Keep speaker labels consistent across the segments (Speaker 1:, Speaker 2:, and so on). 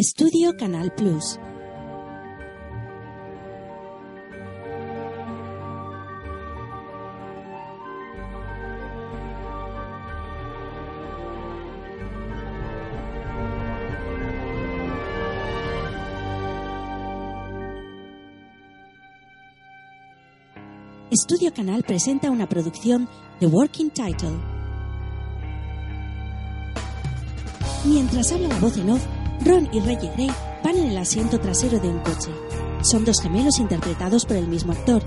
Speaker 1: Estudio Canal Plus. Estudio Canal presenta una producción de Working Title. Mientras habla la voz en off, Ron y Reggie Gray van en el asiento trasero de un coche. Son dos gemelos interpretados por el mismo actor.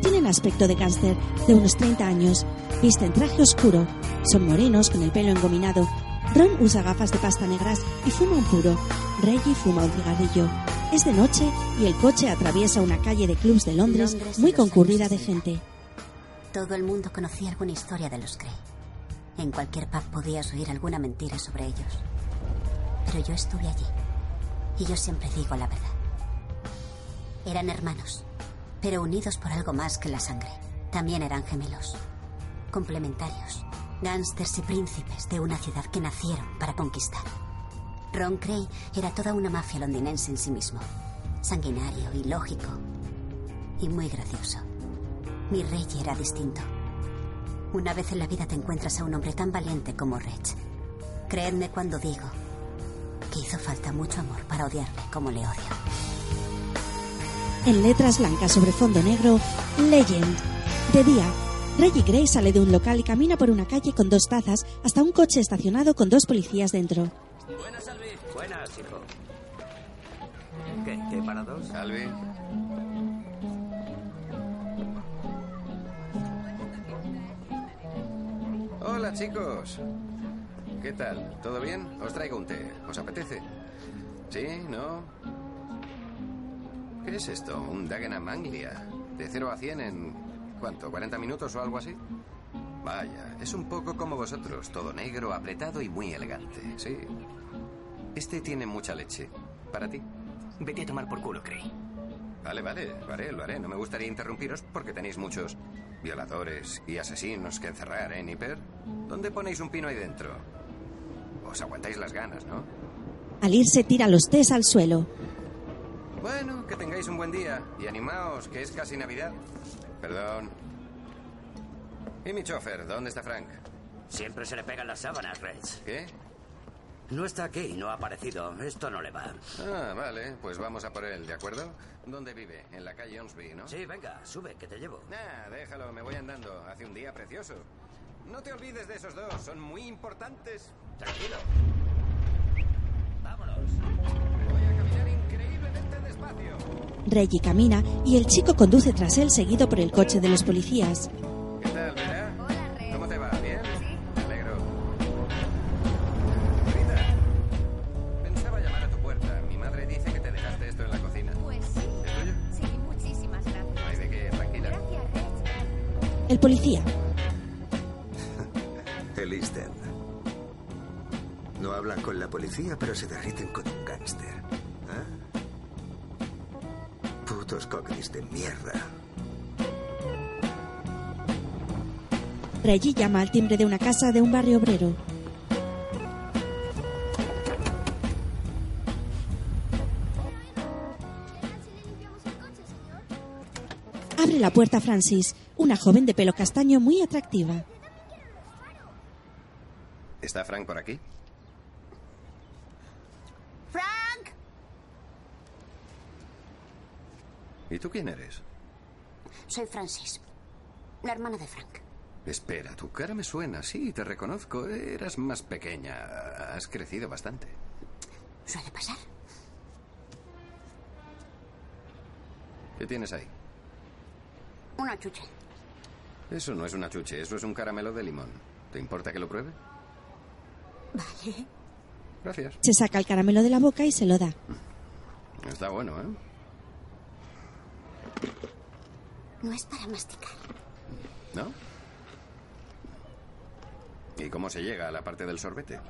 Speaker 1: Tienen aspecto de gángster de unos 30 años, visten traje oscuro, son morenos con el pelo engominado. Ron usa gafas de pasta negras y fuma un puro. Reggie fuma un cigarrillo. Es de noche y el coche atraviesa una calle de clubs de Londres,
Speaker 2: Londres
Speaker 1: muy concurrida de
Speaker 2: 60.
Speaker 1: gente.
Speaker 2: Todo el mundo conocía alguna historia de los Grey. En cualquier pub podías oír alguna mentira sobre ellos. Pero yo estuve allí. Y yo siempre digo la verdad. Eran hermanos, pero unidos por algo más que la sangre. También eran gemelos. Complementarios. Gánsters y príncipes de una ciudad que nacieron para conquistar. Ron Cray era toda una mafia londinense en sí mismo. Sanguinario y lógico. Y muy gracioso. Mi rey era distinto. Una vez en la vida te encuentras a un hombre tan valiente como Reg. Creedme cuando digo que hizo falta mucho amor para odiarle como le odio.
Speaker 1: En letras blancas sobre fondo negro, Legend. De día, Reggie Gray sale de un local y camina por una calle con dos tazas hasta un coche estacionado con dos policías dentro.
Speaker 3: Buenas, Albi. Buenas, hijo. ¿Qué? ¿Qué para dos?
Speaker 4: Albi. Hola, chicos. ¿Qué tal? ¿Todo bien? Os traigo un té. ¿Os apetece? ¿Sí? ¿No? ¿Qué es esto? ¿Un Dagenham Anglia? ¿De 0 a 100 en... ¿Cuánto? ¿40 minutos o algo así? Vaya, es un poco como vosotros. Todo negro, apretado y muy elegante. Sí. Este tiene mucha leche. ¿Para ti?
Speaker 3: Vete a tomar por culo, Cray.
Speaker 4: Vale, vale, lo haré, lo haré. No me gustaría interrumpiros porque tenéis muchos violadores y asesinos que encerrar, ¿eh, Nipper? ¿Dónde ponéis un pino ahí dentro? Os aguantáis las ganas, ¿no?
Speaker 1: Al irse tira los tés al suelo.
Speaker 4: Bueno, que tengáis un buen día y animaos, que es casi Navidad. Perdón. ¿Y mi chofer? ¿Dónde está Frank?
Speaker 3: Siempre se le pegan las sábanas, Reg.
Speaker 4: ¿Qué?
Speaker 3: No está aquí, no ha aparecido. Esto no le va.
Speaker 4: Ah, vale, pues vamos a por él, ¿de acuerdo? ¿Dónde vive? En la calle Onsby, ¿no?
Speaker 3: Sí, venga, sube, que te llevo.
Speaker 4: Nah, déjalo, me voy andando. Hace un día precioso. No te olvides de esos dos, son muy importantes.
Speaker 3: Tranquilo. Vámonos.
Speaker 4: Voy a caminar increíblemente despacio.
Speaker 1: Reggie camina y el chico conduce tras él seguido por el coche de los policías.
Speaker 4: ¿Qué tal, Vera? ¿Cómo te va? ¿Bien? Me alegro. Rita, pensaba llamar a tu puerta. Mi madre dice que te dejaste esto en la cocina.
Speaker 5: Pues sí,
Speaker 4: ¿Es tuyo?
Speaker 5: sí, muchísimas gracias.
Speaker 4: No hay de qué, tranquila.
Speaker 5: Gracias, Reg.
Speaker 1: El policía.
Speaker 6: Hablan con la policía, pero se derriten con un gángster. ¿Ah? Putos cockneys de mierda.
Speaker 1: Reggie llama al timbre de una casa de un barrio obrero. Abre la puerta Francis, una joven de pelo castaño muy atractiva.
Speaker 4: ¿Está Frank por aquí?
Speaker 2: ¡Frank!
Speaker 4: ¿Y tú quién eres?
Speaker 2: Soy Francis, la hermana de Frank.
Speaker 4: Espera, tu cara me suena. Sí, te reconozco. Eras más pequeña. Has crecido bastante.
Speaker 2: ¿Suele pasar?
Speaker 4: ¿Qué tienes ahí?
Speaker 2: Una chuche.
Speaker 4: Eso no es una chuche, eso es un caramelo de limón. ¿Te importa que lo pruebe?
Speaker 2: Vale.
Speaker 4: Gracias.
Speaker 1: Se saca el caramelo de la boca y se lo da.
Speaker 4: Está bueno, ¿eh?
Speaker 2: No es para masticar.
Speaker 4: ¿No? ¿Y cómo se llega a la parte del sorbete?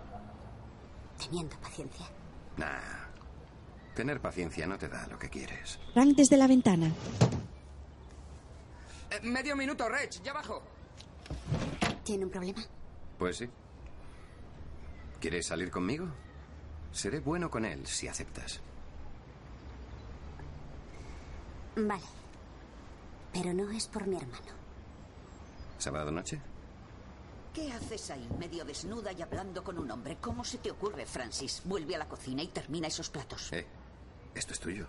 Speaker 2: Teniendo paciencia.
Speaker 4: Nah. Tener paciencia no te da lo que quieres.
Speaker 1: Frank desde la ventana.
Speaker 7: Eh, medio minuto, Reg, ya bajo.
Speaker 2: ¿Tiene un problema?
Speaker 4: Pues sí. ¿Quieres salir conmigo? Seré bueno con él si aceptas.
Speaker 2: Vale. Pero no es por mi hermano.
Speaker 4: ¿Sábado noche?
Speaker 8: ¿Qué haces ahí, medio desnuda y hablando con un hombre? ¿Cómo se te ocurre, Francis? Vuelve a la cocina y termina esos platos.
Speaker 4: Eh, esto es tuyo.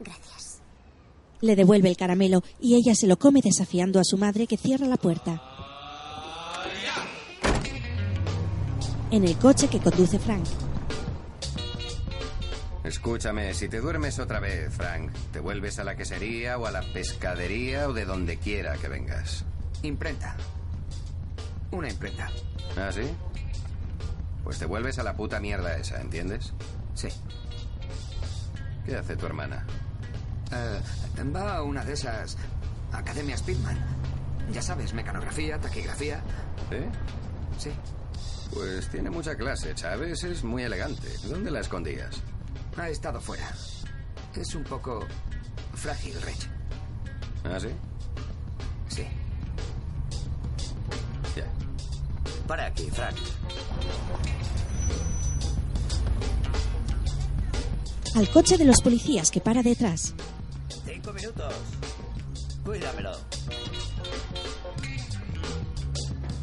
Speaker 2: Gracias.
Speaker 1: Le devuelve el caramelo y ella se lo come desafiando a su madre que cierra la puerta. En el coche que conduce Frank.
Speaker 4: Escúchame, si te duermes otra vez, Frank, te vuelves a la quesería o a la pescadería o de donde quiera que vengas.
Speaker 7: Imprenta. Una imprenta.
Speaker 4: ¿Ah, sí? Pues te vuelves a la puta mierda esa, ¿entiendes?
Speaker 7: Sí.
Speaker 4: ¿Qué hace tu hermana?
Speaker 7: Eh, va a una de esas academias Pitman. Ya sabes, mecanografía, taquigrafía.
Speaker 4: ¿Eh?
Speaker 7: Sí.
Speaker 4: Pues tiene mucha clase, ¿sabes? Es muy elegante. ¿Dónde la escondías?
Speaker 7: Ha estado fuera. Es un poco frágil, Rich.
Speaker 4: ¿Ah, sí?
Speaker 7: Sí.
Speaker 4: Ya.
Speaker 3: Para aquí, Frank.
Speaker 1: Al coche de los policías que para detrás.
Speaker 3: Cinco minutos. Cuídamelo.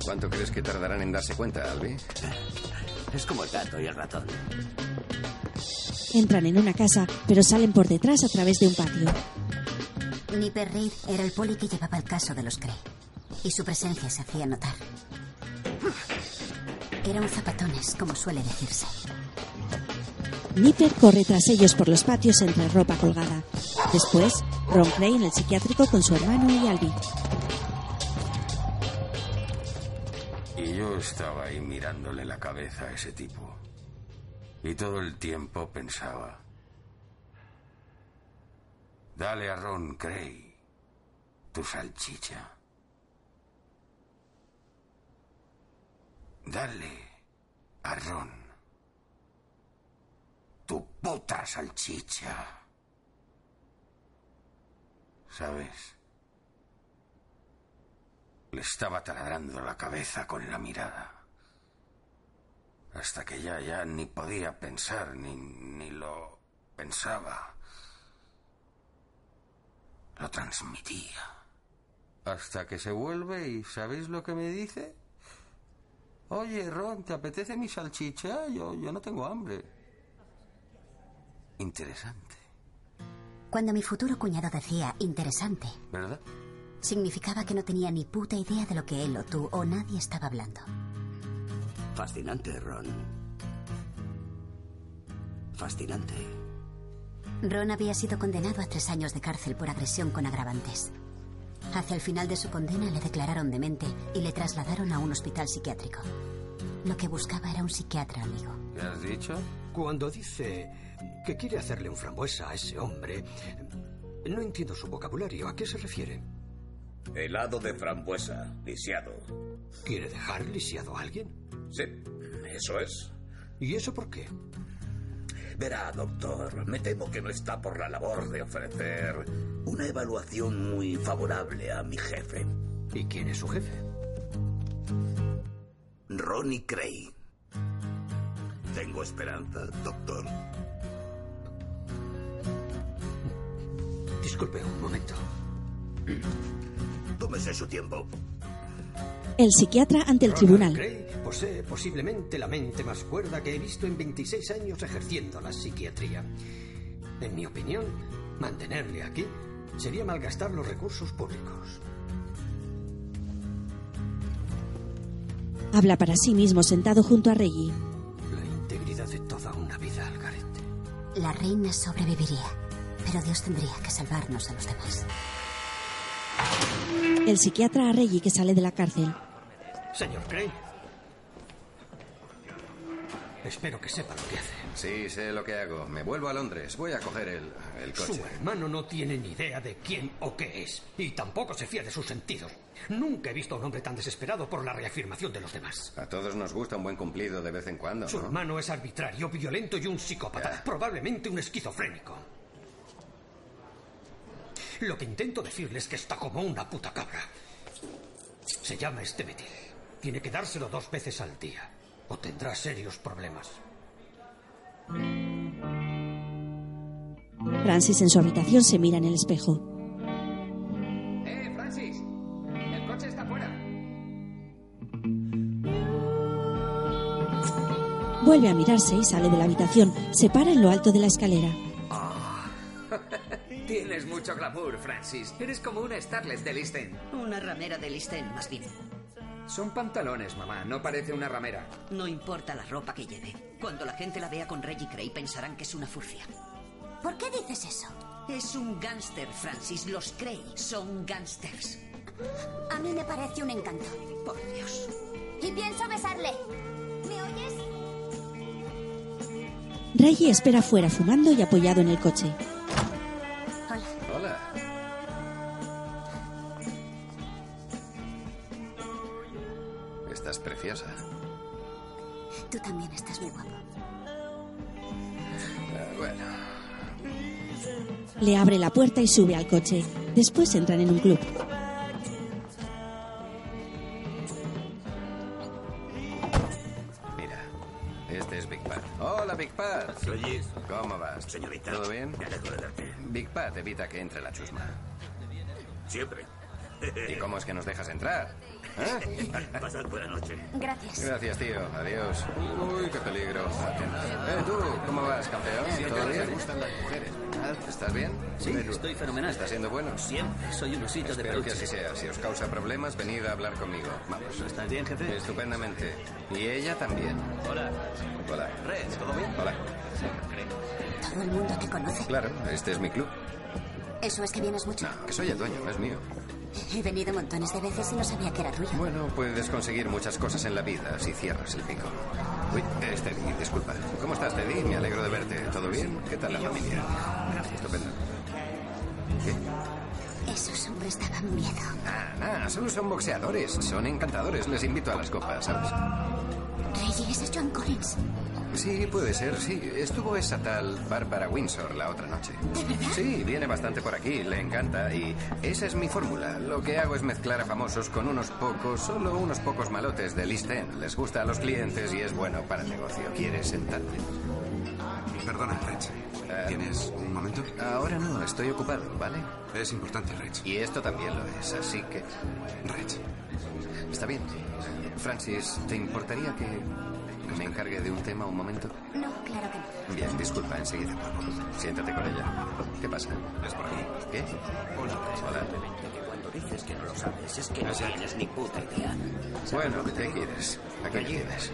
Speaker 4: ¿Cuánto crees que tardarán en darse cuenta, Albi?
Speaker 3: Es como el gato y el ratón.
Speaker 1: Entran en una casa, pero salen por detrás a través de un patio.
Speaker 2: Nipper Reed era el poli que llevaba el caso de los Cray. Y su presencia se hacía notar. Era un zapatones, como suele decirse.
Speaker 1: Nipper corre tras ellos por los patios entre ropa colgada. Después, Ron Gray en el psiquiátrico con su hermano y Albi.
Speaker 9: Y yo estaba ahí mirándole la cabeza a ese tipo. Y todo el tiempo pensaba, dale a Ron Cray tu salchicha. Dale a Ron tu puta salchicha. ¿Sabes? Le estaba taladrando la cabeza con la mirada. Hasta que ya, ya ni podía pensar, ni, ni lo pensaba. Lo transmitía. Hasta que se vuelve y ¿sabéis lo que me dice? Oye, Ron, ¿te apetece mi salchicha? Yo, yo no tengo hambre. Interesante,
Speaker 2: Cuando mi futuro cuñado decía interesante,
Speaker 9: ¿verdad?
Speaker 2: significaba que no tenía ni puta idea de lo que él o tú o nadie estaba hablando.
Speaker 3: Fascinante, Ron. Fascinante.
Speaker 2: Ron había sido condenado a tres años de cárcel por agresión con agravantes. Hacia el final de su condena le declararon demente y le trasladaron a un hospital psiquiátrico. Lo que buscaba era un psiquiatra amigo.
Speaker 9: ¿Qué has dicho?
Speaker 6: Cuando dice que quiere hacerle un frambuesa a ese hombre, no entiendo su vocabulario. ¿A qué se refiere?
Speaker 10: Helado de frambuesa, lisiado.
Speaker 6: ¿Quiere dejar lisiado a alguien?
Speaker 10: Sí, eso es.
Speaker 6: ¿Y eso por qué?
Speaker 10: Verá, doctor, me temo que no está por la labor de ofrecer una evaluación muy favorable a mi jefe.
Speaker 6: ¿Y quién es su jefe?
Speaker 10: Ronnie Cray. Tengo esperanza, doctor.
Speaker 6: Disculpe un momento.
Speaker 10: Tómese su tiempo.
Speaker 1: El psiquiatra ante el
Speaker 6: Ronald
Speaker 1: tribunal.
Speaker 6: Gray posee posiblemente la mente más cuerda que he visto en 26 años ejerciendo la psiquiatría. En mi opinión, mantenerle aquí sería malgastar los recursos públicos.
Speaker 1: Habla para sí mismo sentado junto a Reggie.
Speaker 6: La integridad de toda una vida al garete.
Speaker 2: La reina sobreviviría, pero Dios tendría que salvarnos a los demás.
Speaker 1: El psiquiatra a Reggie que sale de la cárcel.
Speaker 6: Señor Gray. Espero que sepa lo que hace.
Speaker 4: Sí, sé lo que hago. Me vuelvo a Londres. Voy a coger el, el
Speaker 6: Su
Speaker 4: coche.
Speaker 6: hermano no tiene ni idea de quién o qué es. Y tampoco se fía de sus sentidos. Nunca he visto a un hombre tan desesperado por la reafirmación de los demás.
Speaker 4: A todos nos gusta un buen cumplido de vez en cuando,
Speaker 6: Su
Speaker 4: ¿no?
Speaker 6: hermano es arbitrario, violento y un psicópata.
Speaker 4: Ya.
Speaker 6: Probablemente un esquizofrénico. Lo que intento decirle es que está como una puta cabra. Se llama este metil. Tiene que dárselo dos veces al día. O tendrá serios problemas.
Speaker 1: Francis en su habitación se mira en el espejo.
Speaker 11: ¡Eh, Francis! El coche está fuera.
Speaker 1: Vuelve a mirarse y sale de la habitación. Se para en lo alto de la escalera.
Speaker 11: Tienes mucho glamour, Francis. Eres como una starlet de Listen.
Speaker 8: Una ramera de listén, más bien.
Speaker 11: Son pantalones, mamá. No parece una ramera.
Speaker 8: No importa la ropa que lleve. Cuando la gente la vea con Reggie Cray pensarán que es una furcia.
Speaker 2: ¿Por qué dices eso?
Speaker 8: Es un gángster, Francis. Los Cray son gángsters.
Speaker 2: A mí me parece un encanto.
Speaker 8: Por Dios.
Speaker 2: Y pienso besarle. ¿Me oyes?
Speaker 1: Reggie espera fuera fumando y apoyado en el coche.
Speaker 4: Preciosa.
Speaker 2: Tú también estás muy guapo.
Speaker 4: Ah, bueno,
Speaker 1: Le abre la puerta y sube al coche. Después entran en un club.
Speaker 4: mira. Este es Big Pat. Hola, Big Pat. ¿Cómo vas?
Speaker 12: Señorita.
Speaker 4: ¿Todo bien?
Speaker 12: Me alegro de verte.
Speaker 4: Big Pat evita que entre la chusma.
Speaker 12: Siempre.
Speaker 4: ¿Y cómo es que nos dejas entrar? ¿Eh?
Speaker 12: Pasad buena noche.
Speaker 2: Gracias.
Speaker 4: Gracias, tío. Adiós. Uy, qué peligro. Eh, tú, ¿cómo vas, campeón? ¿Todo bien?
Speaker 13: gustan las mujeres.
Speaker 4: ¿Estás bien?
Speaker 13: Sí, estoy fenomenal.
Speaker 4: ¿Estás siendo bueno?
Speaker 13: Siempre soy un osito de
Speaker 4: Espero que
Speaker 13: peluche.
Speaker 4: así sea. Si os causa problemas, venid a hablar conmigo. Vamos.
Speaker 13: ¿Estás bien, jefe?
Speaker 4: Estupendamente. Y ella también.
Speaker 13: Hola.
Speaker 4: Hola.
Speaker 13: Red, ¿todo bien?
Speaker 4: Hola.
Speaker 2: Todo el mundo te conoce.
Speaker 4: Claro, este es mi club.
Speaker 2: Eso es que vienes mucho.
Speaker 4: Que soy el dueño, no es mío.
Speaker 2: He venido montones de veces y no sabía que era tuyo.
Speaker 4: Bueno, puedes conseguir muchas cosas en la vida si cierras el pico. Uy, es Teddy, disculpa. ¿Cómo estás, Teddy? Me alegro de verte. ¿Todo bien? ¿Qué tal la familia? Estupendo. ¿Qué?
Speaker 2: Esos hombres daban miedo.
Speaker 4: Ah, ah, solo son boxeadores. Son encantadores. Les invito a las copas, ¿sabes?
Speaker 2: Reggie, ese es John Collins.
Speaker 4: Sí, puede ser, sí. Estuvo esa tal Bárbara Windsor la otra noche. Sí, viene bastante por aquí, le encanta y esa es mi fórmula. Lo que hago es mezclar a famosos con unos pocos, solo unos pocos malotes de East End. Les gusta a los clientes y es bueno para el negocio. ¿Quieres sentarte?
Speaker 14: Perdona, Reg. ¿Tienes un momento?
Speaker 4: Ahora no, estoy ocupado, ¿vale?
Speaker 14: Es importante, Reg.
Speaker 4: Y esto también lo es, así que...
Speaker 14: Reg.
Speaker 4: Está bien. Francis, ¿te importaría que me encargue de un tema un momento?
Speaker 2: No, claro que no.
Speaker 4: Bien, disculpa, enseguida vuelvo. Siéntate con ella. ¿Qué pasa?
Speaker 14: Es por aquí.
Speaker 4: ¿Qué?
Speaker 12: Hola.
Speaker 4: Hola.
Speaker 12: Cuando dices que no lo sabes, es que no tienes ni puta idea.
Speaker 4: Bueno, ¿qué quieres? Aquí me tienes.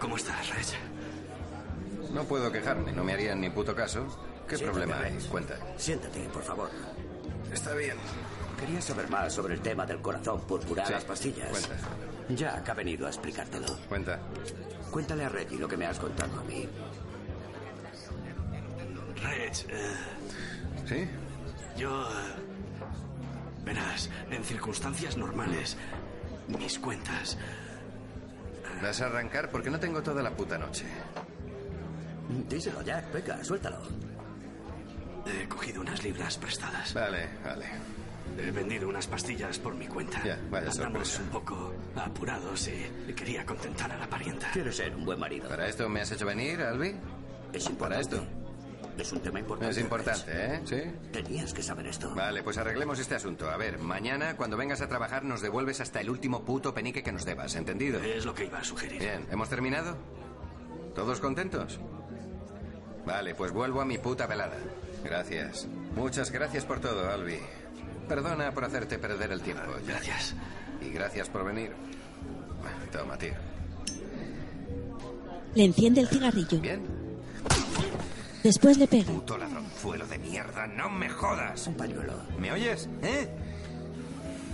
Speaker 14: ¿Cómo estás, Reg?
Speaker 4: No puedo quejarme, no me harían ni puto caso. ¿Qué
Speaker 12: Siéntate,
Speaker 4: problema hay? Cuenta.
Speaker 12: Siéntate, por favor.
Speaker 4: Está bien.
Speaker 12: Quería saber más sobre el tema del corazón púrpura,
Speaker 4: Sí,
Speaker 12: las pastillas.
Speaker 4: cuenta.
Speaker 12: Jack ha venido a explicártelo.
Speaker 4: Cuenta.
Speaker 12: Cuéntale a Reggie lo que me has contado a mí.
Speaker 14: Reg, eh,
Speaker 4: ¿Sí?
Speaker 14: yo... eh, verás, en circunstancias normales, mis cuentas...
Speaker 4: ¿Vas a arrancar? Porque no tengo toda la puta noche.
Speaker 12: Díselo, Jack, venga, suéltalo.
Speaker 14: He cogido unas libras prestadas.
Speaker 4: Vale, vale.
Speaker 14: He vendido unas pastillas por mi cuenta.
Speaker 4: Ya, vaya
Speaker 14: Andamos
Speaker 4: sorpresa.
Speaker 14: un poco apurados y quería contentar a la parienta.
Speaker 12: Quieres ser un buen marido.
Speaker 4: ¿Para esto me has hecho venir, Albi?
Speaker 12: Es
Speaker 4: ¿Para
Speaker 12: importante.
Speaker 4: esto?
Speaker 12: Es un tema importante.
Speaker 4: Es importante, ¿eh? ¿Sí?
Speaker 12: Tenías que saber esto.
Speaker 4: Vale, pues arreglemos este asunto. A ver, mañana cuando vengas a trabajar nos devuelves hasta el último puto penique que nos debas, ¿entendido?
Speaker 14: Es lo que iba a sugerir.
Speaker 4: Bien, ¿hemos terminado? ¿Todos contentos? Vale, pues vuelvo a mi puta velada. Gracias. Muchas gracias por todo, Albi. Perdona por hacerte perder el tiempo. Jack.
Speaker 14: Gracias.
Speaker 4: Y gracias por venir. Toma, tío.
Speaker 1: Le enciende el cigarrillo.
Speaker 4: ¿Bien?
Speaker 1: Después le pega.
Speaker 4: Puto ladronzuelo de mierda, no me jodas.
Speaker 12: Un pañuelo.
Speaker 4: ¿Me oyes? ¿Eh?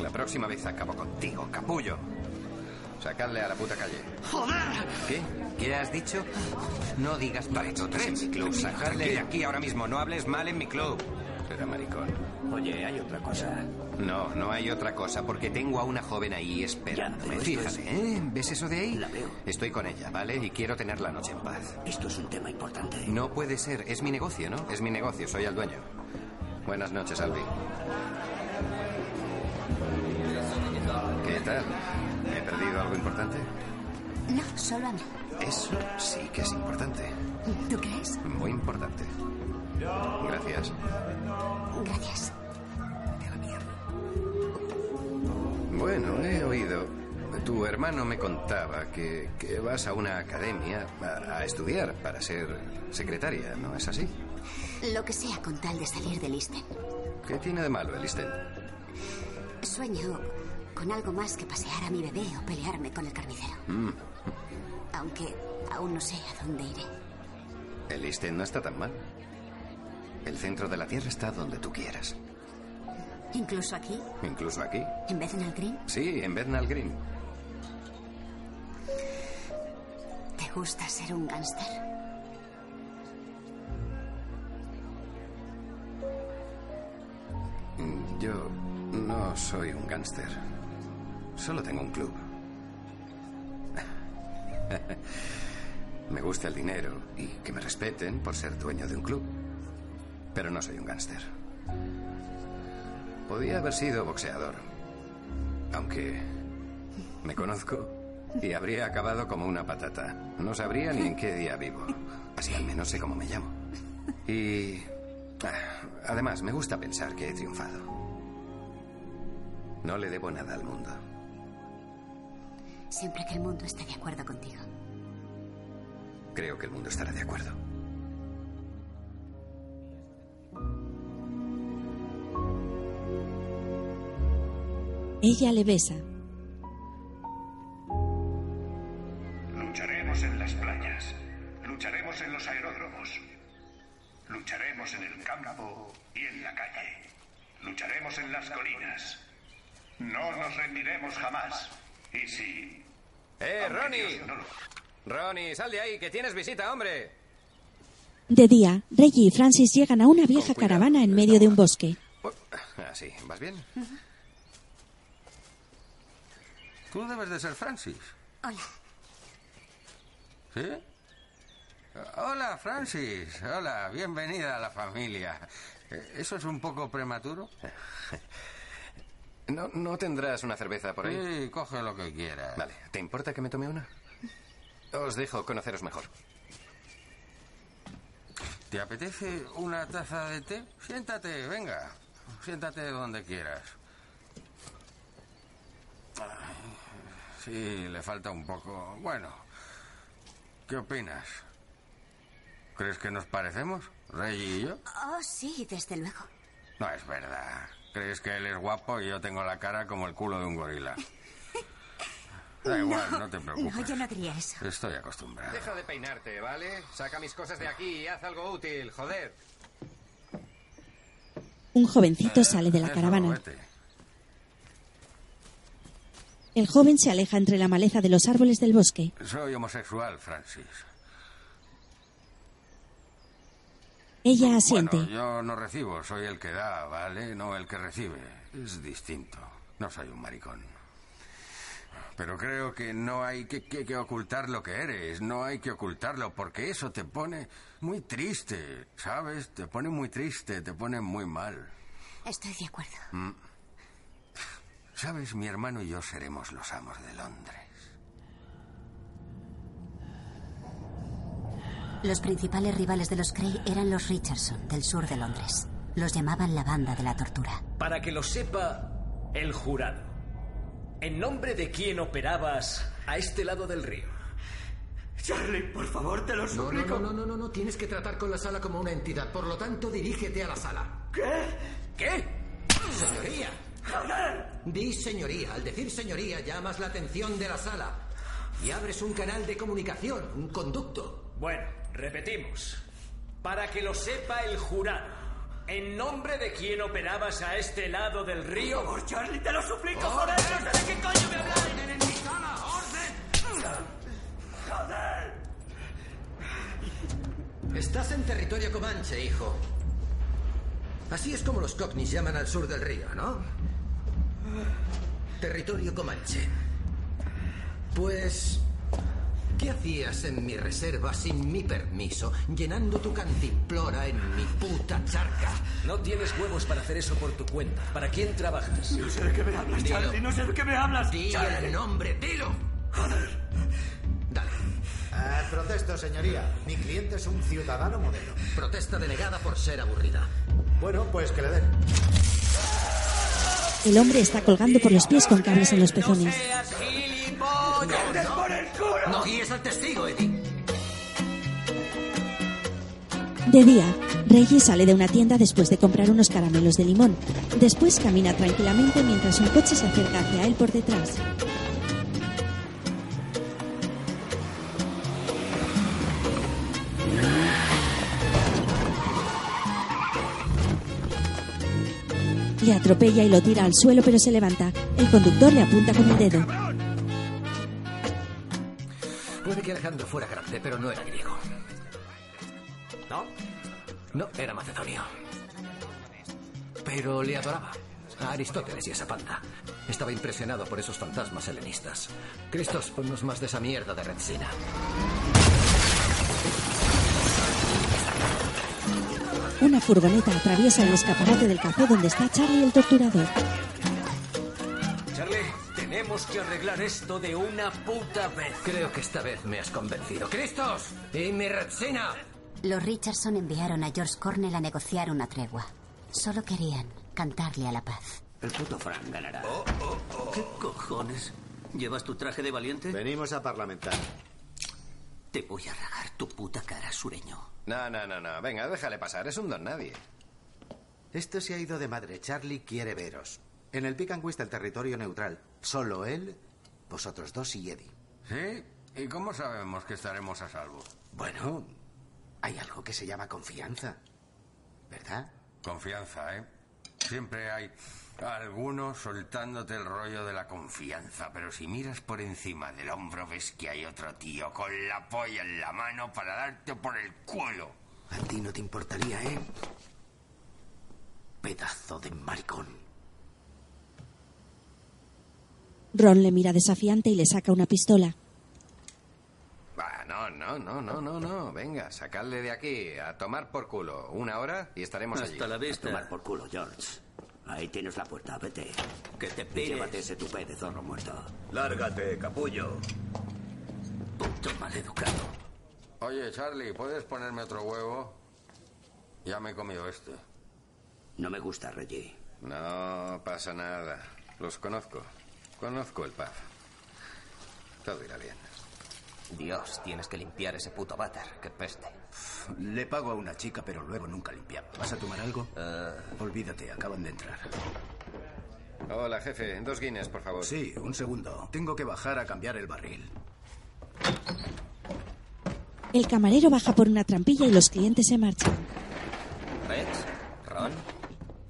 Speaker 4: La próxima vez acabo contigo, capullo. Sacadle a la puta calle.
Speaker 14: ¡Joder!
Speaker 4: ¿Qué? ¿Qué has dicho? No digas en mi club. Sacadle de aquí ahora mismo. No hables mal en mi club. Será maricón.
Speaker 12: Oye, hay otra cosa.
Speaker 4: No, no hay otra cosa, porque tengo a una joven ahí esperándome.
Speaker 12: Ya,
Speaker 4: Fíjate, ¿eh? ¿Ves eso de ahí?
Speaker 12: La veo.
Speaker 4: Estoy con ella, ¿vale? Y quiero tener la noche en paz.
Speaker 12: Esto es un tema importante.
Speaker 4: No puede ser. Es mi negocio, ¿no? Es mi negocio. Soy el dueño. Buenas noches, Albi. ¿Qué tal? ¿He perdido algo importante?
Speaker 2: No, solo a mí.
Speaker 4: Eso sí que es importante.
Speaker 2: ¿Tú crees?
Speaker 4: Muy importante. Gracias.
Speaker 2: Gracias.
Speaker 4: Bueno, he oído. Tu hermano me contaba que, que vas a una academia a, a estudiar para ser secretaria, ¿no es así?
Speaker 2: Lo que sea con tal de salir del Isten.
Speaker 4: ¿Qué tiene de malo el Isten?
Speaker 2: Sueño con algo más que pasear a mi bebé o pelearme con el carnicero.
Speaker 4: Mm,
Speaker 2: Aunque aún no sé a dónde iré.
Speaker 4: el Isten no está tan mal. El centro de la Tierra está donde tú quieras.
Speaker 2: Incluso aquí,
Speaker 4: Incluso aquí.
Speaker 2: en Bethnal Green.
Speaker 4: Sí, en Bethnal Green.
Speaker 2: ¿Te gusta ser un gángster?
Speaker 4: Yo no soy un gángster. Solo tengo un club. me gusta el dinero y que me respeten por ser dueño de un club. Pero no soy un gángster. Podía haber sido boxeador. Aunque me conozco y habría acabado como una patata. No sabría ni en qué día vivo. Así al menos sé cómo me llamo. Y... ah, Además, me gusta pensar que he triunfado. No le debo nada al mundo.
Speaker 2: Siempre que el mundo esté de acuerdo contigo.
Speaker 4: Creo que el mundo estará de acuerdo.
Speaker 1: Ella le besa.
Speaker 15: Lucharemos en las playas. Lucharemos en los aeródromos. Lucharemos en el campo y en la calle. Lucharemos en las colinas. No nos rendiremos jamás. Y si...
Speaker 3: ¡Eh, Ronnie!
Speaker 15: Dios no lo-
Speaker 3: Ronnie, sal de ahí, que tienes visita, hombre.
Speaker 1: De día, Reggie y Francis llegan a una vieja caravana en medio de un bosque.
Speaker 4: Así, Ah, ¿vas bien?
Speaker 9: Tú debes de ser Francis.
Speaker 2: Hola.
Speaker 9: ¿Sí? Hola, Francis. Hola, bienvenida a la familia. Eh, ¿Eso es un poco prematuro?
Speaker 4: ¿No, ¿No tendrás una cerveza por ahí?
Speaker 9: Sí, coge lo que quieras.
Speaker 4: Vale, ¿te importa que me tome una? Os dejo conoceros mejor.
Speaker 9: ¿Te apetece una taza de té? Siéntate, venga. Siéntate donde quieras. Ay, Sí, le falta un poco. Bueno, ¿qué opinas? ¿Crees que nos parecemos, Reggie y yo?
Speaker 2: Oh, sí, desde luego.
Speaker 9: No es verdad. ¿Crees que él es guapo y yo tengo la cara como el culo de un gorila? Da igual, no, te preocupes.
Speaker 2: No, yo no diría eso.
Speaker 9: Estoy acostumbrado.
Speaker 3: Deja de peinarte, ¿vale? Saca mis cosas de aquí y haz algo útil, joder.
Speaker 1: Un jovencito sale de la
Speaker 9: Eso,
Speaker 1: caravana.
Speaker 9: vete.
Speaker 1: El joven se aleja entre la maleza de los árboles del bosque.
Speaker 9: Soy homosexual, Francis.
Speaker 1: Ella asiente.
Speaker 9: Bueno, yo no recibo, soy el que da, ¿vale? No el que recibe. Es distinto. No soy un maricón. Pero creo que no hay que, que- que ocultar lo que eres. No hay que ocultarlo porque eso te pone muy triste, ¿sabes? Te pone muy triste, te pone muy mal.
Speaker 2: Estoy de acuerdo.
Speaker 9: Mm. ¿Sabes? Mi hermano y yo seremos los amos de Londres.
Speaker 2: Los principales rivales de los Cray eran los Richardson, del sur de Londres. Los llamaban la banda de la tortura.
Speaker 16: Para que lo sepa el jurado. ¿En nombre de quién operabas a este lado del río?
Speaker 17: Charlie, por favor, te lo suplico.
Speaker 6: no, no, no, no, no. Tienes que tratar con la sala como una entidad. Por lo tanto, dirígete a la sala.
Speaker 17: ¿Qué?
Speaker 16: ¿Qué?
Speaker 6: Señoría. Di señoría. Al decir señoría, llamas la atención de la sala. Y abres un canal de comunicación, un conducto.
Speaker 16: Bueno, repetimos. Para que lo sepa el jurado. ¿En nombre de quién operabas a este lado del río?
Speaker 17: Por favor, Charlie, te lo suplico, joder. Sé de qué coño me habláis.
Speaker 6: ¡En mi sala! ¡Orden!
Speaker 17: Joder.
Speaker 6: Estás en territorio comanche, hijo. Así es como los cockneys llaman al sur del río, ¿no? Territorio comanche. Pues... ¿Qué hacías en mi reserva sin mi permiso, llenando tu cantimplora en mi puta charca?
Speaker 16: No tienes huevos para hacer eso por tu cuenta. ¿Para quién trabajas?
Speaker 17: No sé de qué me hablas,
Speaker 6: Dilo.
Speaker 17: Charlie. No sé de qué me hablas.
Speaker 6: Di
Speaker 17: Charlie.
Speaker 6: el nombre, dilo.
Speaker 17: Joder.
Speaker 18: Protesto, señoría. Mi cliente es un ciudadano modelo.
Speaker 6: Protesta denegada por ser aburrida.
Speaker 18: Bueno, pues que le den.
Speaker 1: El hombre está colgando por los pies con cables en los pezones.
Speaker 6: No guíes al testigo, Eddie.
Speaker 1: De día, Reggie sale de una tienda después de comprar unos caramelos de limón. Después camina tranquilamente mientras un coche se acerca hacia él por detrás. Atropella y lo tira al suelo pero se levanta. El conductor le apunta con el dedo.
Speaker 6: Puede que Alejandro fuera grande, pero no era griego. ¿No? No, era macedonio. Pero le adoraba. A Aristóteles y esa panda. Estaba impresionado por esos fantasmas helenistas. Cristos, ponnos más de esa mierda de Retsina.
Speaker 1: Una furgoneta atraviesa el escaparate del café donde está Charlie el torturador.
Speaker 16: Charlie, tenemos que arreglar esto de una puta vez.
Speaker 6: Creo que esta vez me has convencido. ¡Cristos! ¡Y mi Retsina!
Speaker 2: Los Richardson enviaron a George Cornell a negociar una tregua. Solo querían cantarle a la paz.
Speaker 13: El puto Frank ganará. ¿Qué cojones? ¿Llevas tu traje de valiente?
Speaker 18: Venimos a parlamentar.
Speaker 13: Te voy a ragar tu puta cara, sureño.
Speaker 4: No, no, no, no. Venga, déjale pasar. Es un don nadie.
Speaker 18: Esto se ha ido de madre. Charlie quiere veros. En el Pick and Twist del territorio neutral. Solo él, vosotros dos y Eddie.
Speaker 9: ¿Sí? ¿Y cómo sabemos que estaremos a salvo?
Speaker 18: Bueno, hay algo que se llama confianza. ¿Verdad?
Speaker 9: Confianza, ¿eh? Siempre hay algunos soltándote el rollo de la confianza, pero si miras por encima del hombro ves que hay otro tío con la polla en la mano para darte por el culo.
Speaker 18: A ti no te importaría, ¿eh? Pedazo de maricón.
Speaker 1: Ron le mira desafiante y le saca una pistola.
Speaker 4: No, no, no, no, no, no. Venga, sacadle de aquí a tomar por culo. Una hora y estaremos allí.
Speaker 13: Hasta la vista.
Speaker 10: A tomar por culo, George. Ahí tienes la puerta, vete.
Speaker 13: Que te pires.
Speaker 10: llévate ese tupé de zorro muerto.
Speaker 15: Lárgate, capullo.
Speaker 13: Puto maleducado.
Speaker 9: Oye, Charlie, ¿puedes ponerme otro huevo? Ya me he comido este.
Speaker 10: No me gusta, Reggie.
Speaker 4: No pasa nada. Los conozco. Conozco el pub. Todo irá bien.
Speaker 3: Dios, tienes que limpiar ese puto váter. Qué peste.
Speaker 10: Le pago a una chica, pero luego nunca limpiamos. ¿Vas a tomar algo?
Speaker 3: Eh.
Speaker 10: Olvídate, acaban de entrar.
Speaker 4: Hola, jefe. Dos guineas, por favor.
Speaker 10: Sí, un segundo. Tengo que bajar a cambiar el barril.
Speaker 1: El camarero baja por una trampilla y los clientes se marchan.
Speaker 3: ¿Rex? ¿Ron?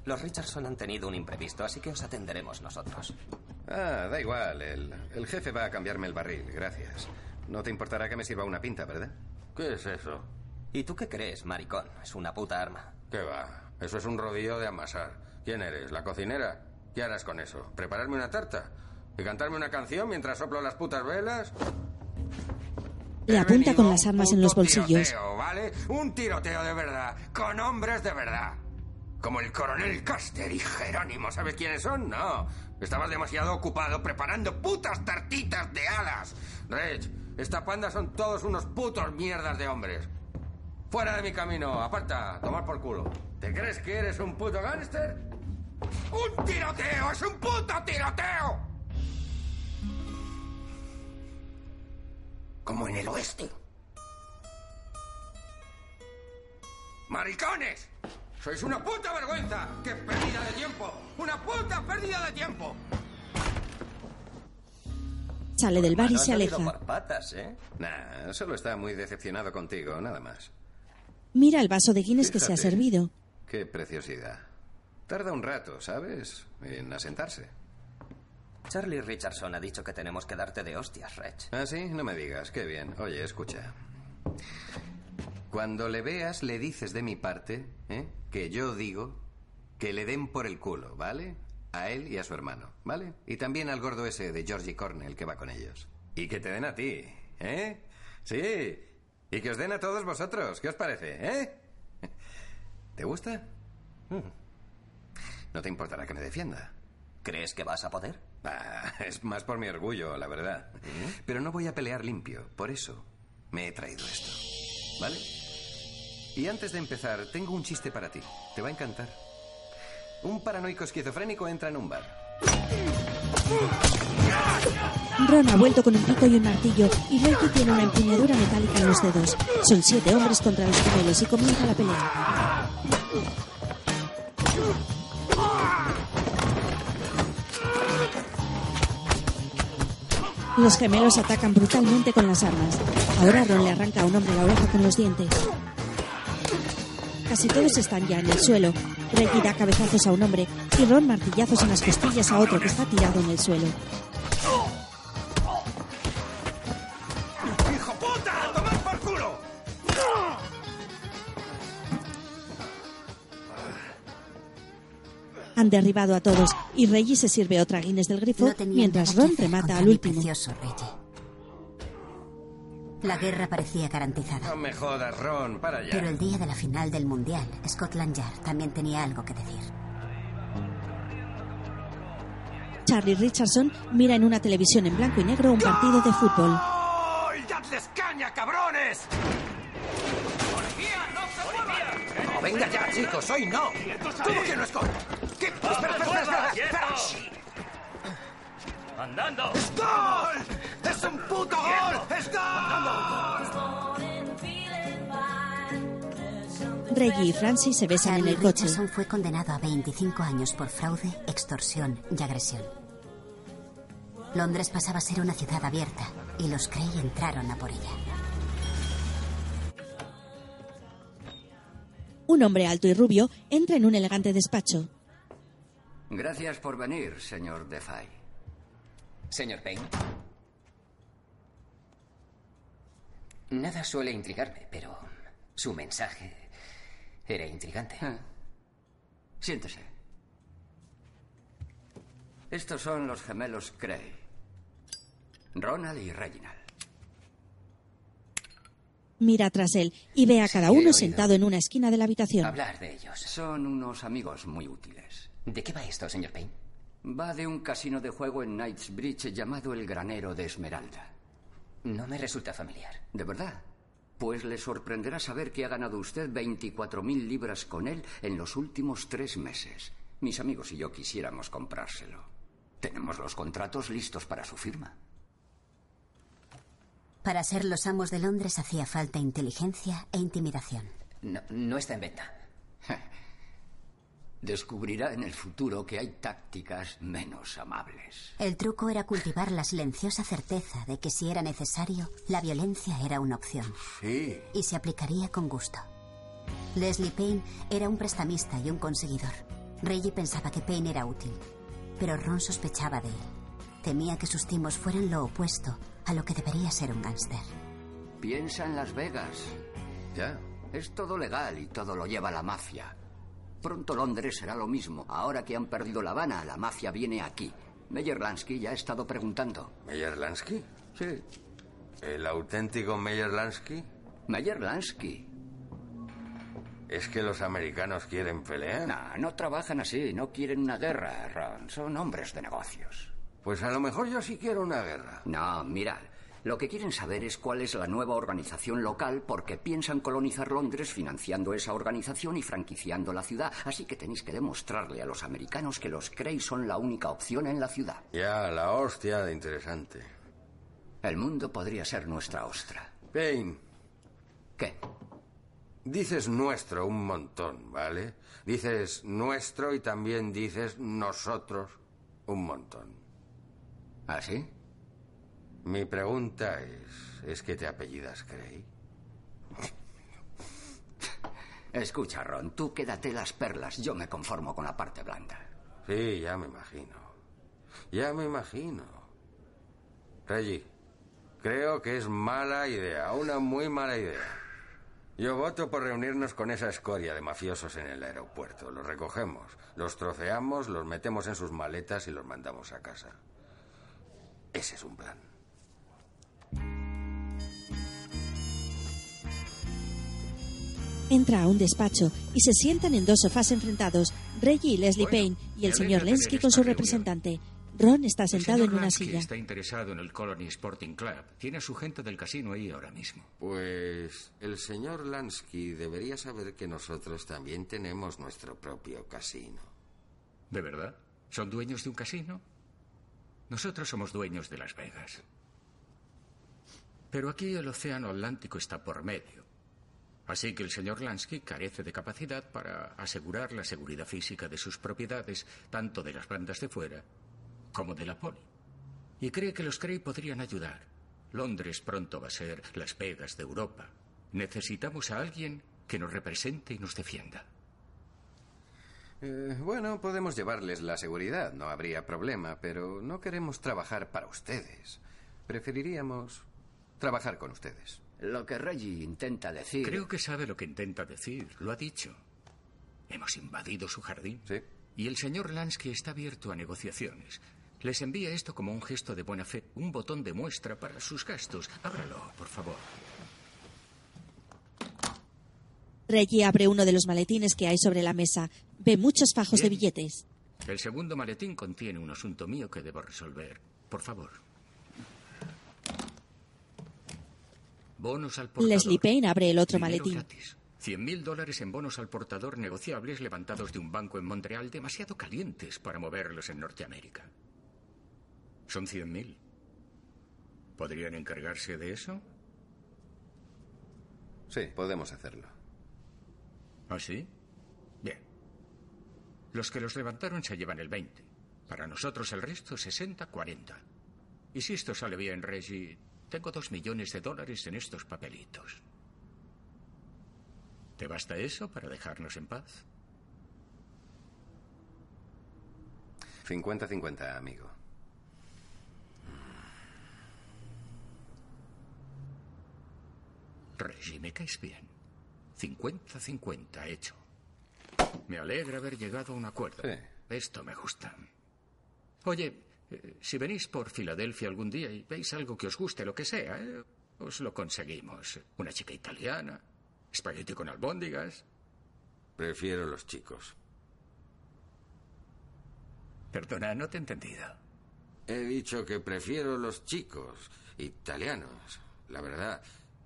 Speaker 3: Los Richardson han tenido un imprevisto, así que os atenderemos nosotros.
Speaker 4: Ah, da igual. El, el jefe va a cambiarme el barril. Gracias. No te importará que me sirva una pinta, ¿verdad?
Speaker 9: ¿Qué es eso?
Speaker 3: ¿Y tú qué crees, maricón? Es una puta arma.
Speaker 9: ¿Qué va? Eso es un rodillo de amasar. ¿Quién eres? ¿La cocinera? ¿Qué harás con eso? ¿Prepararme una tarta? ¿Y cantarme una canción mientras soplo las putas velas?
Speaker 1: Le apunta con las armas en los bolsillos.
Speaker 9: Tiroteo, ¿vale? Un tiroteo de verdad, con hombres de verdad. Como el coronel Custer y Jerónimo, ¿sabes quiénes son? No. Estabas demasiado ocupado preparando putas tartitas de alas. Reg, esta panda son todos unos putos mierdas de hombres. Fuera de mi camino, aparta, tomar por culo. ¿Te crees que eres un puto gángster? ¡Un tiroteo! ¡Es un puto tiroteo! Como en el oeste. ¡Maricones! ¡Sois una puta vergüenza! ¡Qué pérdida de tiempo! ¡Una puta pérdida de tiempo!
Speaker 1: Sale del bar y se aleja.
Speaker 4: por patas, ¿eh? Nah, solo está muy decepcionado contigo, nada más.
Speaker 1: Mira el vaso de Guinness que se ha servido.
Speaker 4: Qué preciosidad. Tarda un rato, ¿sabes? En asentarse.
Speaker 3: Charlie Richardson ha dicho que tenemos que darte de hostias, Reg.
Speaker 4: ¿Ah, sí? No me digas. Qué bien. Oye, escucha. Cuando le veas, le dices de mi parte, ¿eh? Que yo digo que le den por el culo, ¿vale? A él y a su hermano, ¿vale? Y también al gordo ese de Georgie Cornell que va con ellos. Y que te den a ti, ¿eh? Sí. Y que os den a todos vosotros. ¿Qué os parece, eh? ¿Te gusta? Mm. No te importará que me defienda.
Speaker 3: ¿Crees que vas a poder?
Speaker 4: Ah, es más por mi orgullo, la verdad. Pero no voy a pelear limpio, por eso me he traído esto. ¿Vale? Y antes de empezar, tengo un chiste para ti. Te va a encantar. Un paranoico esquizofrénico entra en un bar.
Speaker 1: Ron ha vuelto con un pico y un martillo y Reggie tiene una empuñadura metálica en los dedos. Son siete hombres contra los gemelos y comienza la pelea. Los gemelos atacan brutalmente con las armas. Ahora Ron le arranca a un hombre la oreja con los dientes. Casi todos están ya en el suelo. Reggie da cabezazos a un hombre y Ron martillazos en las costillas a otro que está tirado en el suelo.
Speaker 19: ¡Hijo puta! ¡A tomar por culo!
Speaker 1: Han derribado a todos y Reggie se sirve otra Guinness del grifo
Speaker 2: No
Speaker 1: mientras Ron remata al último.
Speaker 2: precioso Reggie. La guerra parecía garantizada.
Speaker 4: No me jodas, Ron, para ya.
Speaker 2: Pero el día de la final del Mundial, Scotland Yard también tenía algo que decir.
Speaker 1: Charlie Richardson mira en una televisión en blanco y negro un partido de fútbol.
Speaker 19: ¡Gol! ¡Dadles caña, cabrones!
Speaker 18: No, venga ya, chicos, hoy no. ¿Cómo que no es gol? ¿Qué? Espera, espera, espera, espera, espera.
Speaker 16: ¡Andando!
Speaker 19: ¡Es gol! ¡Es un puto gol! ¡Es gol!
Speaker 1: Reggie y Francis se besan en el coche.
Speaker 2: Richardson fue condenado a 25 años por fraude, extorsión y agresión. Londres pasaba a ser una ciudad abierta y los Cray entraron a por ella.
Speaker 1: Un hombre alto y rubio entra en un elegante despacho.
Speaker 7: Gracias por venir, señor Defy.
Speaker 12: Señor Payne. Nada suele intrigarme, pero su mensaje era intrigante.
Speaker 7: Ah. Siéntese. Estos son los gemelos Cray. Ronald y Reginald.
Speaker 1: Mira tras él y ve a cada uno sentado en una esquina de la habitación.
Speaker 12: Hablar de ellos.
Speaker 7: Son unos amigos muy útiles.
Speaker 12: ¿De qué va esto, señor Payne?
Speaker 7: Va de un casino de juego en Knightsbridge llamado el Granero de Esmeralda.
Speaker 12: No me resulta familiar.
Speaker 7: ¿De verdad? Pues le sorprenderá saber que ha ganado usted 24.000 libras con él en los últimos tres meses. Mis amigos y yo quisiéramos comprárselo. Tenemos los contratos listos para su firma.
Speaker 2: Para ser los amos de Londres hacía falta inteligencia e intimidación.
Speaker 12: No, no está en venta.
Speaker 7: Descubrirá en el futuro que hay tácticas menos amables.
Speaker 2: El truco era cultivar la silenciosa certeza de que si era necesario, la violencia era una opción.
Speaker 7: Sí.
Speaker 2: Y se aplicaría con gusto. Leslie Payne era un prestamista y un conseguidor. Reggie pensaba que Payne era útil, pero Ron sospechaba de él. Temía que sus timos fueran lo opuesto a lo que debería ser un gángster.
Speaker 7: Piensa en Las Vegas.
Speaker 4: Ya.
Speaker 7: Es todo legal y todo lo lleva la mafia. Pronto Londres será lo mismo. Ahora que han perdido La Habana, la mafia viene aquí. Meyer Lansky ya ha estado preguntando.
Speaker 9: ¿Meyer Lansky?
Speaker 7: Sí.
Speaker 9: ¿El auténtico Meyer Lansky?
Speaker 7: Meyer Lansky.
Speaker 9: ¿Es que los americanos quieren pelear?
Speaker 7: No, no trabajan así. No quieren una guerra, Ron. Son hombres de negocios.
Speaker 9: Pues a lo mejor yo sí quiero una guerra.
Speaker 7: No, mira. Lo que quieren saber es cuál es la nueva organización local porque piensan colonizar Londres financiando esa organización y franquiciando la ciudad. Así que tenéis que demostrarle a los americanos que los Cray son la única opción en la ciudad.
Speaker 9: Ya, la hostia de interesante.
Speaker 7: El mundo podría ser nuestra ostra.
Speaker 9: Payne.
Speaker 7: ¿Qué?
Speaker 9: Dices nuestro un montón, ¿vale? Dices nuestro y también dices nosotros un montón.
Speaker 7: ¿Ah, sí?
Speaker 9: Mi pregunta es, ¿es que te apellidas Cray?
Speaker 7: Escucha, Ron, tú quédate las perlas. Yo me conformo con la parte blanda.
Speaker 9: Sí, ya me imagino. Ya me imagino. Reggie, creo que es mala idea, una muy mala idea. Yo voto por reunirnos con esa escoria de mafiosos en el aeropuerto. Los recogemos, los troceamos, los metemos en sus maletas y los mandamos a casa. Ese es un plan.
Speaker 1: Entra a un despacho y se sientan en dos sofás enfrentados, Reggie y Leslie Payne y el
Speaker 9: ¿me
Speaker 1: señor Lensky con su representante. Ron está sentado en una
Speaker 20: Lansky
Speaker 1: silla.
Speaker 20: está interesado en el Colony Sporting Club. Tiene a su gente del casino ahí ahora mismo.
Speaker 9: Pues el señor Lansky debería saber que nosotros también tenemos nuestro propio casino.
Speaker 20: ¿De verdad? ¿Son dueños de un casino? Nosotros somos dueños de Las Vegas. Pero aquí el océano Atlántico está por medio. Así que el señor Lansky carece de capacidad para asegurar la seguridad física de sus propiedades, tanto de las bandas de fuera como de la poli. Y cree que los Cray podrían ayudar. Londres pronto va a ser Las Vegas de Europa. Necesitamos a alguien que nos represente y nos defienda.
Speaker 4: Eh, bueno, podemos llevarles la seguridad, no habría problema, pero no queremos trabajar para ustedes. Preferiríamos trabajar con ustedes.
Speaker 7: Lo que Reggie intenta decir.
Speaker 20: Creo que sabe lo que intenta decir. Lo ha dicho. Hemos invadido su jardín.
Speaker 4: Sí.
Speaker 20: Y el señor Lansky está abierto a negociaciones. Les envía esto como un gesto de buena fe, un botón de muestra para sus gastos. Ábralo, por favor.
Speaker 1: Reggie abre uno de los maletines que hay sobre la mesa. Ve muchos fajos de billetes.
Speaker 20: El segundo maletín contiene un asunto mío que debo resolver. Por favor. Bonos al portador.
Speaker 1: Leslie Payne abre el otro
Speaker 20: Dinero
Speaker 1: maletín.
Speaker 20: gratis. 100.000 dólares en bonos al portador negociables levantados de un banco en Montreal demasiado calientes para moverlos en Norteamérica. Son 100.000. ¿Podrían encargarse de eso?
Speaker 4: Sí, podemos hacerlo.
Speaker 20: ¿Ah, sí? Bien. Los que los levantaron se llevan el 20. Para nosotros el resto 60-40. Y si esto sale bien, Reggie, tengo dos millones de dólares en estos papelitos. ¿Te basta eso para dejarnos en paz?
Speaker 4: 50-50, amigo.
Speaker 20: Reggie, me caes bien. 50-50, hecho. Me alegra haber llegado a un acuerdo. Esto me gusta. Oye, eh, si venís por Filadelfia algún día y veis algo que os guste, lo que sea, eh, os lo conseguimos. Una chica italiana, espagueti con albóndigas.
Speaker 9: Prefiero los chicos.
Speaker 20: Perdona, no te he entendido.
Speaker 9: He dicho que prefiero los chicos, italianos, la verdad.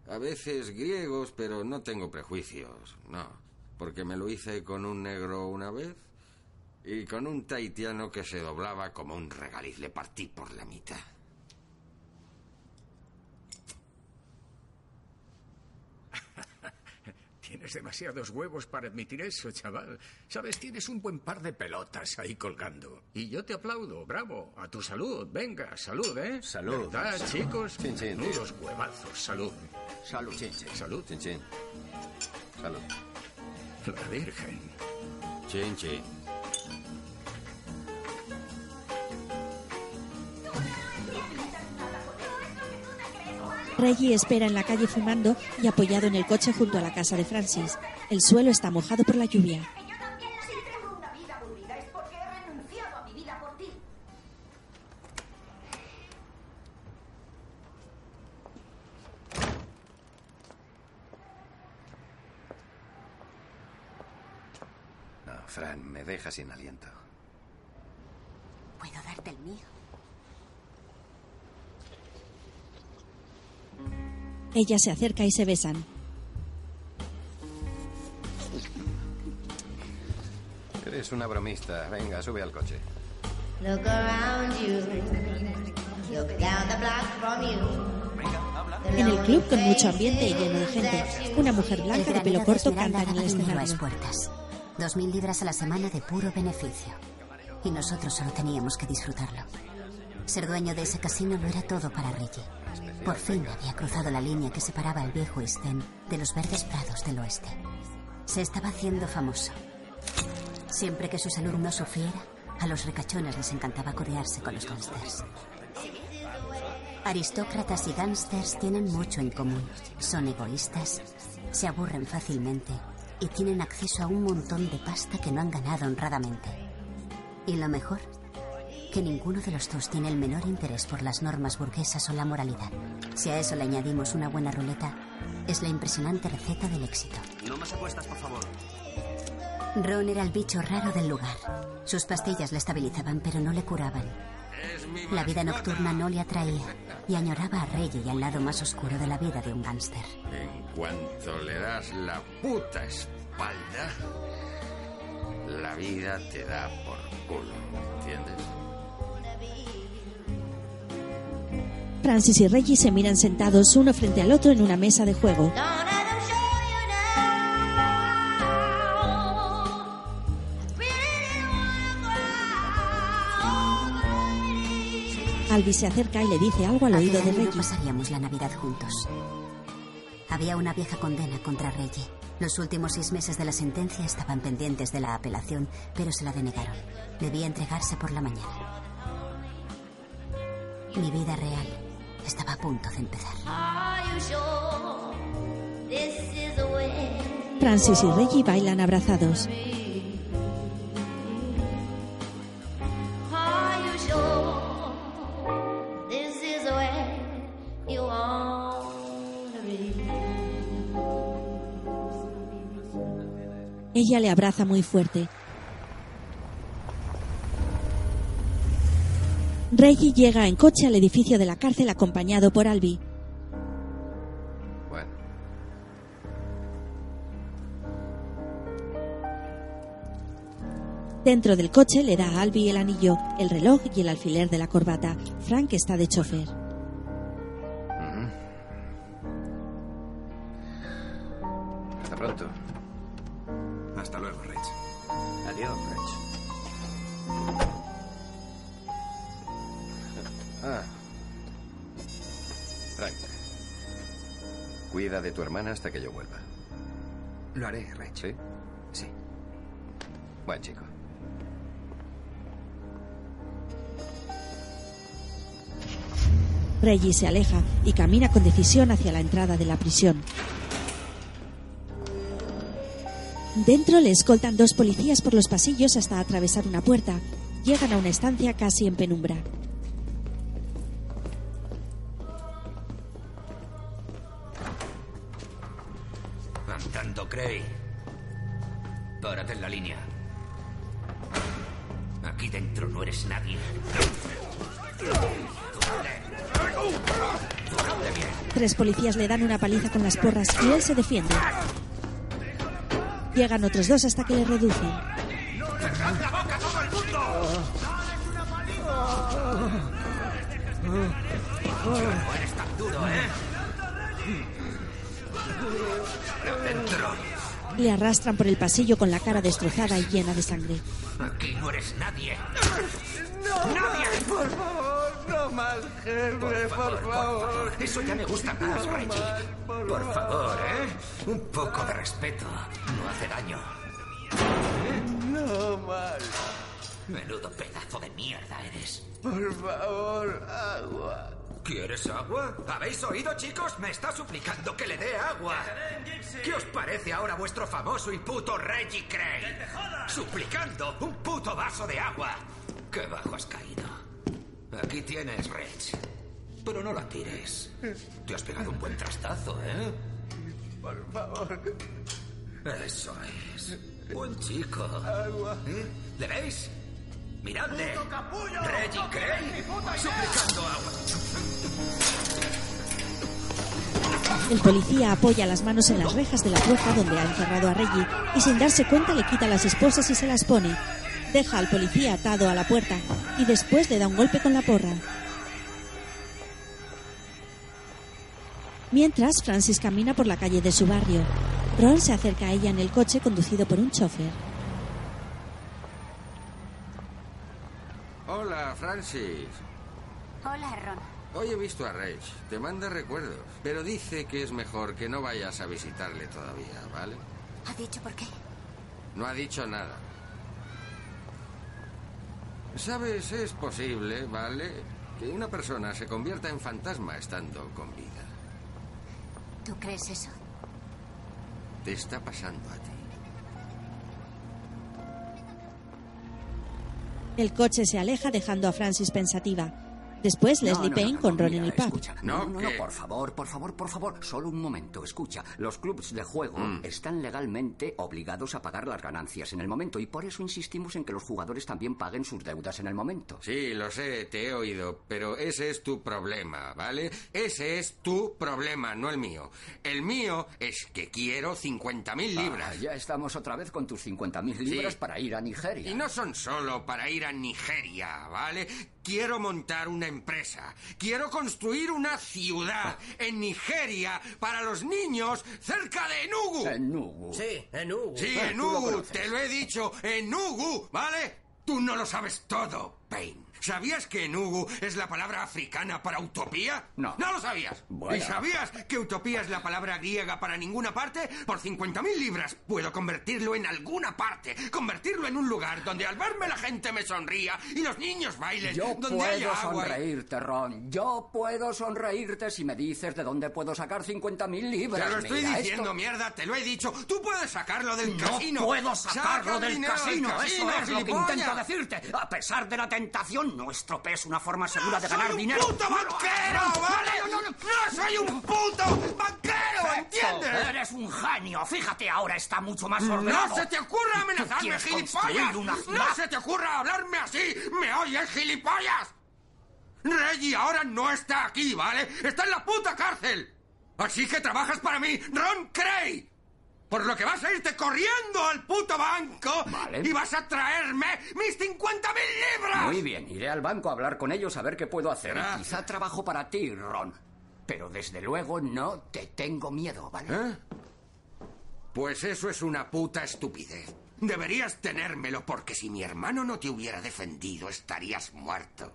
Speaker 9: A veces griegos, pero no tengo prejuicios, no. Porque me lo hice con un negro una vez y con un tahitiano que se doblaba como un regaliz. Le partí por la mitad.
Speaker 20: Tienes demasiados huevos para admitir eso, chaval. Sabes, tienes un buen par de pelotas ahí colgando. Y yo te aplaudo, bravo. A tu salud, venga, salud, ¿eh?
Speaker 4: Salud.
Speaker 20: ¿Verdad, chicos?
Speaker 4: Chin, chin.
Speaker 20: Nudos huevazos, salud.
Speaker 4: Salud. Chin, chin.
Speaker 20: Salud.
Speaker 4: Chin, chin. Salud.
Speaker 20: La Virgen.
Speaker 9: Chin, chin.
Speaker 1: Reggie espera en la calle fumando y apoyado en el coche junto a la casa de Francis. El suelo está mojado por la lluvia.
Speaker 4: No, Fran, me deja sin aliento.
Speaker 2: Puedo darte el mío.
Speaker 1: Ella se acerca y se besan.
Speaker 4: Eres una bromista. Venga, sube al coche.
Speaker 5: Look around you. Look down the block from you.
Speaker 1: En el club con mucho ambiente y lleno de gente, una mujer blanca de pelo corto canta en el escenario.
Speaker 2: expuertas. Dos mil libras a la semana de puro beneficio. Y nosotros solo teníamos que disfrutarlo. Ser dueño de ese casino lo era todo para Reggie. Por fin había cruzado la línea que separaba el viejo East End de los verdes prados del oeste. Se estaba haciendo famoso. Siempre que su salud no sufriera, a los ricachones les encantaba codearse con los gángsters. Aristócratas y gángsters tienen mucho en común. Son egoístas, se aburren fácilmente y tienen acceso a un montón de pasta que no han ganado honradamente. Y lo mejor, que ninguno de los dos tiene el menor interés por las normas burguesas o la moralidad. Si a eso le añadimos una buena ruleta, es la impresionante receta del éxito.
Speaker 3: No más apuestas, por favor.
Speaker 2: Ron era el bicho raro del lugar. Sus pastillas le estabilizaban, pero no le curaban. La vida nocturna no le atraía y añoraba a Reggie y al lado más oscuro de la vida de un gángster.
Speaker 4: En cuanto le das la puta espalda, la vida te da por culo, ¿entiendes?
Speaker 1: Francis y Reggie se miran sentados uno frente al otro en una mesa de juego. Albi se acerca y le dice algo al oído de
Speaker 2: no
Speaker 1: Reggie.
Speaker 2: pasaríamos la Navidad juntos. Había una vieja condena contra Reggie. Los últimos seis meses de la sentencia estaban pendientes de la apelación, pero se la denegaron. Debía entregarse por la mañana. Mi vida real estaba a punto de empezar.
Speaker 1: Francis y Reggie bailan abrazados. Ella le abraza muy fuerte. Reggie llega en coche al edificio de la cárcel acompañado por Albi.
Speaker 4: Bueno,
Speaker 1: Dentro del coche le da a Albi el anillo, el reloj y el alfiler de la corbata. Frank está de chofer.
Speaker 4: hasta pronto. Cuida de tu hermana hasta que yo vuelva.
Speaker 3: Lo haré, Rich.
Speaker 4: ¿Sí?
Speaker 3: Sí.
Speaker 4: Buen chico.
Speaker 1: Reggie se aleja y camina con decisión hacia la entrada de la prisión. Dentro le escoltan dos policías por los pasillos hasta atravesar una puerta. Llegan a una estancia casi en penumbra. Policías le dan una paliza con las porras y él se defiende. Llegan otros dos hasta que le reducen. Le arrastran por el pasillo con la cara destrozada y llena de sangre.
Speaker 12: Aquí no eres nadie.
Speaker 9: ¡Nadie! ¡Por favor! ¡No más, jefe! ¡Por favor!
Speaker 12: Eso ya me gusta más, Reggie. Por favor, ¿eh? Un poco de respeto. No hace daño.
Speaker 9: ¡No más!
Speaker 12: Menudo pedazo de mierda eres.
Speaker 9: Por favor, agua.
Speaker 12: ¿Quieres agua? ¿Habéis oído, chicos? Me está suplicando que le dé agua. ¿Qué os parece ahora vuestro famoso y puto Reggie Cray? Suplicando un puto vaso de agua. ¡Qué bajo has caído! Aquí tienes, Reg. Pero no la tires. Te has pegado un buen trastazo, ¿eh?
Speaker 9: Por favor.
Speaker 12: Eso es. Buen chico.
Speaker 9: Agua.
Speaker 12: ¿Eh? ¿Le veis? ¡Miradle! ¡Reggie
Speaker 9: ¡No idea!
Speaker 12: ¡Suplicando agua!
Speaker 1: El policía apoya las manos en las rejas de la puerta donde ha encerrado a Reggie y sin darse cuenta le quita las esposas y se las pone. Deja al policía atado a la puerta y después le da un golpe con la porra. Mientras, Francis camina por la calle de su barrio. Ron se acerca a ella en el coche conducido por un chofer.
Speaker 4: Hola, Francis.
Speaker 2: Hola, Ron.
Speaker 4: Hoy he visto a Rage. Te manda recuerdos. Pero dice que es mejor que no vayas a visitarle todavía, ¿vale?
Speaker 2: ¿Ha dicho por qué?
Speaker 4: No ha dicho nada. Sabes, es posible, ¿vale? Que una persona se convierta en fantasma estando con vida.
Speaker 2: ¿Tú crees eso?
Speaker 4: Te está pasando a ti.
Speaker 1: El coche se aleja dejando a Francis pensativa. Después
Speaker 7: No,
Speaker 1: Leslie
Speaker 7: no,
Speaker 1: Payne
Speaker 7: no,
Speaker 1: con Ron en el pub.
Speaker 7: escucha. No, no, no, por favor, por favor, por favor. Solo un momento, escucha. Los clubs de juego
Speaker 9: Mm.
Speaker 7: están legalmente obligados a pagar las ganancias en el momento y por eso insistimos en que los jugadores también paguen sus deudas en el momento.
Speaker 9: Sí, lo sé, te he oído, pero ese es tu problema, ¿vale? Ese es tu problema, no el mío. El mío es que quiero 50.000 libras.
Speaker 7: Ah, ya estamos otra vez con tus 50.000 libras
Speaker 9: Sí.
Speaker 7: para ir a Nigeria.
Speaker 9: Y no son solo para ir a Nigeria, ¿vale? Quiero montar una empresa. Quiero construir una ciudad en Nigeria para los niños cerca de Enugu.
Speaker 7: Enugu.
Speaker 13: Sí, Enugu.
Speaker 9: Sí,
Speaker 13: lo
Speaker 9: Enugu, te lo he dicho, Enugu, ¿vale? Tú no lo sabes todo, Payne. ¿Sabías que Enugu es la palabra africana para utopía?
Speaker 7: No.
Speaker 9: No lo sabías.
Speaker 7: Bueno.
Speaker 9: ¿Y sabías que utopía es la palabra griega para ninguna parte? Por 50.000 libras puedo convertirlo en alguna parte. Convertirlo en un lugar donde al verme la gente me sonría y los niños bailen.
Speaker 7: Yo
Speaker 9: donde
Speaker 7: puedo
Speaker 9: haya agua.
Speaker 7: sonreírte, Ron. Yo puedo sonreírte si me dices de dónde puedo sacar 50.000 libras.
Speaker 9: Te lo estoy
Speaker 7: Mira,
Speaker 9: diciendo,
Speaker 7: esto-
Speaker 9: mierda, te lo he dicho. Tú puedes sacarlo del
Speaker 7: No
Speaker 9: casino.
Speaker 7: puedo sacarlo
Speaker 9: Saca
Speaker 7: del casino.
Speaker 9: casino,
Speaker 7: Eso es lo que intento decirte. A pesar de la tentación, no estropees una forma segura de
Speaker 9: ¡Soy
Speaker 7: ganar
Speaker 9: un
Speaker 7: dinero.
Speaker 9: puto banquero, ¿vale? ¡No soy un puto banquero, ¿entiendes?
Speaker 7: Eres un genio. Fíjate, ahora está mucho más
Speaker 9: No
Speaker 7: ordenado.
Speaker 9: se te ocurra amenazarme, gilipollas.
Speaker 7: una.
Speaker 9: No se te ocurra hablarme así. ¿Me oyes, gilipollas? Reggie ahora no está aquí, ¿vale? Está en la puta cárcel. Así que trabajas para mí, Ron Cray. Por lo que vas a irte corriendo al puto banco y vas a traerme mis 50.000 libras.
Speaker 7: Muy bien, iré al banco a hablar con ellos a ver qué puedo hacer.
Speaker 9: Gracias.
Speaker 7: Quizá trabajo para ti, Ron. Pero desde luego no te tengo miedo, ¿vale?
Speaker 9: ¿Eh? Pues eso es una puta estupidez. Deberías tenérmelo porque si mi hermano no te hubiera defendido estarías muerto.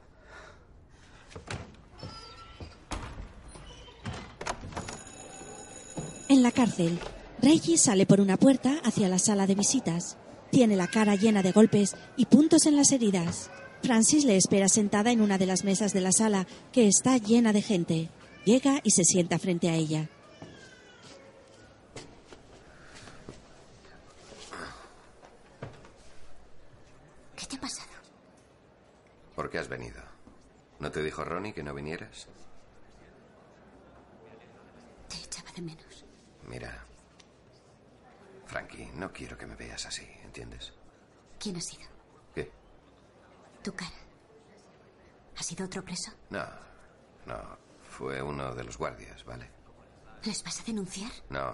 Speaker 1: En la cárcel, Reggie sale por una puerta hacia la sala de visitas. Tiene la cara llena de golpes y puntos en las heridas. Francis le espera sentada en una de las mesas de la sala, que está llena de gente. Llega y se sienta frente a ella.
Speaker 2: ¿Qué te ha pasado?
Speaker 4: ¿Por qué has venido? ¿No te dijo Ronnie que no vinieras?
Speaker 2: Te echaba de menos.
Speaker 4: Mira. Frankie, no quiero que me veas así, ¿entiendes?
Speaker 2: ¿Quién ha sido?
Speaker 4: ¿Qué?
Speaker 2: Tu cara. ¿Ha sido otro preso?
Speaker 4: No, no. Fue uno de los guardias, ¿vale?
Speaker 2: ¿Les vas a denunciar?
Speaker 4: No.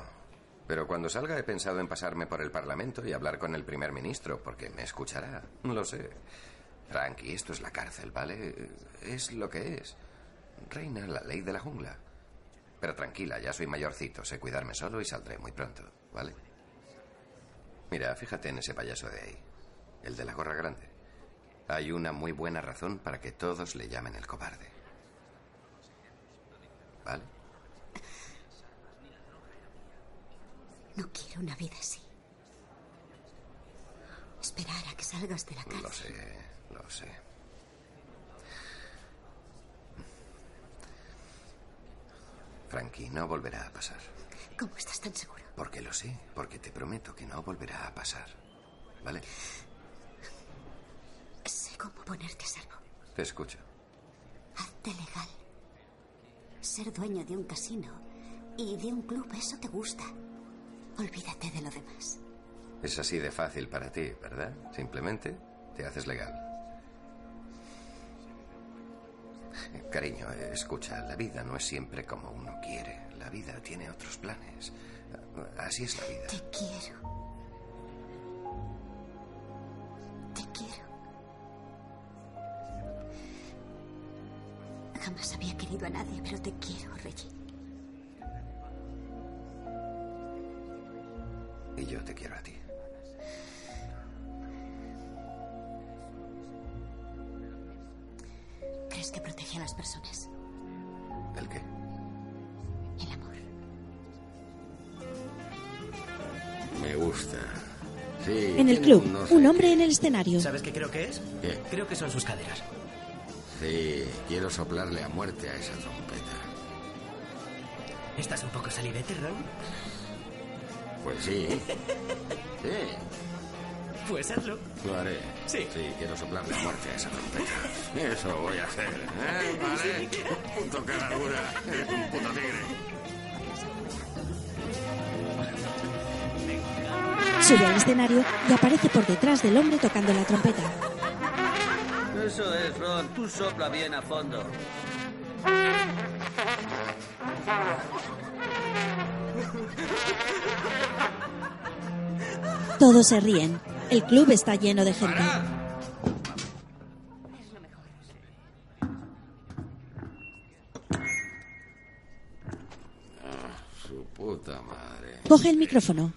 Speaker 4: Pero cuando salga he pensado en pasarme por el Parlamento y hablar con el primer ministro, porque me escuchará. Lo sé. Frankie, esto es la cárcel, ¿vale? Es lo que es. Reina la ley de la jungla. Pero tranquila, ya soy mayorcito, sé cuidarme solo y saldré muy pronto, ¿vale? Mira, fíjate en ese payaso de ahí, el de la gorra grande. Hay una muy buena razón para que todos le llamen el cobarde. ¿Vale?
Speaker 2: No quiero una vida así. Esperar a que salgas de la cárcel.
Speaker 4: Lo sé, lo sé. Frankie, no volverá a pasar.
Speaker 2: ¿Cómo estás tan seguro?
Speaker 4: Porque lo sé, porque te prometo que no volverá a pasar. ¿Vale?
Speaker 2: Sé cómo ponerte a salvo.
Speaker 4: Te escucho.
Speaker 2: Hazte legal. Ser dueño de un casino y de un club, eso te gusta. Olvídate de lo demás.
Speaker 4: Es así de fácil para ti, ¿verdad? Simplemente te haces legal. Cariño, escucha, la vida no es siempre como uno quiere. La vida tiene otros planes. Así es la vida.
Speaker 2: Te quiero. Te quiero. Jamás había querido a nadie, pero te quiero, Reggie.
Speaker 1: En el club,
Speaker 9: un no sé
Speaker 1: un hombre en el escenario.
Speaker 13: ¿Sabes qué creo que es?
Speaker 9: ¿Qué?
Speaker 13: Creo que son sus caderas.
Speaker 9: Sí, quiero soplarle a muerte a esa trompeta.
Speaker 13: ¿Estás un poco salivete, Ron?
Speaker 9: Pues sí. Sí.
Speaker 17: Pues hazlo.
Speaker 9: Lo haré.
Speaker 17: Sí.
Speaker 9: Sí, quiero soplar la muerte a esa trompeta. Eso voy a hacer. ¿eh? ¿Vale? Puto cara dura. Eres un puto tigre.
Speaker 1: Sube al escenario y aparece por detrás del hombre tocando la trompeta.
Speaker 13: Eso es, Ron. Tú sopla bien a fondo.
Speaker 1: Todos se ríen. El club está lleno de gente.
Speaker 9: Ah, su puta madre.
Speaker 1: Coge el micrófono.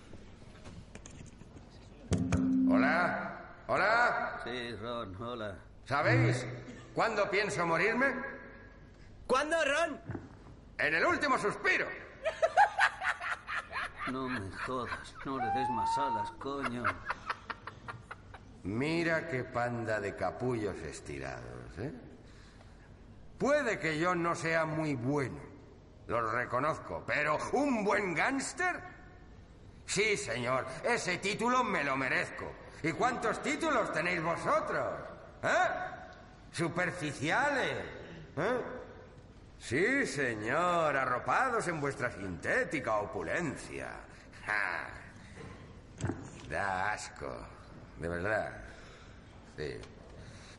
Speaker 9: Hola. Hola.
Speaker 13: Sí, Ron, hola.
Speaker 9: ¿Sabéis cuándo pienso morirme?
Speaker 17: ¿Cuándo, Ron?
Speaker 9: En el último suspiro.
Speaker 13: No me jodas. No le des más alas, coño.
Speaker 9: Mira qué panda de capullos estirados, ¿eh? Puede que yo no sea muy bueno, lo reconozco, pero ¿un buen gángster? Sí, señor, ese título me lo merezco. ¿Y cuántos títulos tenéis vosotros? ¿Eh? Superficiales. ¿Eh? Sí, señor, arropados en vuestra sintética opulencia. Ja. Da asco, de verdad. Sí.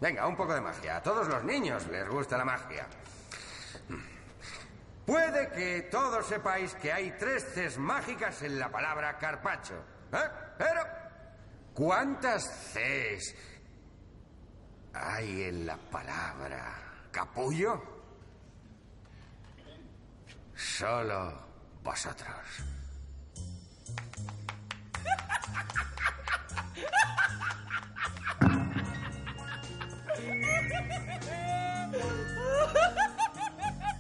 Speaker 9: Venga, un poco de magia. A todos los niños les gusta la magia. Puede que todos sepáis que hay tres Cs mágicas en la palabra carpacho. ¿eh? Pero, ¿cuántas Cs hay en la palabra capullo? Solo vosotros.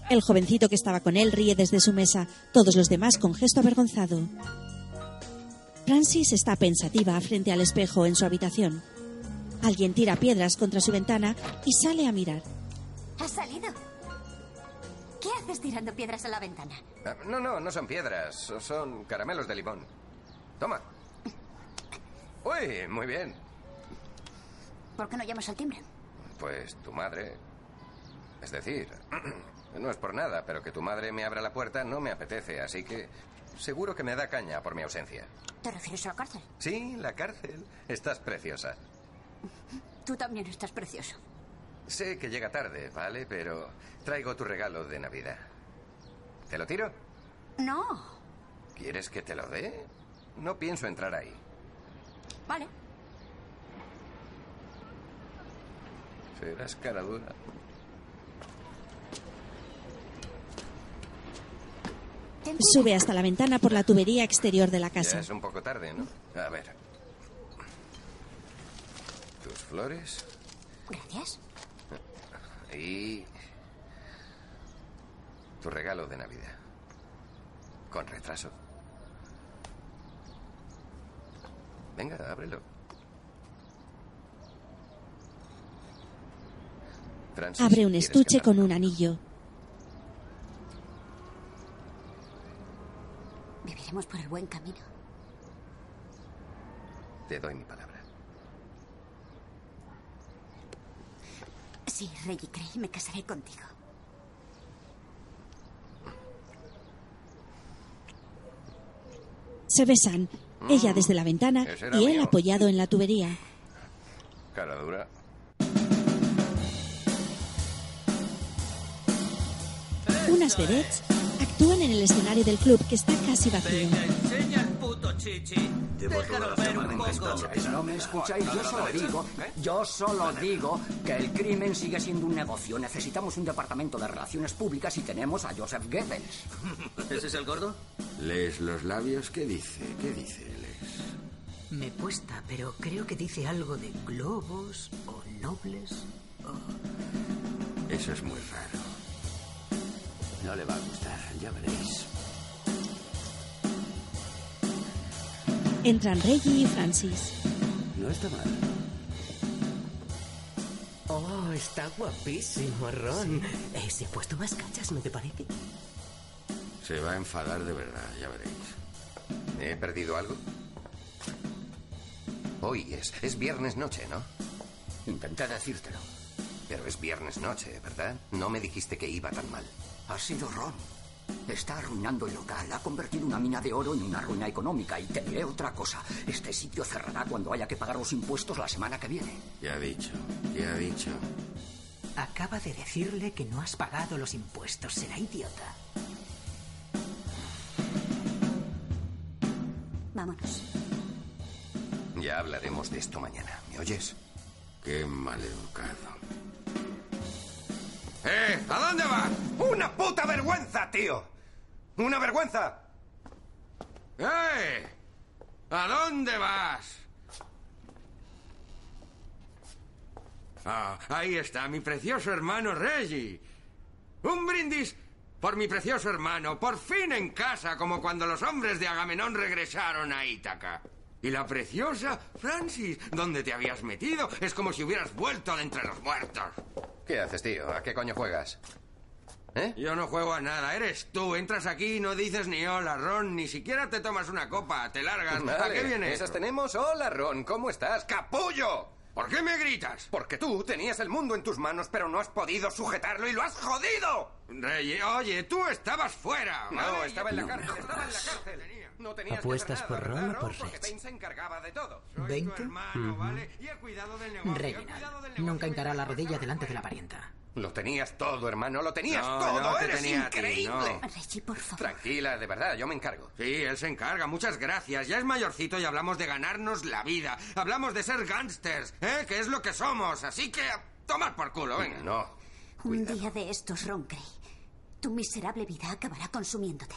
Speaker 1: El jovencito que estaba con él ríe desde su mesa, todos los demás con gesto avergonzado. Francis está pensativa frente al espejo en su habitación. Alguien tira piedras contra su ventana y sale a mirar.
Speaker 2: ¿Has salido? ¿Qué haces tirando piedras a la ventana?
Speaker 4: Ah, No, no, no son piedras, so- son caramelos de limón. Toma. Uy, muy bien.
Speaker 2: ¿Por qué no llamas al timbre?
Speaker 4: Pues tu madre. Es decir, no es por nada, pero que tu madre me abra la puerta no me apetece, así que seguro que me da caña por mi ausencia.
Speaker 2: ¿Te refieres a la cárcel?
Speaker 4: Sí, la cárcel. Estás preciosa.
Speaker 2: Tú también estás precioso.
Speaker 4: Sé que llega tarde, ¿vale? Pero traigo tu regalo de Navidad. ¿Te lo tiro?
Speaker 2: No.
Speaker 4: ¿Quieres que te lo dé? No pienso entrar ahí.
Speaker 2: Vale.
Speaker 4: Serás cara dura.
Speaker 1: Sube hasta la ventana por la tubería exterior de la
Speaker 4: Ya
Speaker 1: casa.
Speaker 4: es un poco tarde, ¿no? A ver. Tus flores
Speaker 2: Gracias.
Speaker 4: y tu regalo de Navidad. Con retraso. Venga, ábrelo. Francis,
Speaker 1: Abre un
Speaker 4: ¿quieres
Speaker 1: estuche con un anillo.
Speaker 2: Viviremos por el buen camino.
Speaker 4: Te doy mi palabra.
Speaker 2: Sí, Reggie Cray, me casaré contigo.
Speaker 1: Se besan, ella desde la ventana y él
Speaker 4: mío.
Speaker 1: apoyado en la tubería.
Speaker 4: Cara dura.
Speaker 1: Unas vedettes actúan en el escenario del club que está casi vacío.
Speaker 13: Enseña el puto chichi.
Speaker 7: Llevo
Speaker 13: Déjalo ver un poco.
Speaker 7: No me escucháis, yo solo digo, yo solo digo que el crimen sigue siendo un negocio. Necesitamos un departamento de relaciones públicas y tenemos a Joseph Goebbels.
Speaker 13: ¿Ese es el gordo?
Speaker 9: ¿Lees los labios? ¿Qué dice? ¿Qué dice, Les?
Speaker 17: Me cuesta, pero creo que dice algo de globos o nobles.
Speaker 9: Eso es muy raro.
Speaker 12: No le va a gustar, ya veréis.
Speaker 1: Entran Reggie y Francis.
Speaker 12: No está mal.
Speaker 17: Oh, está guapísimo, Ron. Eh, se ha puesto más cachas, ¿no te parece?
Speaker 9: Se va a enfadar de verdad, ya veréis.
Speaker 4: ¿He perdido algo? Hoy es, es viernes noche, ¿no?
Speaker 7: Intenté decírtelo.
Speaker 4: Pero es viernes noche, ¿verdad? No me dijiste que iba tan mal.
Speaker 7: Ha sido Ron. Está arruinando el local. Ha convertido una mina de oro en una ruina económica. Y te diré otra cosa. Este sitio cerrará cuando haya que pagar los impuestos la semana que viene.
Speaker 9: Ya ha dicho, ya ha dicho.
Speaker 17: Acaba de decirle que no has pagado los impuestos. Será idiota.
Speaker 2: Vámonos.
Speaker 4: Ya hablaremos de esto mañana. ¿Me oyes?
Speaker 9: Qué maleducado. ¡Eh! ¿A dónde vas?
Speaker 10: ¡Una puta vergüenza, tío! ¡Una vergüenza!
Speaker 9: ¡Eh! ¿A dónde vas? Ah, ahí está, mi precioso hermano Reggie. Un brindis por mi precioso hermano, por fin en casa, como cuando los hombres de Agamenón regresaron a Ítaca. Y la preciosa Francis, ¿dónde te habías metido? Es como si hubieras vuelto de entre los muertos.
Speaker 4: ¿Qué haces, tío? ¿A qué coño juegas? ¿Eh?
Speaker 9: Yo no juego a nada, eres tú. Entras aquí y no dices ni hola, Ron, ni siquiera te tomas una copa, te largas. ¿A qué viene?
Speaker 4: Esas tenemos. Hola, Ron, ¿cómo estás? ¡Capullo!
Speaker 9: ¿Por qué me gritas?
Speaker 10: Porque tú tenías el mundo en tus manos, pero no has podido sujetarlo y lo has jodido.
Speaker 9: Rey, oye, tú estabas fuera.
Speaker 10: No, estaba en la
Speaker 9: No
Speaker 10: cárcel,
Speaker 9: me
Speaker 10: estaba en la cárcel. No tenías
Speaker 17: ¿Apuestas
Speaker 10: que hacer
Speaker 17: por Ron
Speaker 10: ¿verdad,
Speaker 17: o por?
Speaker 10: Bain se encargaba de todo.
Speaker 17: ¿20?
Speaker 9: ¿vale? Y el cuidado del negocio.
Speaker 17: Reginald, nunca hincará la rodilla delante de la parienta.
Speaker 4: Lo tenías todo, hermano, lo tenías
Speaker 9: No,
Speaker 4: todo.
Speaker 9: no te
Speaker 4: Eres
Speaker 9: tenía ti,
Speaker 4: increíble.
Speaker 9: no.
Speaker 2: Reggie, por favor.
Speaker 4: Tranquila, de verdad, yo me encargo.
Speaker 9: Sí, él se encarga. Muchas gracias. Ya es mayorcito y hablamos de ganarnos la vida. Hablamos de ser gángsters, ¿eh? Que es lo que somos. Así que a tomar por culo, venga.
Speaker 4: No.
Speaker 2: Un día de estos, Ron Gray. Tu miserable vida acabará consumiéndote.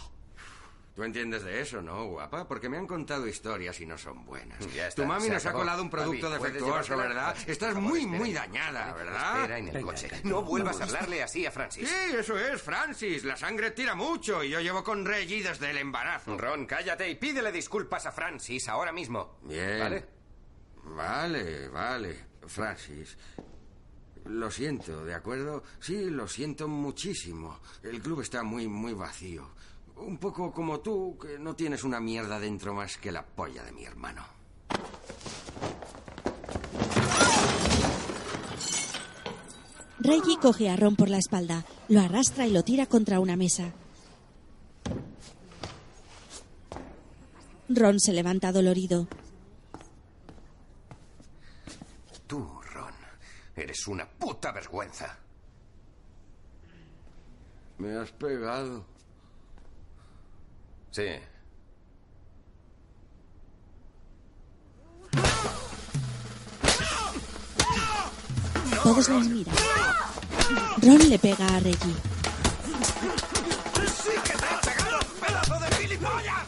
Speaker 9: Tú entiendes de eso, ¿no, guapa? Porque me han contado historias y no son buenas.
Speaker 4: Ya está,
Speaker 9: tu mami nos ha colado un producto
Speaker 4: Javi, ¿puedes
Speaker 9: defectuoso? ¿verdad? Estás
Speaker 4: favor,
Speaker 9: muy,
Speaker 4: espera.
Speaker 9: muy dañada, ¿verdad?
Speaker 4: Espera en el coche. No vuelvas a hablarle así a Francis.
Speaker 9: Sí, eso es, Francis. La sangre tira mucho y yo llevo con Reggie desde el embarazo.
Speaker 4: Ron, cállate y pídele disculpas a Francis ahora mismo.
Speaker 9: Bien.
Speaker 4: ¿Vale?
Speaker 9: Vale, vale. Francis. Lo siento, ¿de acuerdo? Sí, lo siento muchísimo. El club está muy, muy vacío. Un poco como tú, que no tienes una mierda dentro más que la polla de mi hermano.
Speaker 1: Reggie coge a Ron por la espalda, lo arrastra y lo tira contra una mesa. Ron se levanta dolorido.
Speaker 4: Tú, Ron, eres una puta vergüenza.
Speaker 9: Me has pegado.
Speaker 4: Sí.
Speaker 1: Todos les miran. Ron le pega a Reggie.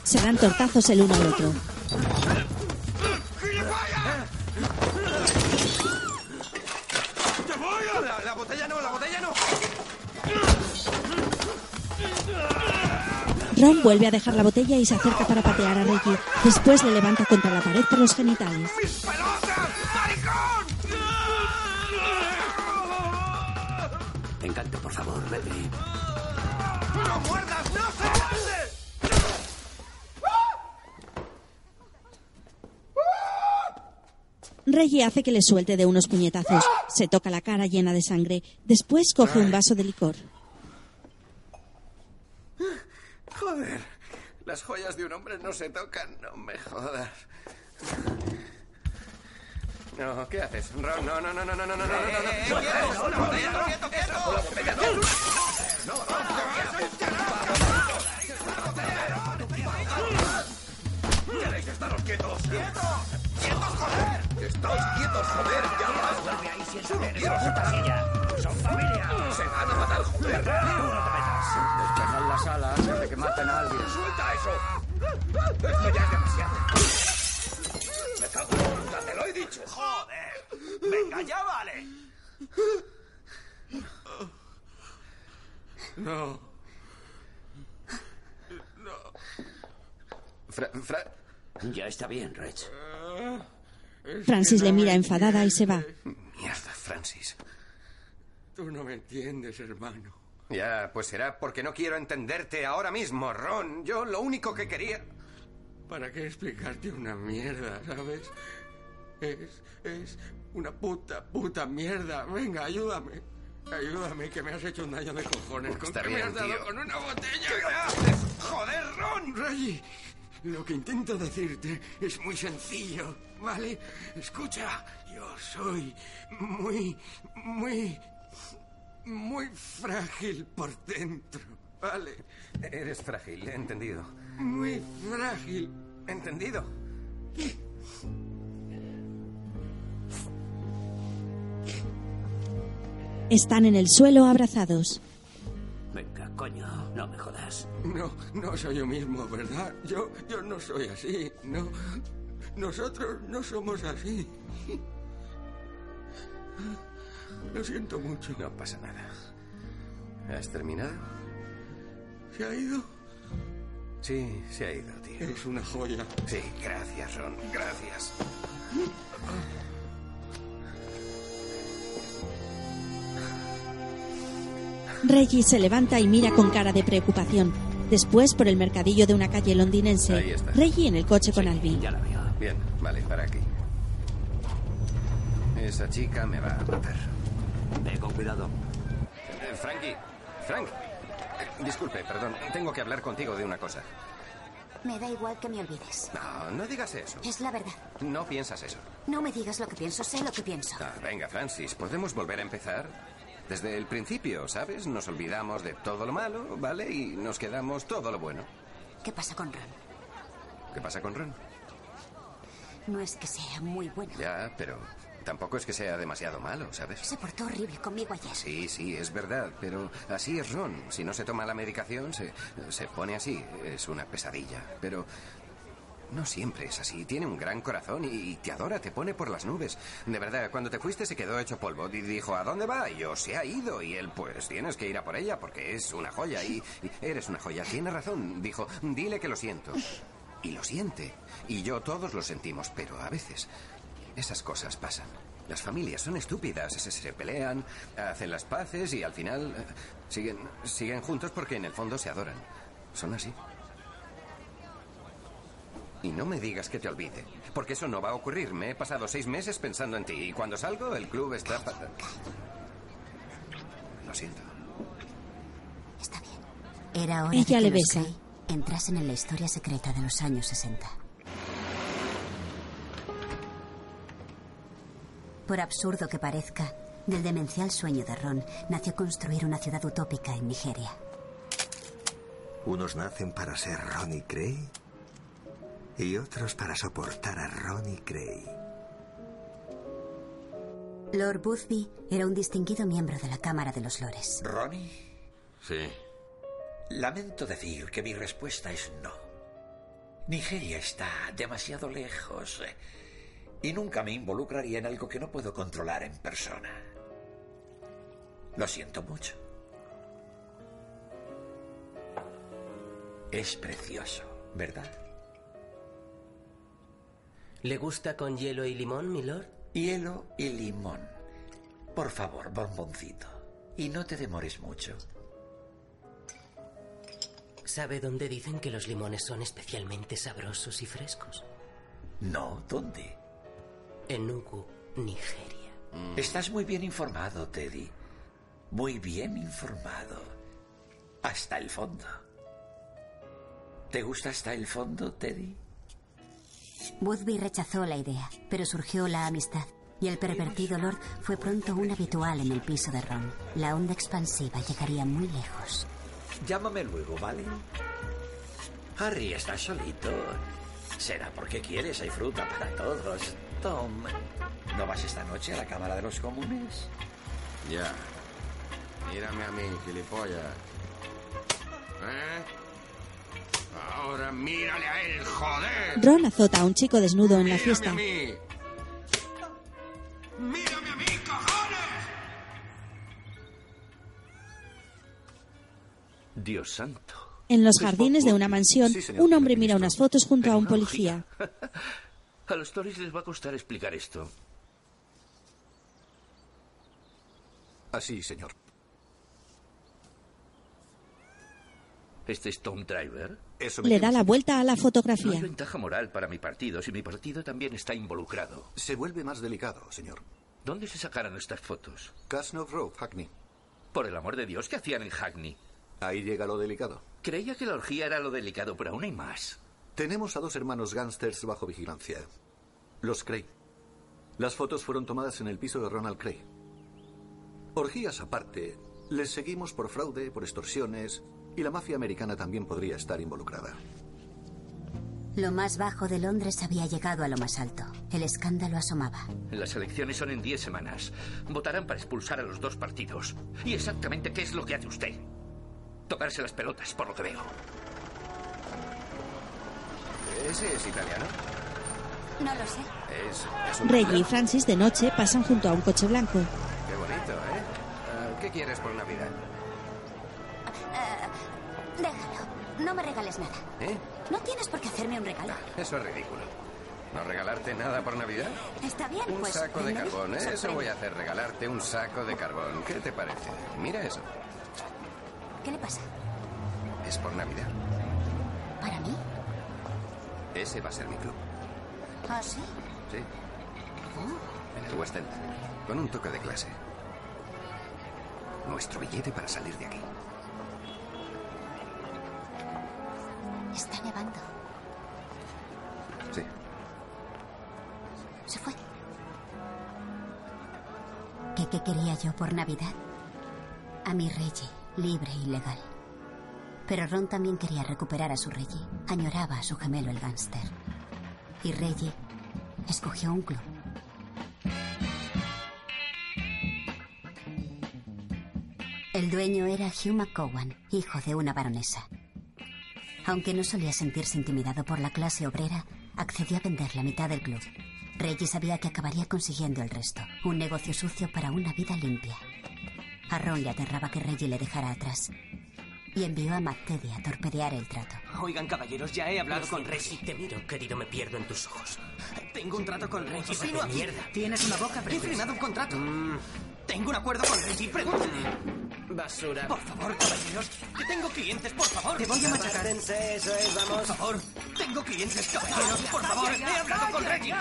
Speaker 1: Se dan tortazos el uno al otro. Ron vuelve a dejar la botella y se acerca para patear a Reggie. Después le levanta contra la pared por los genitales.
Speaker 10: ¡Mis pelotas! ¡Maricón!
Speaker 12: Encanto, por favor, Reggie.
Speaker 10: ¡No muerdas! ¡No se!
Speaker 1: Reggie hace que le suelte de unos puñetazos. Se toca la cara llena de sangre. Después coge un vaso de licor.
Speaker 4: Joder, las joyas de un hombre no se tocan, no me jodas. No, ¿qué haces? Ron, no, no, no, no, no, no, no, no, no, no, no, la botella no, quieto, quieto. La botella no.
Speaker 10: ¡Queréis estaros quietos! ¡Quietos! ¡Quietos, joder! ¡Estáis quietos, joder! ¡Ya vas!
Speaker 19: Vuelve ahí si es
Speaker 10: Solo
Speaker 19: mujer,
Speaker 10: quiero
Speaker 19: puta
Speaker 10: separar.
Speaker 19: silla. Son familia.
Speaker 10: ¡Se van a matar, joder!
Speaker 19: Tú no te metas.
Speaker 7: Despejad la sala antes de que maten a alguien.
Speaker 10: ¡Suelta eso! Esto ya es demasiado. ¡Me cago en la puta, te lo he dicho!
Speaker 19: Joder. Venga, ya vale.
Speaker 9: No.
Speaker 4: Fra, Fra-
Speaker 12: Ya está bien, Reg.
Speaker 9: Es
Speaker 1: Francis le
Speaker 9: no
Speaker 1: mira enfadada y se va.
Speaker 4: Mierda, Francis.
Speaker 9: Tú no me entiendes, hermano.
Speaker 4: Ya, pues será porque no quiero entenderte ahora mismo, Ron. Yo lo único que quería...
Speaker 9: ¿Para qué explicarte una mierda, sabes? Es, es una puta, puta mierda. Venga, ayúdame. Ayúdame, que me has hecho un daño de cojones. ¿Con
Speaker 4: Está
Speaker 9: qué me has dado
Speaker 4: tío.
Speaker 9: con una botella? ¿Qué haces? ¡Joder, Ron! Reggie, lo que intento decirte es muy sencillo, ¿vale? Escucha, yo soy muy, muy, muy frágil por dentro, ¿vale?
Speaker 4: Eres frágil, he entendido.
Speaker 9: Muy frágil.
Speaker 4: ¿Entendido?
Speaker 1: Están en el suelo abrazados.
Speaker 13: Venga, coño, no me jodas.
Speaker 9: No, no soy yo mismo, ¿verdad? Yo, yo no soy así. No, nosotros no somos así. Lo siento mucho.
Speaker 4: No pasa nada. ¿Has terminado?
Speaker 9: ¿Se ha ido?
Speaker 4: Sí, se ha ido, tío.
Speaker 9: Es una joya.
Speaker 4: Sí, gracias, Ron. Gracias.
Speaker 1: Reggie se levanta y mira con cara de preocupación. Después, por el mercadillo de una calle
Speaker 4: Ahí
Speaker 1: londinense,
Speaker 4: está.
Speaker 1: Reggie en el coche con Alvin.
Speaker 4: Bien, vale, para aquí. Esa chica me va a matar.
Speaker 13: Ve con cuidado.
Speaker 4: Eh, Frankie, Frank. eh, Disculpe, perdón. Tengo que hablar contigo de una cosa.
Speaker 2: Me da igual que me olvides.
Speaker 4: No, no digas eso.
Speaker 2: Es la verdad.
Speaker 4: No piensas eso.
Speaker 2: No me digas lo que pienso, sé lo que pienso.
Speaker 4: Ah, venga, Francis, ¿podemos volver a empezar? Desde el principio, ¿sabes? Nos olvidamos de todo lo malo, ¿vale? Y nos quedamos todo lo bueno.
Speaker 2: ¿Qué pasa con Ron?
Speaker 4: ¿Qué pasa con Ron?
Speaker 2: No es que sea muy bueno.
Speaker 4: Ya, pero tampoco es que sea demasiado malo, ¿sabes?
Speaker 2: Se portó horrible conmigo ayer.
Speaker 4: Sí, sí, es verdad, pero así es Ron. Si no se toma la medicación, se, se pone así. Es una pesadilla. Pero no siempre es así. Tiene un gran corazón y, te adora, te pone por las nubes. De verdad, cuando te fuiste se quedó hecho polvo y dijo, ¿a dónde va? Y yo, se ha ido. Y él, pues tienes que ir a por ella porque es una joya y, y eres una joya. Tiene razón. Dijo, dile que lo siento. Y lo siente. Y yo todos lo sentimos, pero a veces esas cosas pasan. Las familias son estúpidas, se, se pelean, hacen las paces y al final eh, siguen, siguen juntos porque en el fondo se adoran. Son así. Y no me digas que te olvide, porque eso no va a ocurrir. Me he pasado seis meses pensando en ti y cuando salgo el club está... Lo siento.
Speaker 2: Era hora
Speaker 1: Ella
Speaker 2: de
Speaker 1: le
Speaker 2: que los
Speaker 1: besa.
Speaker 2: Entrasen en la historia secreta de los años 60. Por absurdo que parezca, del demencial sueño de Ron nació construir una ciudad utópica en Nigeria.
Speaker 21: Unos nacen para ser Ronnie Cray y otros para soportar a Ronnie Cray.
Speaker 2: Lord Boothby era un distinguido miembro de la Cámara de los Lores.
Speaker 10: ¿Ronnie?
Speaker 9: Sí.
Speaker 10: Lamento decir que mi respuesta es no. Nigeria está demasiado lejos eh, y nunca me involucraría en algo que no puedo controlar en persona. Lo siento mucho. Es precioso, ¿verdad?
Speaker 17: ¿Le gusta con hielo y limón, milord?
Speaker 10: Hielo y limón. Por favor, bomboncito. Y no te demores mucho.
Speaker 17: ¿Sabe dónde dicen que los limones son especialmente sabrosos y frescos?
Speaker 10: No, ¿dónde?
Speaker 17: En Nuku, Nigeria.
Speaker 10: Estás muy bien informado, Teddy. Muy bien informado. Hasta el fondo. ¿Te gusta hasta el fondo, Teddy?
Speaker 2: Boothby rechazó la idea, pero surgió la amistad. Y el pervertido Lord fue pronto un habitual en el piso de Ron. La onda expansiva llegaría muy lejos.
Speaker 10: Llámame luego, ¿vale? Harry, ¿estás solito? Será porque quieres, hay fruta para todos. Tom, ¿no vas esta noche a la Cámara de los Comunes?
Speaker 9: Ya. Mírame a mí, gilipollas. ¿Eh? Ahora mírale a él, joder.
Speaker 1: Ron azota a un chico desnudo en la
Speaker 9: Mírame
Speaker 1: fiesta.
Speaker 9: a mí. Mírame a mí, cojones.
Speaker 12: Dios santo.
Speaker 1: En los jardines de una mansión,
Speaker 12: Sí,
Speaker 1: un hombre mira unas fotos junto a un policía.
Speaker 12: A los Tories les va a costar explicar esto. Así, señor. ¿Este es Tom Driver?
Speaker 22: Eso
Speaker 1: Le da la vuelta a la
Speaker 12: No hay
Speaker 1: fotografía.
Speaker 12: ventaja moral para mi partido si mi partido también está involucrado.
Speaker 22: Se vuelve más delicado, señor.
Speaker 12: ¿Dónde se sacaron estas fotos?
Speaker 22: Casnov Road, Hackney.
Speaker 12: Por el amor de Dios, ¿qué hacían en Hackney?
Speaker 22: Ahí llega lo delicado.
Speaker 12: Creía que la orgía era lo delicado, pero aún hay más.
Speaker 22: Tenemos a dos hermanos gángsters bajo vigilancia. Los Cray. Las fotos fueron tomadas en el piso de Ronald Cray. Orgías aparte, les seguimos por fraude, por extorsiones, y la mafia americana también podría estar involucrada.
Speaker 2: Lo más bajo de Londres había llegado a lo más alto. El escándalo asomaba.
Speaker 12: Las elecciones son en 10 semanas. Votarán para expulsar a los dos partidos. ¿Y exactamente qué es lo que hace usted? Tocarse las pelotas, por lo que veo.
Speaker 4: ¿Ese es italiano?
Speaker 2: No lo sé.
Speaker 4: Es, es un...
Speaker 1: Reggie y Francis de noche pasan junto a un coche blanco.
Speaker 4: Qué bonito, ¿eh? Ah, ¿Qué quieres por Navidad?
Speaker 2: Déjalo. No me regales nada.
Speaker 4: ¿Eh?
Speaker 2: No tienes por qué hacerme un regalo.
Speaker 4: Eso es ridículo. ¿No regalarte nada por Navidad?
Speaker 2: Está bien,
Speaker 4: Un
Speaker 2: pues.
Speaker 4: saco de carbón, ¿eh? Eso voy a hacer, regalarte un saco de carbón. ¿Qué te parece? Mira eso.
Speaker 2: ¿Qué le pasa?
Speaker 4: Es por Navidad.
Speaker 2: ¿Para mí?
Speaker 4: Ese va a ser mi club.
Speaker 2: ¿Ah, sí?
Speaker 4: Sí, en el West End. Con un toque de clase. Nuestro billete para salir de aquí.
Speaker 2: Está nevando.
Speaker 4: Sí.
Speaker 2: Se fue. ¿Qué, qué quería yo por Navidad? A mi Reggie, libre y legal. Pero Ron también quería recuperar a su Reggie. Añoraba a su gemelo el gángster. Y Reggie escogió un club. El dueño era Hugh McCowan, hijo de una baronesa. Aunque no solía sentirse intimidado por la clase obrera, accedió a vender la mitad del club. Reggie sabía que acabaría consiguiendo el resto. Un negocio sucio para una vida limpia. A Ron le aterraba que Reggie le dejara atrás. Y envió a McTeddy a torpedear el trato.
Speaker 23: Oigan, caballeros, ya he hablado con Reggie.
Speaker 17: Si te miro, querido, me pierdo en tus ojos.
Speaker 23: Tengo un trato con Reggie. Vino aquí.
Speaker 17: mierda.
Speaker 23: Tienes una boca He firmado un contrato. Tengo un acuerdo con Reggie. Pregúntale.
Speaker 17: Basura.
Speaker 23: Por favor, caballeros. Que tengo clientes, por favor. Te voy a machacar.
Speaker 17: Eso es, vamos.
Speaker 23: Por favor. Tengo clientes, caballeros. Por favor.
Speaker 17: calla,
Speaker 23: He hablado con
Speaker 17: calla,
Speaker 23: Reggie.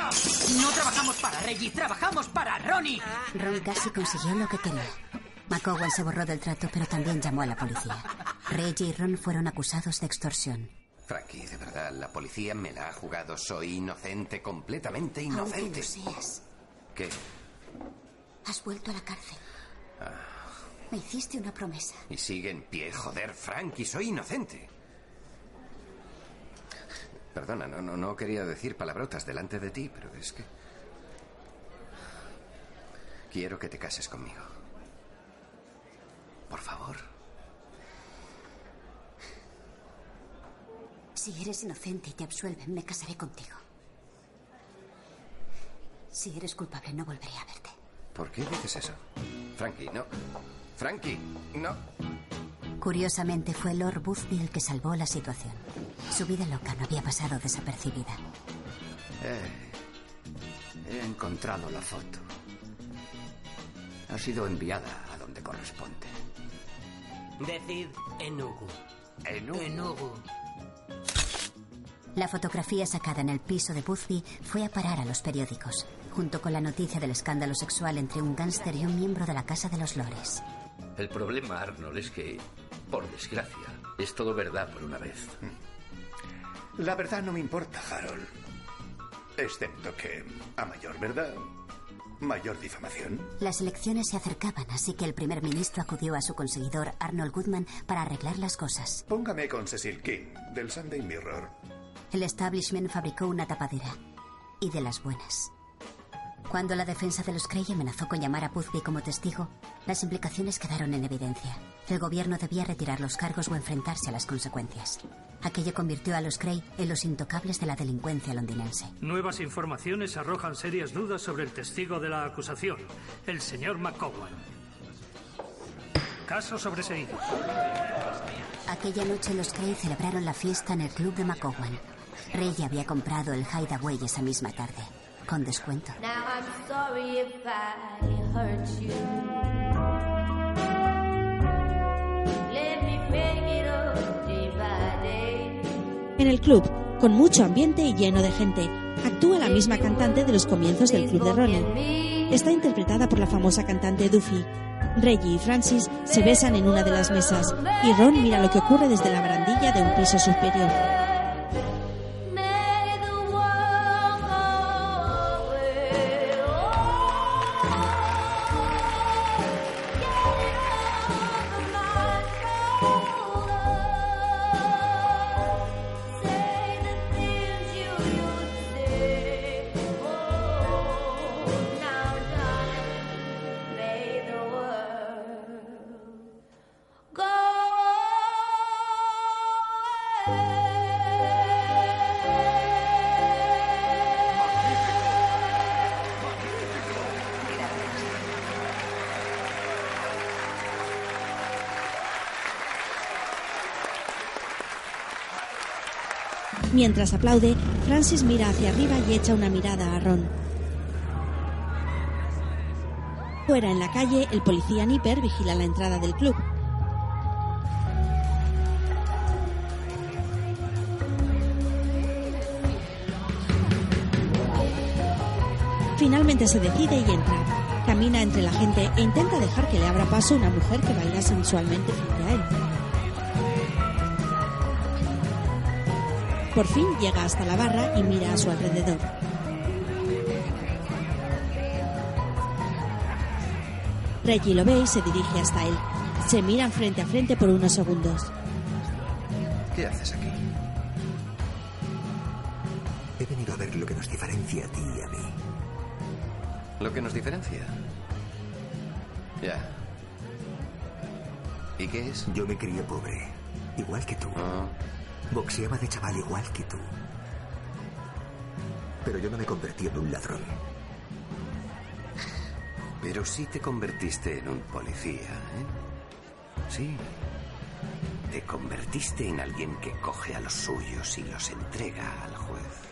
Speaker 23: No trabajamos para Reggie. Trabajamos para Ronnie.
Speaker 2: Ron casi consiguió lo que quería. McCowan se borró del trato, pero también llamó a la policía. Reggie y Ron fueron acusados de extorsión.
Speaker 4: Frankie, de verdad, la policía me la ha jugado. Soy inocente, completamente
Speaker 2: Aunque
Speaker 4: inocente.
Speaker 2: lo seas,
Speaker 4: ¿Qué?
Speaker 2: has vuelto a la cárcel. Me hiciste una promesa.
Speaker 4: Y sigue en pie, joder, Frankie, soy inocente. Perdona, no, no, no quería decir palabrotas delante de ti, pero es que... Quiero que te cases conmigo. Por favor.
Speaker 2: Si eres inocente y te absuelven, me casaré contigo. Si eres culpable, no volveré a verte.
Speaker 4: ¿Por qué dices eso? Frankie, no. Frankie, no.
Speaker 2: Curiosamente, fue Lord Boothby el que salvó la situación. Su vida loca no había pasado desapercibida.
Speaker 7: Eh, he encontrado la foto. Ha sido enviada a donde corresponde.
Speaker 17: Decid Enugu.
Speaker 7: Enugu.
Speaker 2: La fotografía sacada en el piso de Boothby fue a parar a los periódicos, junto con la noticia del escándalo sexual entre un gángster y un miembro de la Casa de los Lores.
Speaker 12: El problema, Arnold, es que, por desgracia, es todo verdad por una vez.
Speaker 10: La verdad no me importa, Harold. Excepto que, a mayor verdad, mayor difamación.
Speaker 2: Las elecciones se acercaban, así que el primer ministro acudió a su conseguidor Arnold Goodman para arreglar las cosas.
Speaker 10: Póngame con Cecil King, del Sunday Mirror.
Speaker 2: El establishment fabricó una tapadera. Y de las buenas. Cuando la defensa de los Cray amenazó con llamar a Boothby como testigo, las implicaciones quedaron en evidencia. El gobierno debía retirar los cargos o enfrentarse a las consecuencias. Aquello convirtió a los Cray en los intocables de la delincuencia londinense.
Speaker 24: Nuevas informaciones arrojan serias dudas sobre el testigo de la acusación, el señor McCowan. Caso sobreseído.
Speaker 2: Aquella noche los Cray celebraron la fiesta en el club de McCowan. Rey había comprado el Hideaway esa misma tarde, con descuento.
Speaker 5: Now I'm sorry if I hurt you. Let me make it up day
Speaker 1: el club, con mucho ambiente y lleno de gente, actúa la misma cantante de los comienzos del club de Ronnie. Está interpretada por la famosa cantante Duffy. Reggie y Francis se besan en una de las mesas y Ron mira lo que ocurre desde la barandilla de un piso superior. Mientras aplaude, Francis mira hacia arriba y echa una mirada a Ron. Fuera en la calle, el policía Nipper vigila la entrada del club. Finalmente se decide y entra. Camina entre la gente e intenta dejar que le abra paso una mujer que baila sensualmente frente a él. Por fin llega hasta la barra y mira a su alrededor. Reggie lo ve y se dirige hasta él. Se miran frente a frente por unos segundos.
Speaker 21: ¿Qué haces aquí? He venido a ver lo que nos diferencia a ti y a mí.
Speaker 4: ¿Lo que nos diferencia? Ya. ¿Y qué es?
Speaker 21: Yo me crié pobre, igual que tú. Boxeaba de chaval igual que tú. Pero yo no me convertí en un ladrón.
Speaker 4: Pero sí te convertiste en un policía, ¿eh? Sí. Te convertiste en alguien que coge a los suyos y los entrega al juez.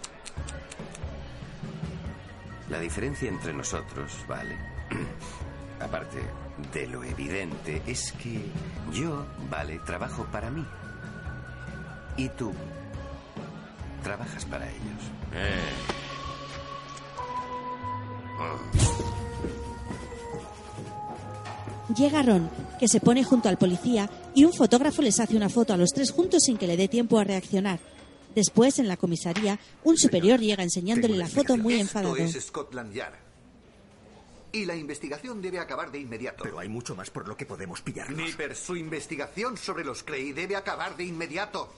Speaker 4: La diferencia entre nosotros, ¿vale? Aparte de lo evidente, es que yo, vale, trabajo para mí. Y tú trabajas para ellos.
Speaker 1: Llega Ron, que se pone junto al policía y un fotógrafo les hace una foto a los tres juntos sin que le dé tiempo a reaccionar. Después, en la comisaría, un superior llega enseñándole la foto muy enfadado.
Speaker 22: Esto es Scotland Yard. Y la investigación debe acabar de inmediato.
Speaker 21: Pero hay mucho más por lo que podemos pillarnos.
Speaker 22: Nipper, su investigación sobre los Crey debe acabar de inmediato.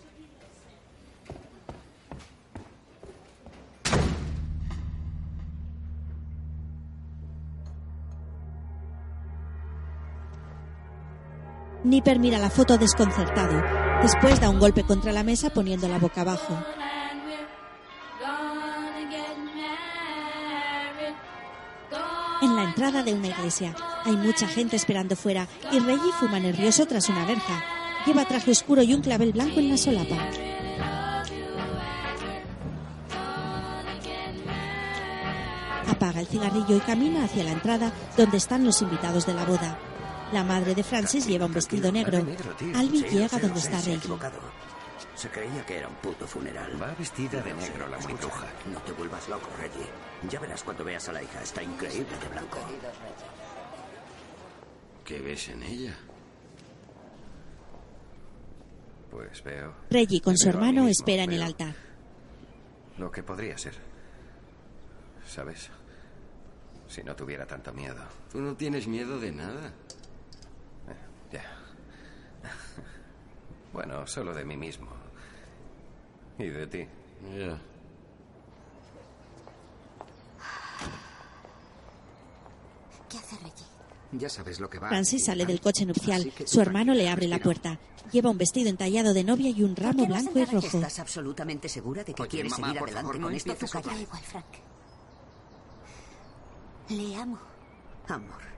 Speaker 1: Nipper mira la foto desconcertado. Después da un golpe contra la mesa poniéndola boca abajo. En la entrada de una iglesia hay mucha gente esperando fuera y Reggie fuma nervioso tras una verja. Lleva traje oscuro y un clavel blanco en la solapa. Apaga el cigarrillo y camina hacia la entrada donde están los invitados de la boda. La madre de Francis lleva un vestido negro. Alvin llega donde está Reggie.
Speaker 12: Se creía que era un puto funeral.
Speaker 4: Va vestida de negro la muy bruja.
Speaker 12: No te vuelvas loco, Reggie. Ya verás cuando veas a la hija. Está increíble de blanco.
Speaker 9: ¿Qué ves en ella?
Speaker 4: Pues veo.
Speaker 1: Reggie con su hermano
Speaker 4: mismo,
Speaker 1: espera en el altar.
Speaker 4: Lo que podría ser. ¿Sabes? Si no tuviera tanto miedo.
Speaker 9: Tú no tienes miedo de nada.
Speaker 4: Bueno, solo de mí mismo. Y de ti.
Speaker 9: Ya.
Speaker 2: ¿Qué hace Reggie?
Speaker 18: Ya sabes lo que va.
Speaker 1: Francis sale del coche nupcial. Su hermano le abre la puerta. Lleva un vestido entallado de novia y un ramo blanco y rojo.
Speaker 2: ¿Estás absolutamente segura de que
Speaker 18: Oye,
Speaker 2: quieres
Speaker 18: mamá,
Speaker 2: seguir
Speaker 18: por
Speaker 2: adelante
Speaker 18: favor, no
Speaker 2: con esto? Tú calla igual, Frank. Le amo.
Speaker 17: Amor.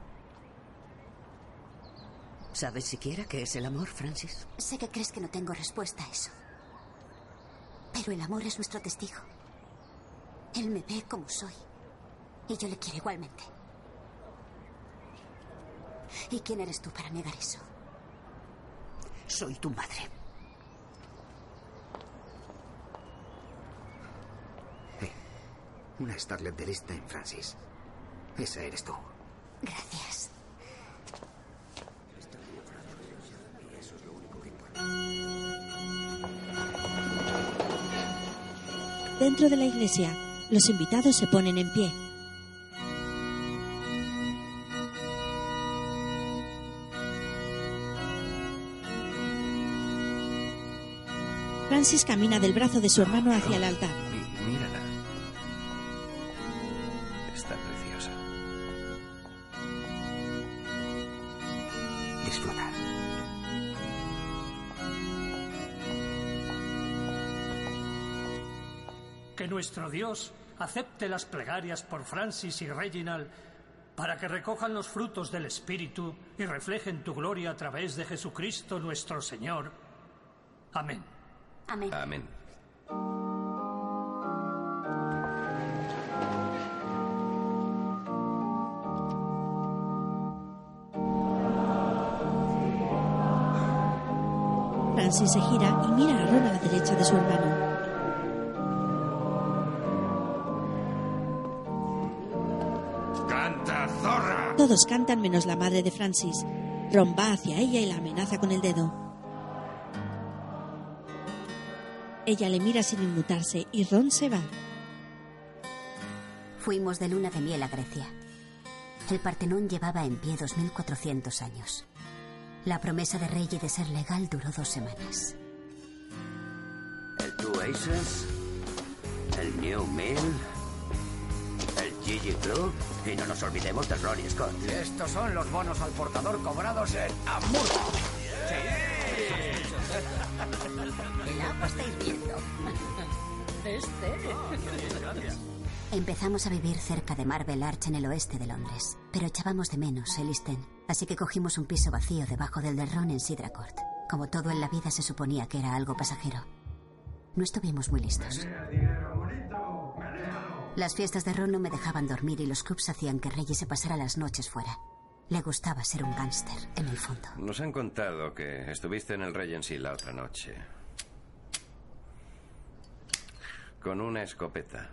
Speaker 17: ¿Sabes siquiera qué es el amor, Francis?
Speaker 2: Sé que crees que no tengo respuesta a eso. Pero el amor es nuestro testigo. Él me ve como soy. Y yo le quiero igualmente. ¿Y quién eres tú para negar eso?
Speaker 17: Soy tu madre.
Speaker 18: Eh, una starlet de lista en Francis. Esa eres tú.
Speaker 2: Gracias.
Speaker 1: Dentro de la iglesia, los invitados se ponen en pie. Francis camina del brazo de su hermano hacia el altar.
Speaker 24: Nuestro Dios acepte las plegarias por Francis y Reginald para que recojan los frutos del Espíritu y reflejen tu gloria a través de Jesucristo nuestro Señor. Amén.
Speaker 2: Amén.
Speaker 4: Amén.
Speaker 1: Francis se gira y mira a Ron a la derecha de su hermano. Todos cantan menos la madre de Francis. Ron va hacia ella y la amenaza con el dedo. Ella le mira sin inmutarse y Ron se va.
Speaker 2: Fuimos de luna de miel a Grecia. El Partenón llevaba en pie 2400 años. La promesa de Reggie de ser legal duró dos semanas.
Speaker 12: El Two Aces, el New Mill, el Gigi Club y no nos olvidemos de Ronnie Scott.
Speaker 7: Y estos son los bonos al portador cobrados en Hamburgo.
Speaker 2: El agua estáis viendo. Este. Empezamos a vivir cerca de Marble Arch en el oeste de Londres, pero echábamos de menos el East End, así que cogimos un piso vacío debajo del del Ron en Sidra Court. Como todo en la vida se suponía que era algo pasajero. No estuvimos muy listos. Las fiestas de Ron no me dejaban dormir y los clubs hacían que Reggie se pasara las noches fuera. Le gustaba ser un gángster, en el fondo.
Speaker 4: Nos han contado que estuviste en el Regency la otra noche. Con una escopeta.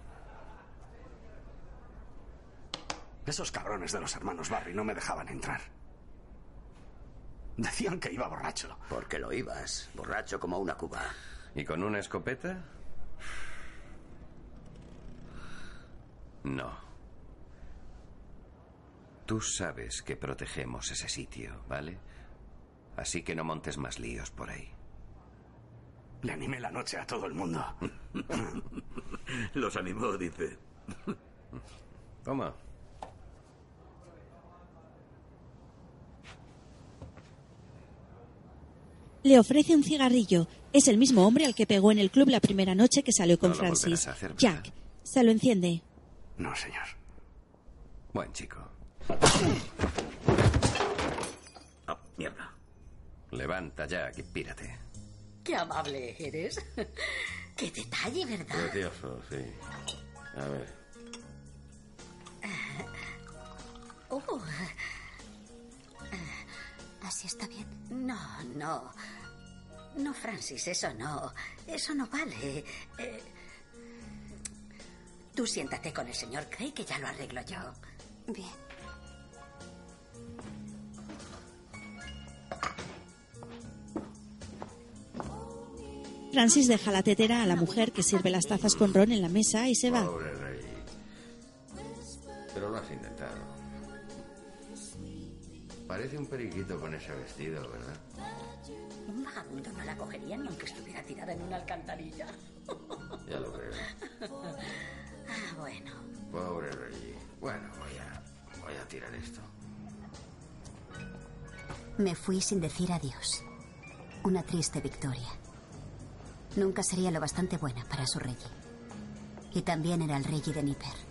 Speaker 25: Esos cabrones de los hermanos Barry no me dejaban entrar. Decían que iba borracho.
Speaker 12: Porque lo ibas, borracho como una cuba.
Speaker 4: ¿Y con una escopeta? No. Tú sabes que protegemos ese sitio, ¿vale? Así que no montes más líos por ahí.
Speaker 25: Le animé la noche a todo el mundo.
Speaker 12: Los animó, dice.
Speaker 4: Toma.
Speaker 1: Le ofrece un cigarrillo. Es el mismo hombre al que pegó en el club la primera noche que salió con
Speaker 4: No lo
Speaker 1: Francis. Jack se lo enciende.
Speaker 25: No, señor.
Speaker 4: Buen chico.
Speaker 12: Ah, mierda.
Speaker 4: Levanta, Jack, y pírate.
Speaker 2: Qué amable eres. Qué detalle, ¿verdad?
Speaker 4: Precioso, sí. A ver.
Speaker 2: Oh. ¿Así está bien? No, no. No, Francis, eso no. Eso no vale. Eh, tú siéntate con el señor Craig, que ya lo arreglo yo. Bien.
Speaker 1: Francis deja la tetera a la mujer que sirve las tazas con Ron en la mesa y se va.
Speaker 9: Pobre rey. Pero lo has intentado. Parece un periquito con ese vestido, ¿verdad?
Speaker 2: Un vagabundo no la cogería ni aunque estuviera tirada en una alcantarilla.
Speaker 9: Ya lo creo.
Speaker 2: Ah, bueno.
Speaker 9: Pobre Reggie. Bueno, voy a, voy a tirar esto.
Speaker 2: Me fui sin decir adiós. Una triste victoria. Nunca sería lo bastante buena para su Reggie. Y también era el Reggie de Nipper.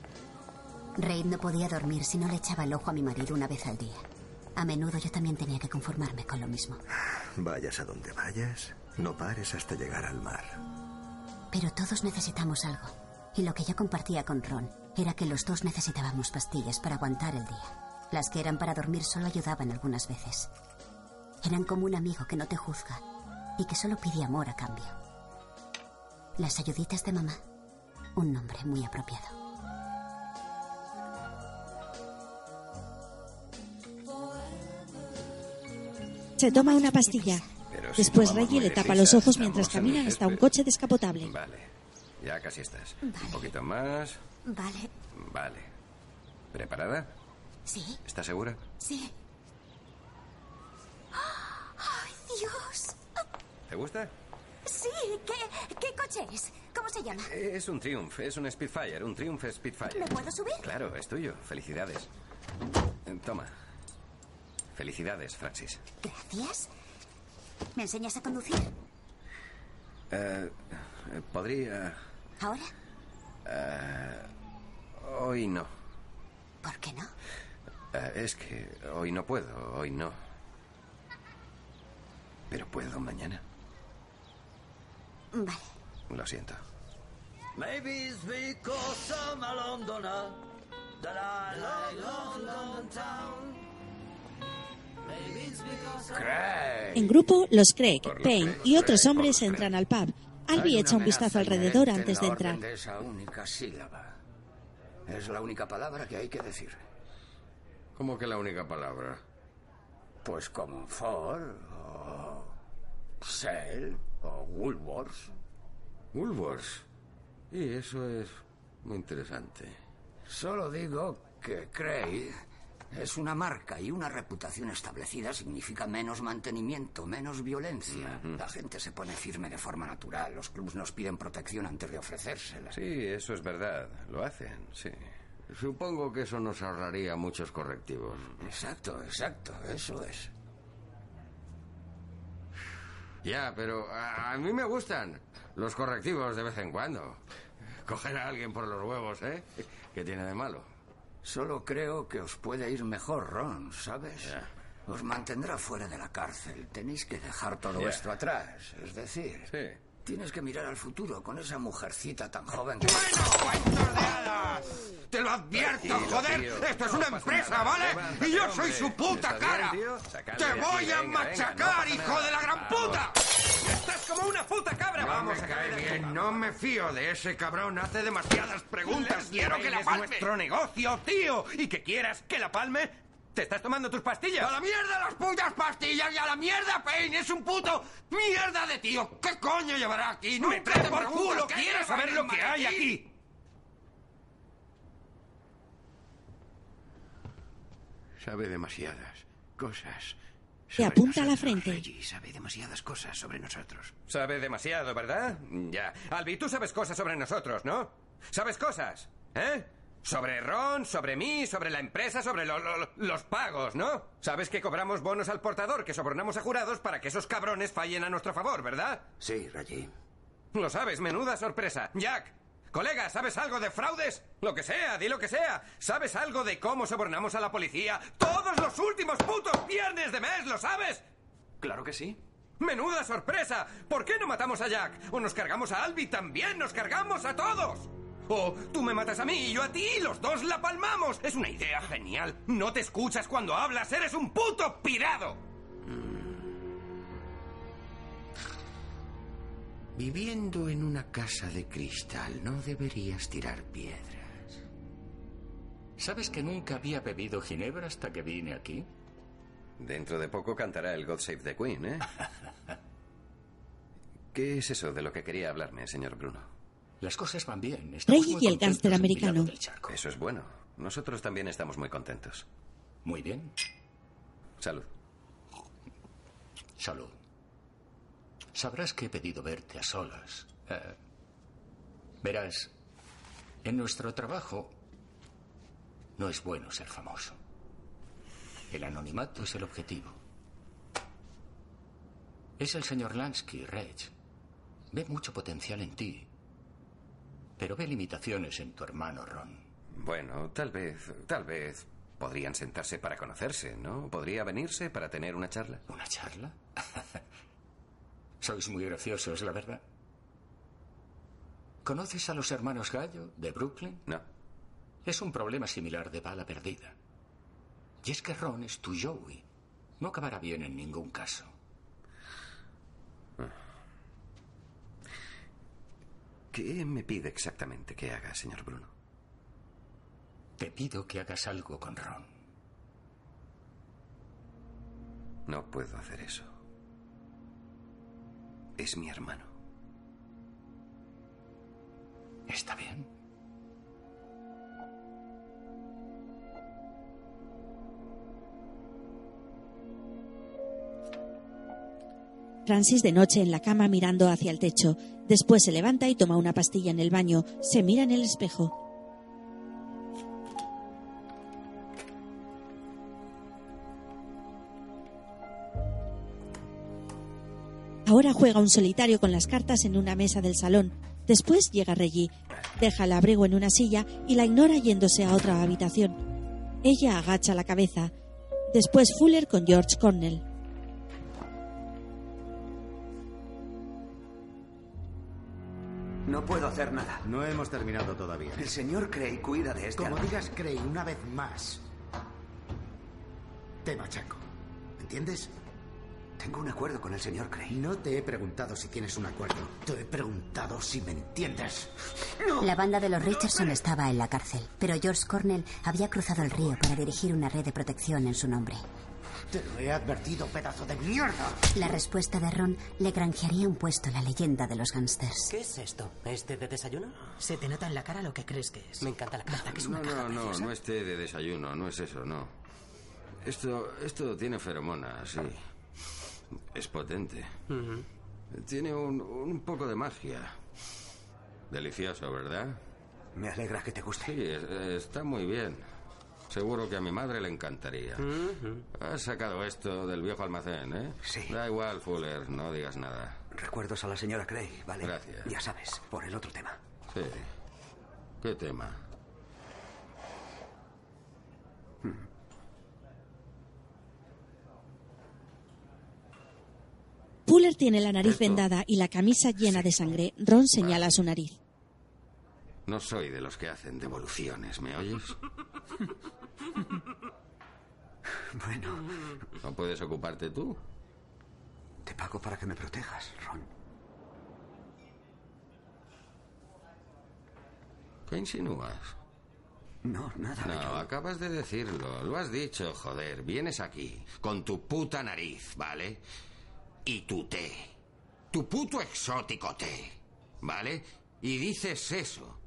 Speaker 2: Reid no podía dormir si no le echaba el ojo a mi marido una vez al día. A menudo yo también tenía que conformarme con lo mismo.
Speaker 21: Vayas a donde vayas, no pares hasta llegar al mar.
Speaker 2: Pero todos necesitamos algo. Y lo que yo compartía con Ron era que los dos necesitábamos pastillas para aguantar el día. Las que eran para dormir solo ayudaban algunas veces. Eran como un amigo que no te juzga y que solo pide amor a cambio. Las ayuditas de mamá. Un nombre muy apropiado.
Speaker 1: Se toma una pastilla. Después Reggie le tapa los ojos mientras caminan hasta un coche descapotable
Speaker 4: ya casi estás.
Speaker 2: Vale.
Speaker 4: Un poquito más.
Speaker 2: Vale.
Speaker 4: Vale. ¿Preparada?
Speaker 2: Sí,
Speaker 4: ¿Estás segura?
Speaker 2: sí. ¡Ay, Dios!
Speaker 4: ¿Te gusta?
Speaker 2: Sí, ¿qué, qué coche es? ¿Cómo se llama?
Speaker 4: Es un Triumph, es un Spitfire, un Triumph Spitfire.
Speaker 2: ¿Me puedo subir?
Speaker 4: Claro, es tuyo. Felicidades. Eh, Toma. Felicidades, Francis.
Speaker 2: Gracias. ¿Me enseñas a conducir?
Speaker 4: Eh, eh, Podría...
Speaker 2: ¿Ahora?
Speaker 4: eh, hoy no.
Speaker 2: ¿Por qué no?
Speaker 4: Eh, es que hoy no puedo, hoy no. Pero puedo mañana.
Speaker 2: Vale.
Speaker 4: Lo siento.
Speaker 13: Maybe it's because I'm a Londoner that I love London town. Maybe it's because
Speaker 1: En grupo, los Craig, Payne y otros hombres entran al pub. Albie
Speaker 7: Hay
Speaker 1: echa un vistazo alrededor antes de entrar.
Speaker 7: de esa única sílaba. Es la única palabra que hay que decir.
Speaker 9: ¿Cómo que la única palabra?
Speaker 7: Pues como Ford, o Shell, o Woolworths.
Speaker 9: Woolworths. Y eso es muy interesante.
Speaker 7: Solo digo que Cray es una marca y una reputación establecida significa menos mantenimiento, menos violencia. La gente se pone firme de forma natural. Los clubs nos piden protección antes de ofrecérsela.
Speaker 4: Sí, eso es verdad. Lo hacen, sí.
Speaker 9: Supongo que eso nos ahorraría muchos correctivos.
Speaker 7: Exacto, exacto, eso es.
Speaker 9: Ya, pero a, a mí me gustan los correctivos de vez en cuando. Coger a alguien por los huevos, ¿eh? ¿Qué tiene de malo?
Speaker 7: Solo creo que os puede ir mejor, Ron, ¿sabes? Os mantendrá fuera de la cárcel. Tenéis que dejar todo esto atrás. Es decir, tienes que mirar al futuro con esa mujercita tan joven que...
Speaker 19: ¡Te lo advierto,
Speaker 7: Tranquilo,
Speaker 19: joder!
Speaker 7: tío.
Speaker 19: ¡Esto es una empresa,
Speaker 7: nada.
Speaker 19: ¿vale? Y yo soy su puta
Speaker 7: ¿Está bien,
Speaker 19: cara. ¡Te
Speaker 7: de aquí,
Speaker 19: voy a
Speaker 7: venga, venga,
Speaker 19: machacar,
Speaker 7: no
Speaker 19: hijo de la gran
Speaker 7: Vamos.
Speaker 19: puta! ¡Estás como una puta cabra!
Speaker 9: No
Speaker 19: Vamos
Speaker 9: me
Speaker 19: a
Speaker 9: cae
Speaker 19: caer
Speaker 9: bien,
Speaker 19: No me fío de ese cabrón. Hace demasiadas preguntas.
Speaker 9: Les
Speaker 19: Quiero que la
Speaker 9: es
Speaker 19: palme.
Speaker 9: nuestro
Speaker 19: negocio, tío. ¿Y que quieras que la palme? ¿Te estás tomando tus pastillas? ¡A la mierda las putas pastillas! ¡Y a la mierda, Payne! ¡Es un puto mierda de tío! ¿Qué coño llevará aquí? ¡No me
Speaker 9: te
Speaker 19: por culo!
Speaker 9: ¿qué
Speaker 19: ¡Quiero saber lo que hay aquí!
Speaker 25: Sabe demasiadas cosas.
Speaker 1: Se apunta a la frente.
Speaker 25: Reggie sabe demasiadas cosas sobre nosotros.
Speaker 4: Sabe demasiado, ¿verdad? Ya. Albi, tú sabes cosas sobre nosotros, ¿no? ¿Sabes cosas? ¿Eh? Sobre Ron, sobre mí, sobre la empresa, sobre lo- lo- los pagos, ¿no? Sabes que cobramos bonos al portador, que sobornamos a jurados para que esos cabrones fallen a nuestro favor, ¿verdad?
Speaker 7: Sí, Reggie.
Speaker 4: Lo sabes, menuda sorpresa. Jack, colega, ¿sabes algo de fraudes? Lo que sea, di lo que sea. ¿Sabes algo de cómo sobornamos a la policía? Todos los últimos putos viernes de mes, ¿lo sabes?
Speaker 25: Claro que sí.
Speaker 4: ¡Menuda sorpresa! ¿Por qué no matamos a Jack? ¿O nos cargamos a Albi también? ¡Nos cargamos a todos! O tú me matas a mí y yo a ti y los dos la palmamos. Es una idea genial. No te escuchas cuando hablas. Eres un puto pirado.
Speaker 25: Viviendo en una casa de cristal, no deberías tirar piedras.
Speaker 20: ¿Sabes que nunca había bebido ginebra hasta que vine aquí?
Speaker 4: Dentro de poco cantará el God Save the Queen, ¿eh? ¿Qué es eso de lo que quería hablarme, señor Bruno?
Speaker 20: Las cosas van bien.
Speaker 1: Reggie
Speaker 20: muy
Speaker 1: y el
Speaker 20: mi
Speaker 1: americano.
Speaker 20: lado del charco.
Speaker 4: Eso es bueno. Nosotros también estamos muy contentos.
Speaker 20: Muy bien.
Speaker 4: Salud.
Speaker 20: Salud. Sabrás que he pedido verte a solas. Eh, verás, en nuestro trabajo no es bueno ser famoso. El anonimato es el objetivo. Es el señor Lansky, Reg. Ve mucho potencial en ti, pero ve limitaciones en tu hermano Ron.
Speaker 4: Bueno, tal vez, tal vez podrían sentarse para conocerse, ¿no? ¿Podría venirse para tener una charla?
Speaker 20: ¿Una charla? Sois muy graciosos, la verdad. ¿Conoces a los hermanos Gallo de Brooklyn?
Speaker 4: No.
Speaker 20: Es un problema similar de bala perdida. Y es que Ron es tu Joey. No acabará bien en ningún caso.
Speaker 4: ¿Qué me pide exactamente que haga, señor Bruno?
Speaker 20: Te pido que hagas algo con Ron.
Speaker 26: No puedo hacer eso. Es mi hermano.
Speaker 12: Está bien.
Speaker 1: Francis de noche en la cama mirando hacia el techo. Después se levanta y toma una pastilla en el baño. Se mira en el espejo. Ahora juega un solitario con las cartas en una mesa del salón. Después llega Reggie. Deja el abrigo en una silla y la ignora yéndose a otra habitación. Ella agacha la cabeza. Después Fuller con George Cornell.
Speaker 12: Hacer nada.
Speaker 10: No hemos terminado todavía.
Speaker 12: El señor Cray cuida de este
Speaker 10: Como digas Cray una vez más, te machaco. ¿Entiendes?
Speaker 12: Tengo un acuerdo con el señor Cray.
Speaker 10: No te he preguntado si tienes un acuerdo. Te he preguntado si me entiendes.
Speaker 2: La banda de los Richardson estaba en la cárcel, pero George Cornell había cruzado el río para dirigir una red de protección en su nombre.
Speaker 10: Te lo he advertido, pedazo de mierda.
Speaker 2: La respuesta de Ron le granjearía un puesto en la leyenda de los gángsters.
Speaker 17: ¿Qué es esto? ¿Este de desayuno? Se te nota en la cara lo que crees que es. Me encanta la caza, que es
Speaker 4: No,
Speaker 17: una caja
Speaker 4: no, no, no es té de desayuno, no es eso, no. Esto, esto tiene feromonas, sí. Es potente. Tiene un, un poco de magia. Delicioso, ¿verdad?
Speaker 12: Me alegra que te guste.
Speaker 4: Sí, es- está muy bien. Seguro que a mi madre le encantaría. Has sacado esto del viejo almacén, ¿eh?
Speaker 12: Sí.
Speaker 4: Da igual, Fuller, no digas nada.
Speaker 12: Recuerdos a la señora Cray, ¿vale?
Speaker 4: Gracias.
Speaker 12: Ya sabes, por el otro tema.
Speaker 4: Sí. ¿Qué tema?
Speaker 1: Fuller tiene la nariz vendada y la camisa llena de sangre. Ron señala su nariz.
Speaker 4: No soy de los que hacen devoluciones, ¿me oyes?
Speaker 12: Bueno,
Speaker 4: ¿No puedes ocuparte tú?
Speaker 12: te pago para que me protejas, Ron.
Speaker 4: ¿Qué insinúas?
Speaker 12: No, nada.
Speaker 4: No, acabas de decirlo. Lo has dicho, joder. Vienes aquí con tu puta nariz, ¿vale? Y tu té. Tu puto exótico té, ¿vale? Y dices eso.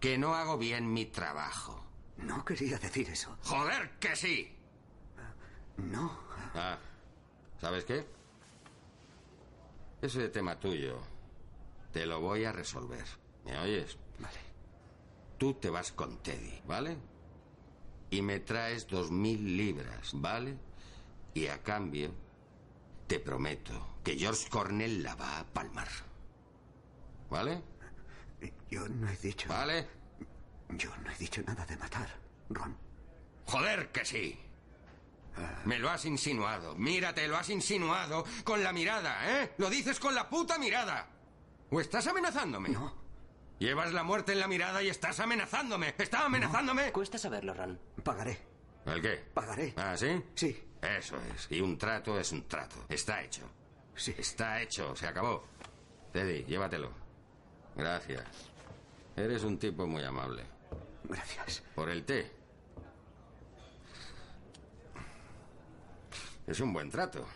Speaker 4: Que no hago bien mi trabajo.
Speaker 12: No quería decir eso.
Speaker 4: ¡Joder, que sí!
Speaker 12: No.
Speaker 4: Ah, ¿sabes qué? Ese tema tuyo te lo voy a resolver. ¿Me oyes?
Speaker 12: Vale.
Speaker 4: Tú te vas con Teddy, ¿vale? Y me traes dos mil libras, ¿vale? Y a cambio, te prometo que George Cornell la va a palmar. ¿Vale?
Speaker 12: Yo no he dicho.
Speaker 4: ¿Vale?
Speaker 12: Yo no he dicho nada de matar, Ron.
Speaker 4: Joder, que sí. Me lo has insinuado. Mírate, lo has insinuado con la mirada, ¿eh? Lo dices con la puta mirada. ¿O estás amenazándome?
Speaker 12: No.
Speaker 4: Llevas la muerte en la mirada y estás amenazándome. ¿Estás amenazándome?
Speaker 17: Cuesta saberlo, Ron.
Speaker 12: Pagaré.
Speaker 4: ¿El qué?
Speaker 12: Pagaré.
Speaker 4: ¿Ah, sí?
Speaker 12: Sí.
Speaker 4: Eso es. Y un trato es un trato. Está hecho.
Speaker 12: Sí.
Speaker 4: Está hecho. Se acabó. Teddy, llévatelo. Gracias. Eres un tipo muy amable.
Speaker 12: Gracias.
Speaker 4: Por el té. Es un buen trato.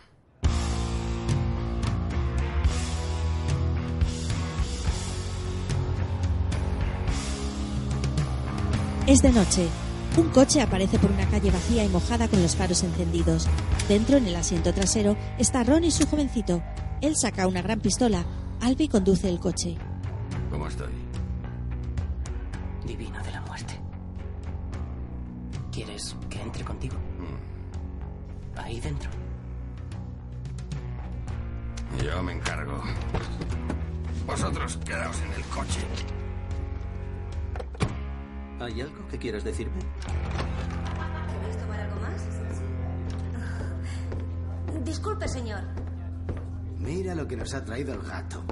Speaker 1: Es de noche. Un coche aparece por una calle vacía y mojada con los faros encendidos. Dentro, en el asiento trasero, está Ron y su jovencito. Él saca una gran pistola. Albi conduce el coche.
Speaker 4: ¿Cómo estoy?
Speaker 17: ¿Quieres que entre contigo? Ahí dentro.
Speaker 4: Yo me encargo. Vosotros quedaos en el coche.
Speaker 13: ¿Hay algo que quieras decirme?
Speaker 5: ¿Queréis tomar algo más? Disculpe, señor.
Speaker 10: Mira lo que nos ha traído el gato.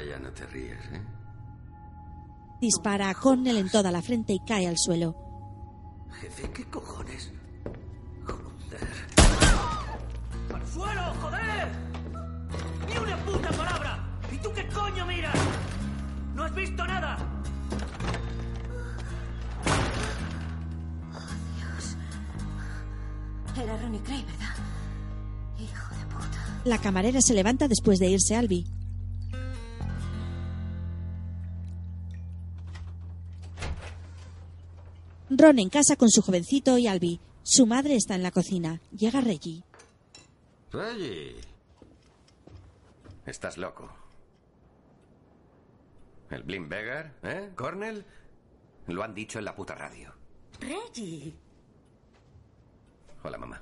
Speaker 4: Ya no te ríes, ¿eh?
Speaker 1: Dispara a Cornell en toda la frente y cae al suelo.
Speaker 13: Jefe, ¿qué cojones?
Speaker 24: Joder. Suelo, joder! ¡Ni una puta palabra! ¿Y tú qué coño miras? ¡No has visto nada!
Speaker 27: Oh, Dios. Era Ronnie ¿verdad? Hijo de puta.
Speaker 1: La camarera se levanta después de irse Albi. Ron en casa con su jovencito y Albi. Su madre está en la cocina. Llega Reggie.
Speaker 4: Reggie. Estás loco. ¿El Blimberger? ¿Eh? ¿Cornell? Lo han dicho en la puta radio.
Speaker 2: Reggie,
Speaker 4: Hola, mamá.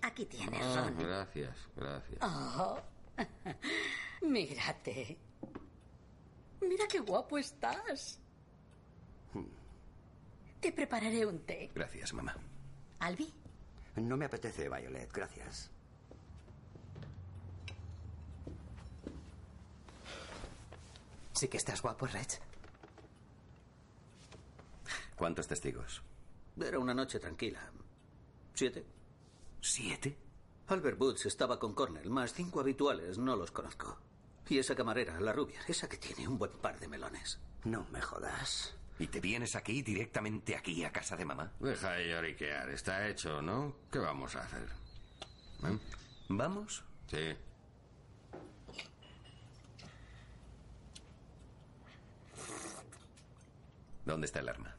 Speaker 2: aquí tienes,
Speaker 4: Ah,
Speaker 2: Ronnie.
Speaker 4: gracias, gracias.
Speaker 2: Oh, mírate. Mira qué guapo estás. Te prepararé un té.
Speaker 4: Gracias, mamá.
Speaker 2: Albi,
Speaker 12: No me apetece, Violet, gracias.
Speaker 17: Sí que estás guapo, Reg.
Speaker 4: ¿Cuántos testigos?
Speaker 13: Era una noche tranquila. ¿Siete?
Speaker 4: ¿Siete?
Speaker 13: Albert Woods estaba con Cornell, más cinco habituales, no los conozco. Y esa camarera, la rubia, esa que tiene un buen par de melones.
Speaker 12: No me jodas.
Speaker 4: ¿Y te vienes aquí, directamente aquí, a casa de mamá?
Speaker 9: Deja de lloriquear. Está hecho, ¿no? ¿Qué vamos a hacer? ¿Eh?
Speaker 4: ¿Vamos?
Speaker 9: Sí.
Speaker 4: ¿Dónde está el arma?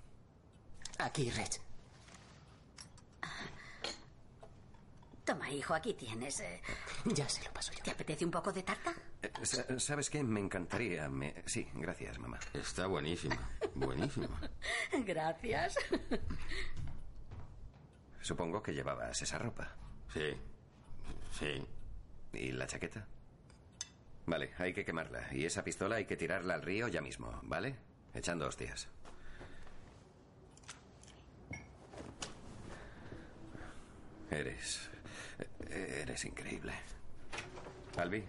Speaker 17: Aquí, Reg.
Speaker 2: Toma, hijo, aquí tienes. eh.
Speaker 17: Ya se lo paso yo.
Speaker 2: ¿Te apetece un poco de tarta?
Speaker 4: Eh, sa- ¿Sabes qué? Me encantaría. Me... Sí, gracias, mamá.
Speaker 9: Está buenísima. Buenísima.
Speaker 2: Gracias.
Speaker 4: Supongo que llevabas esa ropa.
Speaker 9: Sí. Sí.
Speaker 4: ¿Y la chaqueta? Vale, hay que quemarla. Y esa pistola hay que tirarla al río ya mismo, ¿vale? Echando hostias. Eres. Eres increíble. Albi,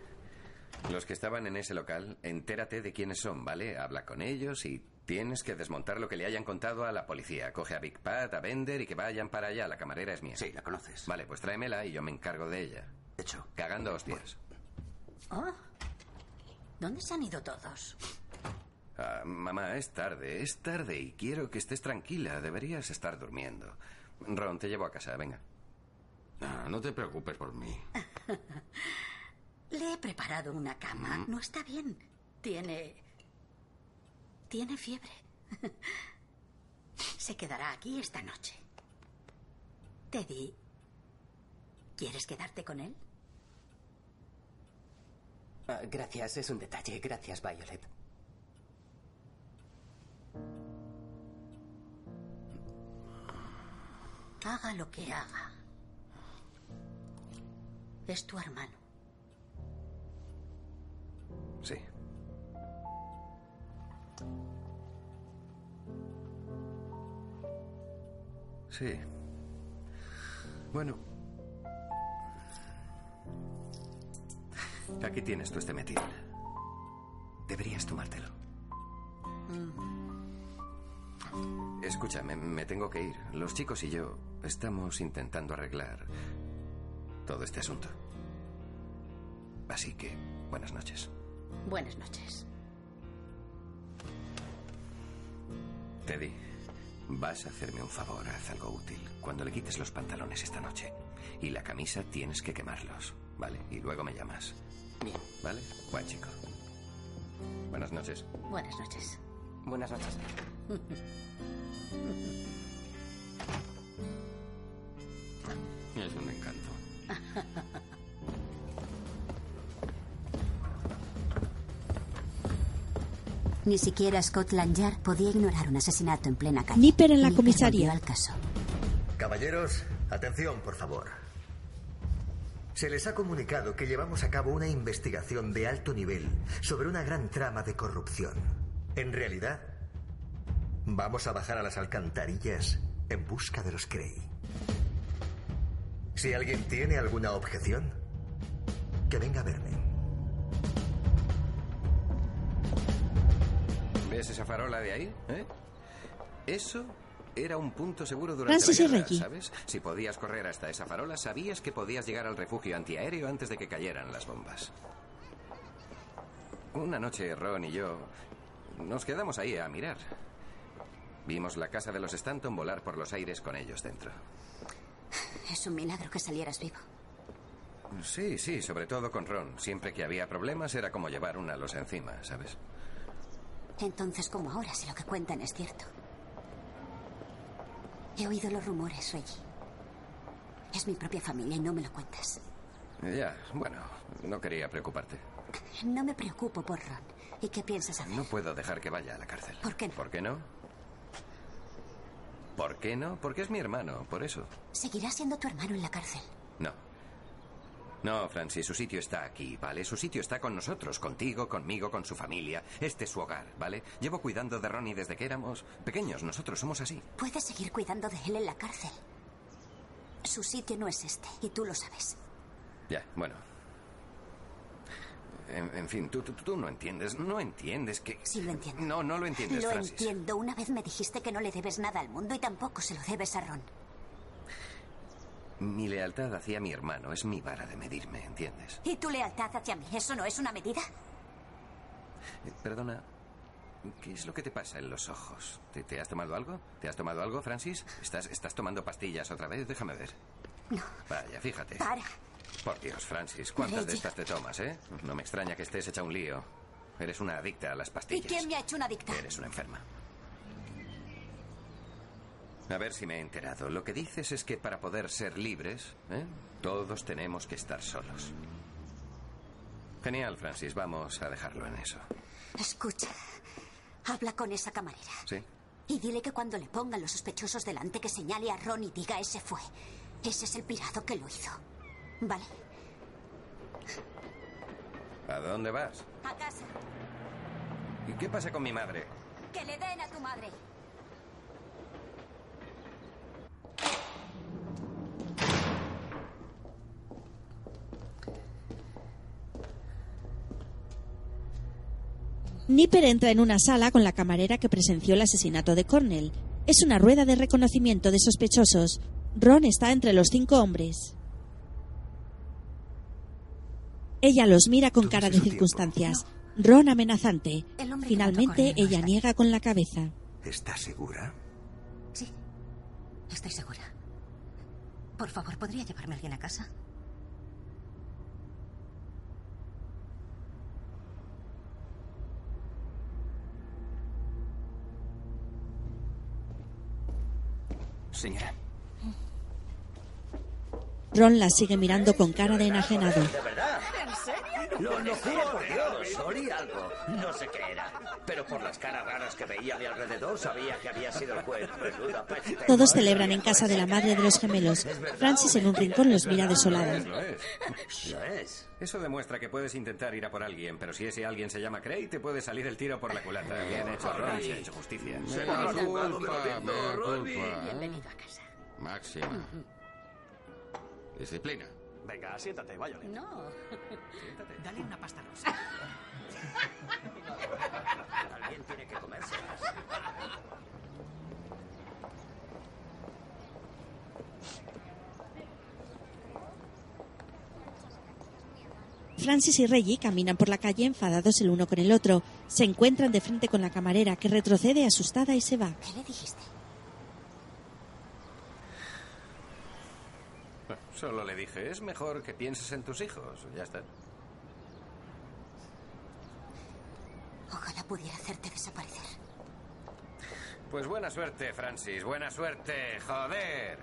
Speaker 4: los que estaban en ese local, entérate de quiénes son, ¿vale? Habla con ellos y tienes que desmontar lo que le hayan contado a la policía. Coge a Big Pat, a Bender y que vayan para allá. La camarera es mía.
Speaker 12: Sí, la conoces.
Speaker 4: Vale, pues tráemela y yo me encargo de ella.
Speaker 12: Hecho.
Speaker 4: Cagando hostias.
Speaker 2: Oh. ¿Dónde se han ido todos?
Speaker 4: Ah, mamá, es tarde, es tarde y quiero que estés tranquila. Deberías estar durmiendo. Ron, te llevo a casa, venga.
Speaker 9: No, no te preocupes por mí.
Speaker 2: Le he preparado una cama. No está bien. Tiene. Tiene fiebre. Se quedará aquí esta noche. Teddy, ¿quieres quedarte con él?
Speaker 17: Ah, gracias, es un detalle. Gracias, Violet.
Speaker 2: Haga lo que haga. Es tu hermano.
Speaker 4: Sí. Sí. Bueno. Aquí tienes tu este metil. Deberías tomártelo. Escúchame, me tengo que ir. Los chicos y yo estamos intentando arreglar todo este asunto. Así que, buenas noches.
Speaker 2: Buenas noches.
Speaker 4: Teddy, vas a hacerme un favor, haz algo útil. Cuando le quites los pantalones esta noche y la camisa tienes que quemarlos, ¿vale? Y luego me llamas.
Speaker 17: Bien.
Speaker 4: ¿Vale? Buen chico. Buenas noches.
Speaker 2: Buenas noches.
Speaker 17: Buenas noches.
Speaker 9: Es un encanto.
Speaker 2: Ni siquiera Scotland Yard podía ignorar un asesinato en plena calle.
Speaker 1: Nipper en la
Speaker 2: Nipper
Speaker 1: comisaría.
Speaker 2: al caso.
Speaker 21: Caballeros, atención, por favor. Se les ha comunicado que llevamos a cabo una investigación de alto nivel sobre una gran trama de corrupción. En realidad, vamos a bajar a las alcantarillas en busca de los Cray. Si alguien tiene alguna objeción, que venga a verme.
Speaker 4: ¿Ves esa farola de ahí? ¿Eh? Eso era un punto seguro durante
Speaker 1: Francis
Speaker 4: la guerra,
Speaker 1: Reggie.
Speaker 4: ¿sabes? Si podías correr hasta esa farola, sabías que podías llegar al refugio antiaéreo antes de que cayeran las bombas. Una noche Ron y yo nos quedamos ahí a mirar. Vimos la casa de los Stanton volar por los aires con ellos dentro.
Speaker 2: Es un milagro que salieras vivo.
Speaker 4: Sí, sí, sobre todo con Ron. Siempre que había problemas era como llevar una losa encima, ¿sabes?
Speaker 2: Entonces, como ahora, si lo que cuentan es cierto. He oído los rumores, Reggie. Es mi propia familia y no me lo cuentas.
Speaker 4: Ya, bueno, no quería preocuparte.
Speaker 2: No me preocupo por Ron. ¿Y qué piensas hacer?
Speaker 4: No puedo dejar que vaya a la cárcel.
Speaker 2: ¿Por qué no?
Speaker 4: ¿Por qué no? ¿Por qué no? Porque es mi hermano, por eso.
Speaker 2: Seguirá siendo tu hermano en la cárcel.
Speaker 4: No. No, Francis, su sitio está aquí, ¿vale? Su sitio está con nosotros, contigo, conmigo, con su familia. Este es su hogar, ¿vale? Llevo cuidando de Ronnie desde que éramos pequeños. Nosotros somos así.
Speaker 2: Puedes seguir cuidando de él en la cárcel. Su sitio no es este, y tú lo sabes.
Speaker 4: Ya, bueno. En, en fin, tú, tú, tú no entiendes, no entiendes que...
Speaker 2: Sí, lo entiendo.
Speaker 4: No, no lo entiendes,
Speaker 2: Lo
Speaker 4: Francis.
Speaker 2: entiendo. Una vez me dijiste que no le debes nada al mundo y tampoco se lo debes a Ron.
Speaker 4: Mi lealtad hacia mi hermano es mi vara de medirme, ¿entiendes?
Speaker 2: ¿Y tu lealtad hacia mí? ¿Eso no es una medida?
Speaker 4: Eh, Perdona, ¿qué es lo que te pasa en los ojos? ¿Te, te has tomado algo? ¿Te has tomado algo, Francis? ¿Estás, ¿Estás tomando pastillas otra vez? Déjame ver.
Speaker 2: No.
Speaker 4: Vaya, fíjate.
Speaker 2: Para.
Speaker 4: Por Dios, Francis, ¿cuántas de estas te tomas, eh? No me extraña que estés hecha un lío. Eres una adicta a las
Speaker 2: ¿Y
Speaker 4: pastillas.
Speaker 2: quién me ha hecho una adicta?
Speaker 4: Eres una enferma. A ver si me he enterado. Lo que dices es que para poder ser libres, ¿eh? todos tenemos que estar solos. Genial, Francis. Vamos a dejarlo en eso.
Speaker 2: Escucha. Habla con esa camarera.
Speaker 4: ¿Sí?
Speaker 2: Y dile que cuando le pongan los sospechosos delante que señale a Ron y diga ese fue. Ese es el pirado que lo hizo. ¿Vale?
Speaker 4: ¿A dónde vas?
Speaker 2: A casa.
Speaker 4: ¿Y qué pasa con mi madre?
Speaker 2: Que le den a tu madre.
Speaker 1: Nipper entra en una sala con la camarera que presenció el asesinato de Cornell. Es una rueda de reconocimiento de sospechosos. Ron está entre los cinco hombres. Ella los mira con cara de circunstancias. Ron amenazante.
Speaker 2: El hombre que
Speaker 1: Finalmente ella niega con la cabeza.
Speaker 21: ¿Estás segura?
Speaker 2: Sí. Estoy segura. Por favor, ¿podría llevarme alguien a casa?
Speaker 12: Señora.
Speaker 1: Ron la sigue mirando con cara de enajenado.
Speaker 12: ¿De verdad? ¿En serio? Lo, lo juro por Dios. Olí algo. No sé qué era. Pero por las caras raras que veía a mi alrededor sabía que había sido el juez. Peste.
Speaker 1: Todos celebran en casa de la madre de los gemelos. Francis en un rincón los mira desolado.
Speaker 4: Lo es. Lo es. Eso demuestra que puedes intentar ir a por alguien, pero si ese alguien se llama Cray, te puede salir el tiro por la culata. Bien hecho, Ron. Se ha hecho justicia.
Speaker 9: Culpa, culpa.
Speaker 2: Bienvenido a casa.
Speaker 9: Máxima. Disciplina.
Speaker 28: Venga, siéntate, vaya.
Speaker 2: No.
Speaker 28: Dale una pasta rosa.
Speaker 12: Alguien tiene que comérselas.
Speaker 1: Francis y Reggie caminan por la calle enfadados el uno con el otro. Se encuentran de frente con la camarera que retrocede asustada y se va.
Speaker 2: ¿Qué le dijiste?
Speaker 4: Solo le dije, es mejor que pienses en tus hijos. Ya está.
Speaker 2: Ojalá pudiera hacerte desaparecer.
Speaker 4: Pues buena suerte, Francis. Buena suerte. Joder.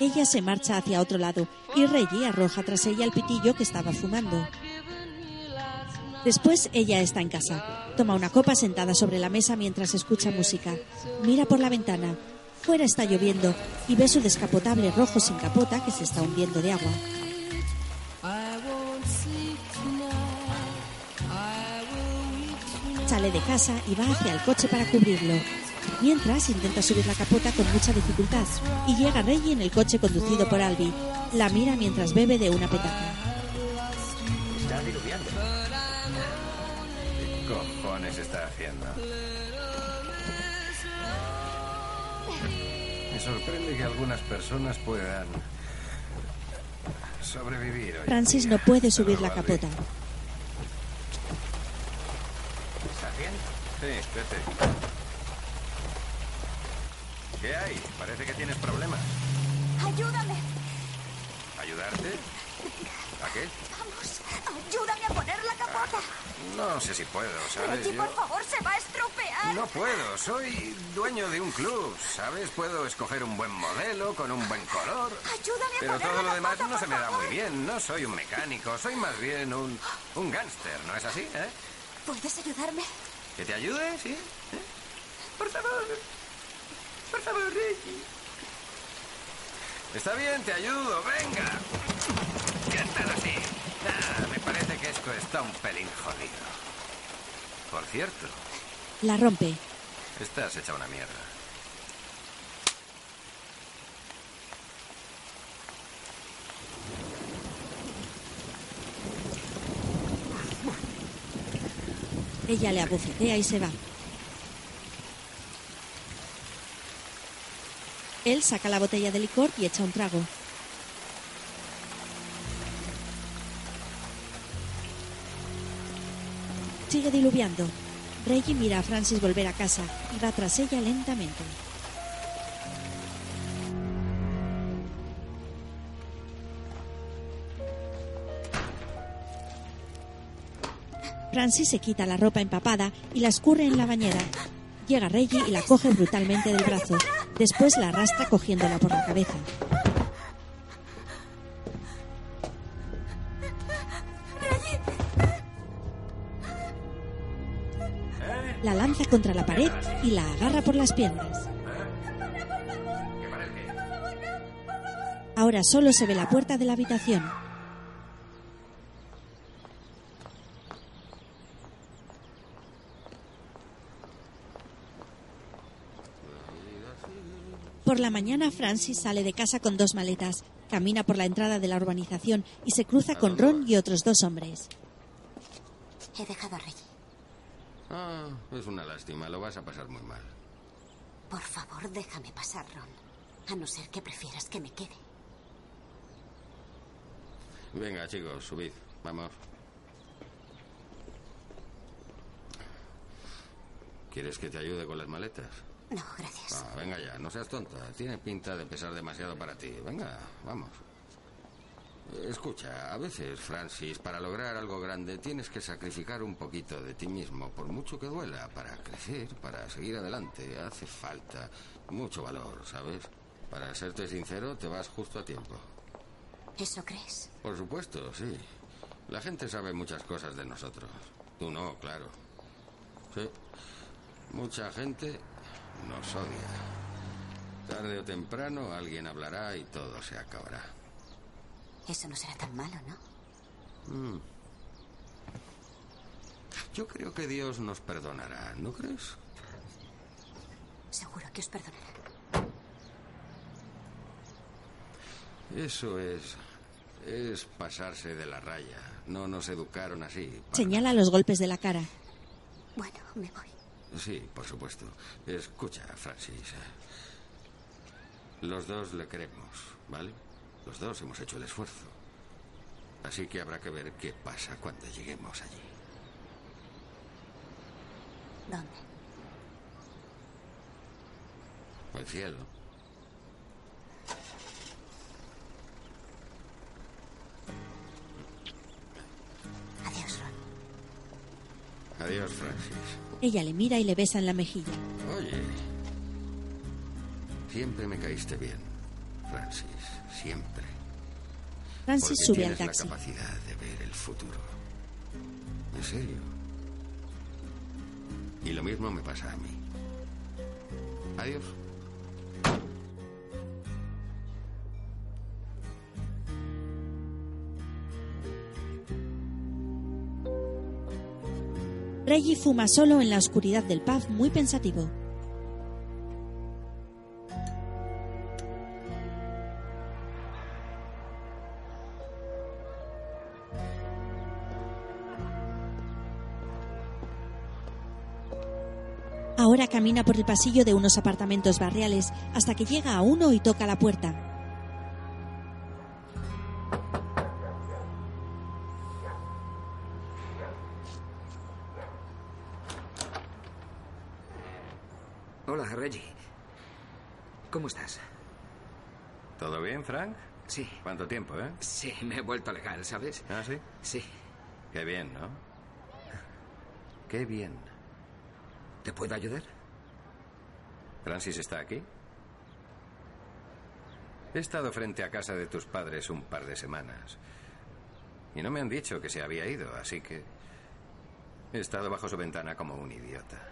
Speaker 1: Ella se marcha hacia otro lado y Reggie arroja tras ella el pitillo que estaba fumando. Después ella está en casa. Toma una copa sentada sobre la mesa mientras escucha música. Mira por la ventana. Fuera está lloviendo y ve su descapotable rojo sin capota que se está hundiendo de agua. Sale de casa y va hacia el coche para cubrirlo. Mientras intenta subir la capota con mucha dificultad y llega Reggie en el coche conducido por Albi. La mira mientras bebe de una petaca.
Speaker 12: Está diluviando.
Speaker 4: ¿Qué cojones está haciendo? Me sorprende que algunas personas puedan sobrevivir hoy.
Speaker 1: Francis no puede subir la capota.
Speaker 29: ¿Bien?
Speaker 4: Sí, vete. ¿Qué hay? Parece que tienes problemas.
Speaker 30: ¡Ayúdame!
Speaker 4: ¿Ayudarte? ¿A qué?
Speaker 30: ¡Vamos! ¡Ayúdame a poner capota!
Speaker 4: No sé si puedo, ¿sabes?
Speaker 30: Reggie,
Speaker 4: Yo
Speaker 30: por favor, se va a estropear.
Speaker 4: no puedo. Soy dueño de un club, ¿sabes? Puedo escoger un buen modelo con un buen color.
Speaker 30: Ayúdame a
Speaker 4: Pero todo lo demás no se me da muy bien. No soy un mecánico, soy más bien un, un gángster, ¿no es así? ¿Eh?
Speaker 30: ¿Puedes ayudarme?
Speaker 4: ¿Que te ayude? ¿Sí? ¿Eh? Por favor. Por favor, Reggie. Está bien, te ayudo, venga. ¿Qué tal así? Ah, está un pelín jodido. Por cierto,
Speaker 1: La rompe.
Speaker 4: estás hecha una mierda.
Speaker 1: Ella le abofetea y se va. Él saca la botella de licor y echa un trago. Sigue diluviando. Reggie mira a Francis volver a casa y va tras ella lentamente. Francis se quita la ropa empapada y la escurre en la bañera. Llega Reggie y la coge brutalmente del brazo. Después la arrastra cogiéndola por la cabeza. La lanza contra la pared y la agarra por las piernas. Ahora solo se ve la puerta de la habitación. Por la mañana Francis sale de casa con dos maletas, camina por la entrada de la urbanización y se cruza con Ron y otros dos hombres.
Speaker 2: He dejado a Reggie.
Speaker 4: Ah, es una lástima, lo vas a pasar muy mal.
Speaker 2: Por favor, déjame pasar, Ron. A no ser que prefieras que me quede.
Speaker 4: Venga, chicos, subid. Vamos. ¿Quieres que te ayude con las maletas?
Speaker 2: No, gracias.
Speaker 4: Ah, venga ya, no seas tonta. Tiene pinta de pesar demasiado para ti. Venga, vamos. Escucha, a veces, Francis, para lograr algo grande tienes que sacrificar un poquito de ti mismo, por mucho que duela, para crecer, para seguir adelante. Hace falta mucho valor, ¿sabes? Para serte sincero, te vas justo a tiempo.
Speaker 2: ¿Eso crees?
Speaker 4: Por supuesto, sí. La gente sabe muchas cosas de nosotros. Tú no, claro. Sí. Mucha gente nos odia. Tarde o temprano alguien hablará y todo se acabará.
Speaker 2: Eso no será tan malo, ¿no?
Speaker 4: Mm. Yo creo que Dios nos perdonará, ¿no crees?
Speaker 2: Seguro que os perdonará.
Speaker 4: Eso es. Es pasarse de la raya. No nos educaron así.
Speaker 1: Señala los golpes de la cara.
Speaker 2: Bueno, me voy.
Speaker 4: Sí, por supuesto. Escucha, Francis. Los dos le queremos, ¿vale? Los dos hemos hecho el esfuerzo. Así que habrá que ver qué pasa cuando lleguemos allí.
Speaker 2: ¿Dónde?
Speaker 4: Al cielo.
Speaker 2: Adiós, Ron.
Speaker 4: Adiós, Francis.
Speaker 1: Ella le mira y le besa en la mejilla.
Speaker 4: Oye. Siempre me caíste bien, Francis. Siempre.
Speaker 1: Francis
Speaker 4: Porque
Speaker 1: sube al taxi.
Speaker 4: la capacidad de ver el futuro. En serio. Y lo mismo me pasa a mí. Adiós.
Speaker 1: Reggie fuma solo en la oscuridad del pub, muy pensativo. camina por el pasillo de unos apartamentos barriales hasta que llega a uno y toca la puerta. Hola, Reggie.
Speaker 31: ¿Cómo estás?
Speaker 4: ¿Todo bien, Frank?
Speaker 31: Sí.
Speaker 4: ¿Cuánto tiempo, eh?
Speaker 31: Sí, me he vuelto legal, ¿sabes?
Speaker 4: ¿Ah, sí?
Speaker 31: Sí.
Speaker 4: Qué bien, ¿no? Qué bien.
Speaker 31: ¿Te puedo ayudar?
Speaker 4: ¿Francis está aquí? He estado frente a casa de tus padres un par de semanas. Y no me han dicho que se había ido, así que he estado bajo su ventana como un idiota.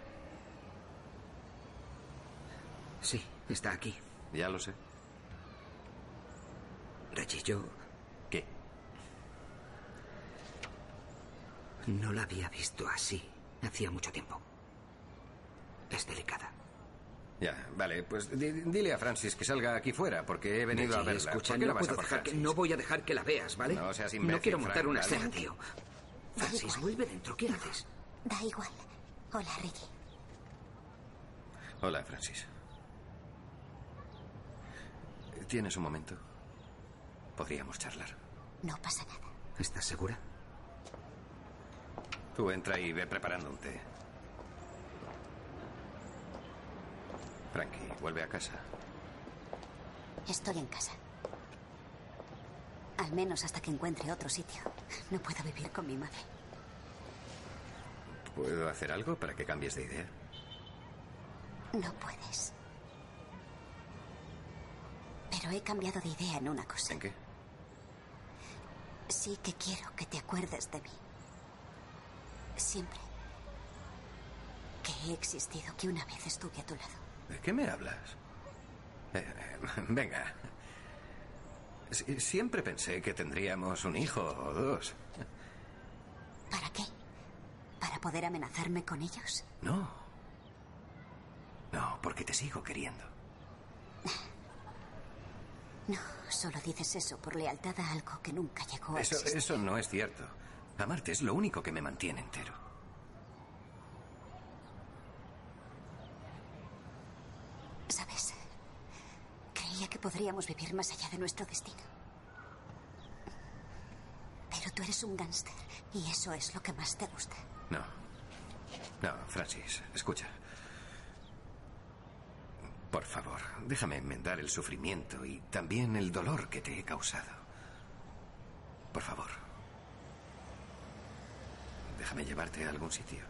Speaker 31: Sí, está aquí.
Speaker 4: Ya lo sé.
Speaker 31: Reggie, yo
Speaker 4: ¿Qué?
Speaker 31: no la había visto así. Hacía mucho tiempo. Es delicada.
Speaker 4: Ya, vale, pues di- dile a Francis que salga aquí fuera, porque he venido a verla.
Speaker 31: escucha,
Speaker 4: ¿Por qué
Speaker 31: no,
Speaker 4: la vas a
Speaker 31: puedo
Speaker 4: por
Speaker 31: dejar que-
Speaker 4: Francis?
Speaker 31: no voy a dejar que la veas, ¿vale?
Speaker 4: No seas imbécil,
Speaker 31: No quiero montar
Speaker 4: Frank,
Speaker 31: una escena, tío. Francis, vuelve dentro. ¿Qué haces?
Speaker 2: Da igual. Hola, Reggie.
Speaker 4: Hola, Francis. ¿Tienes un momento? Podríamos charlar.
Speaker 2: No pasa nada.
Speaker 31: ¿Estás segura?
Speaker 4: Tú entra y ve preparando un té. Frankie, vuelve a casa.
Speaker 2: Estoy en casa. Al menos hasta que encuentre otro sitio. No puedo vivir con mi madre.
Speaker 4: ¿Puedo hacer algo para que cambies de idea?
Speaker 2: No puedes. Pero he cambiado de idea en una cosa.
Speaker 4: ¿En qué?
Speaker 2: Sí que quiero que te acuerdes de mí. Siempre. Que he existido, que una vez estuve a tu lado.
Speaker 4: ¿De qué me hablas? Eh, eh, venga. Si- Siempre pensé que tendríamos un hijo o dos.
Speaker 2: ¿Para qué? ¿Para poder amenazarme con ellos?
Speaker 4: No. No, porque te sigo queriendo.
Speaker 2: No, solo dices eso por lealtad a algo que nunca llegó a
Speaker 4: Eso,
Speaker 2: existir.
Speaker 4: eso no es cierto. Amarte es lo único que me mantiene entero.
Speaker 2: ¿Sabes? Creía que podríamos vivir más allá de nuestro destino. Pero tú eres un gángster y eso es lo que más te gusta.
Speaker 4: No. No, Francis, escucha. Por favor, déjame enmendar el sufrimiento y también el dolor que te he causado. Por favor. Déjame llevarte a algún sitio.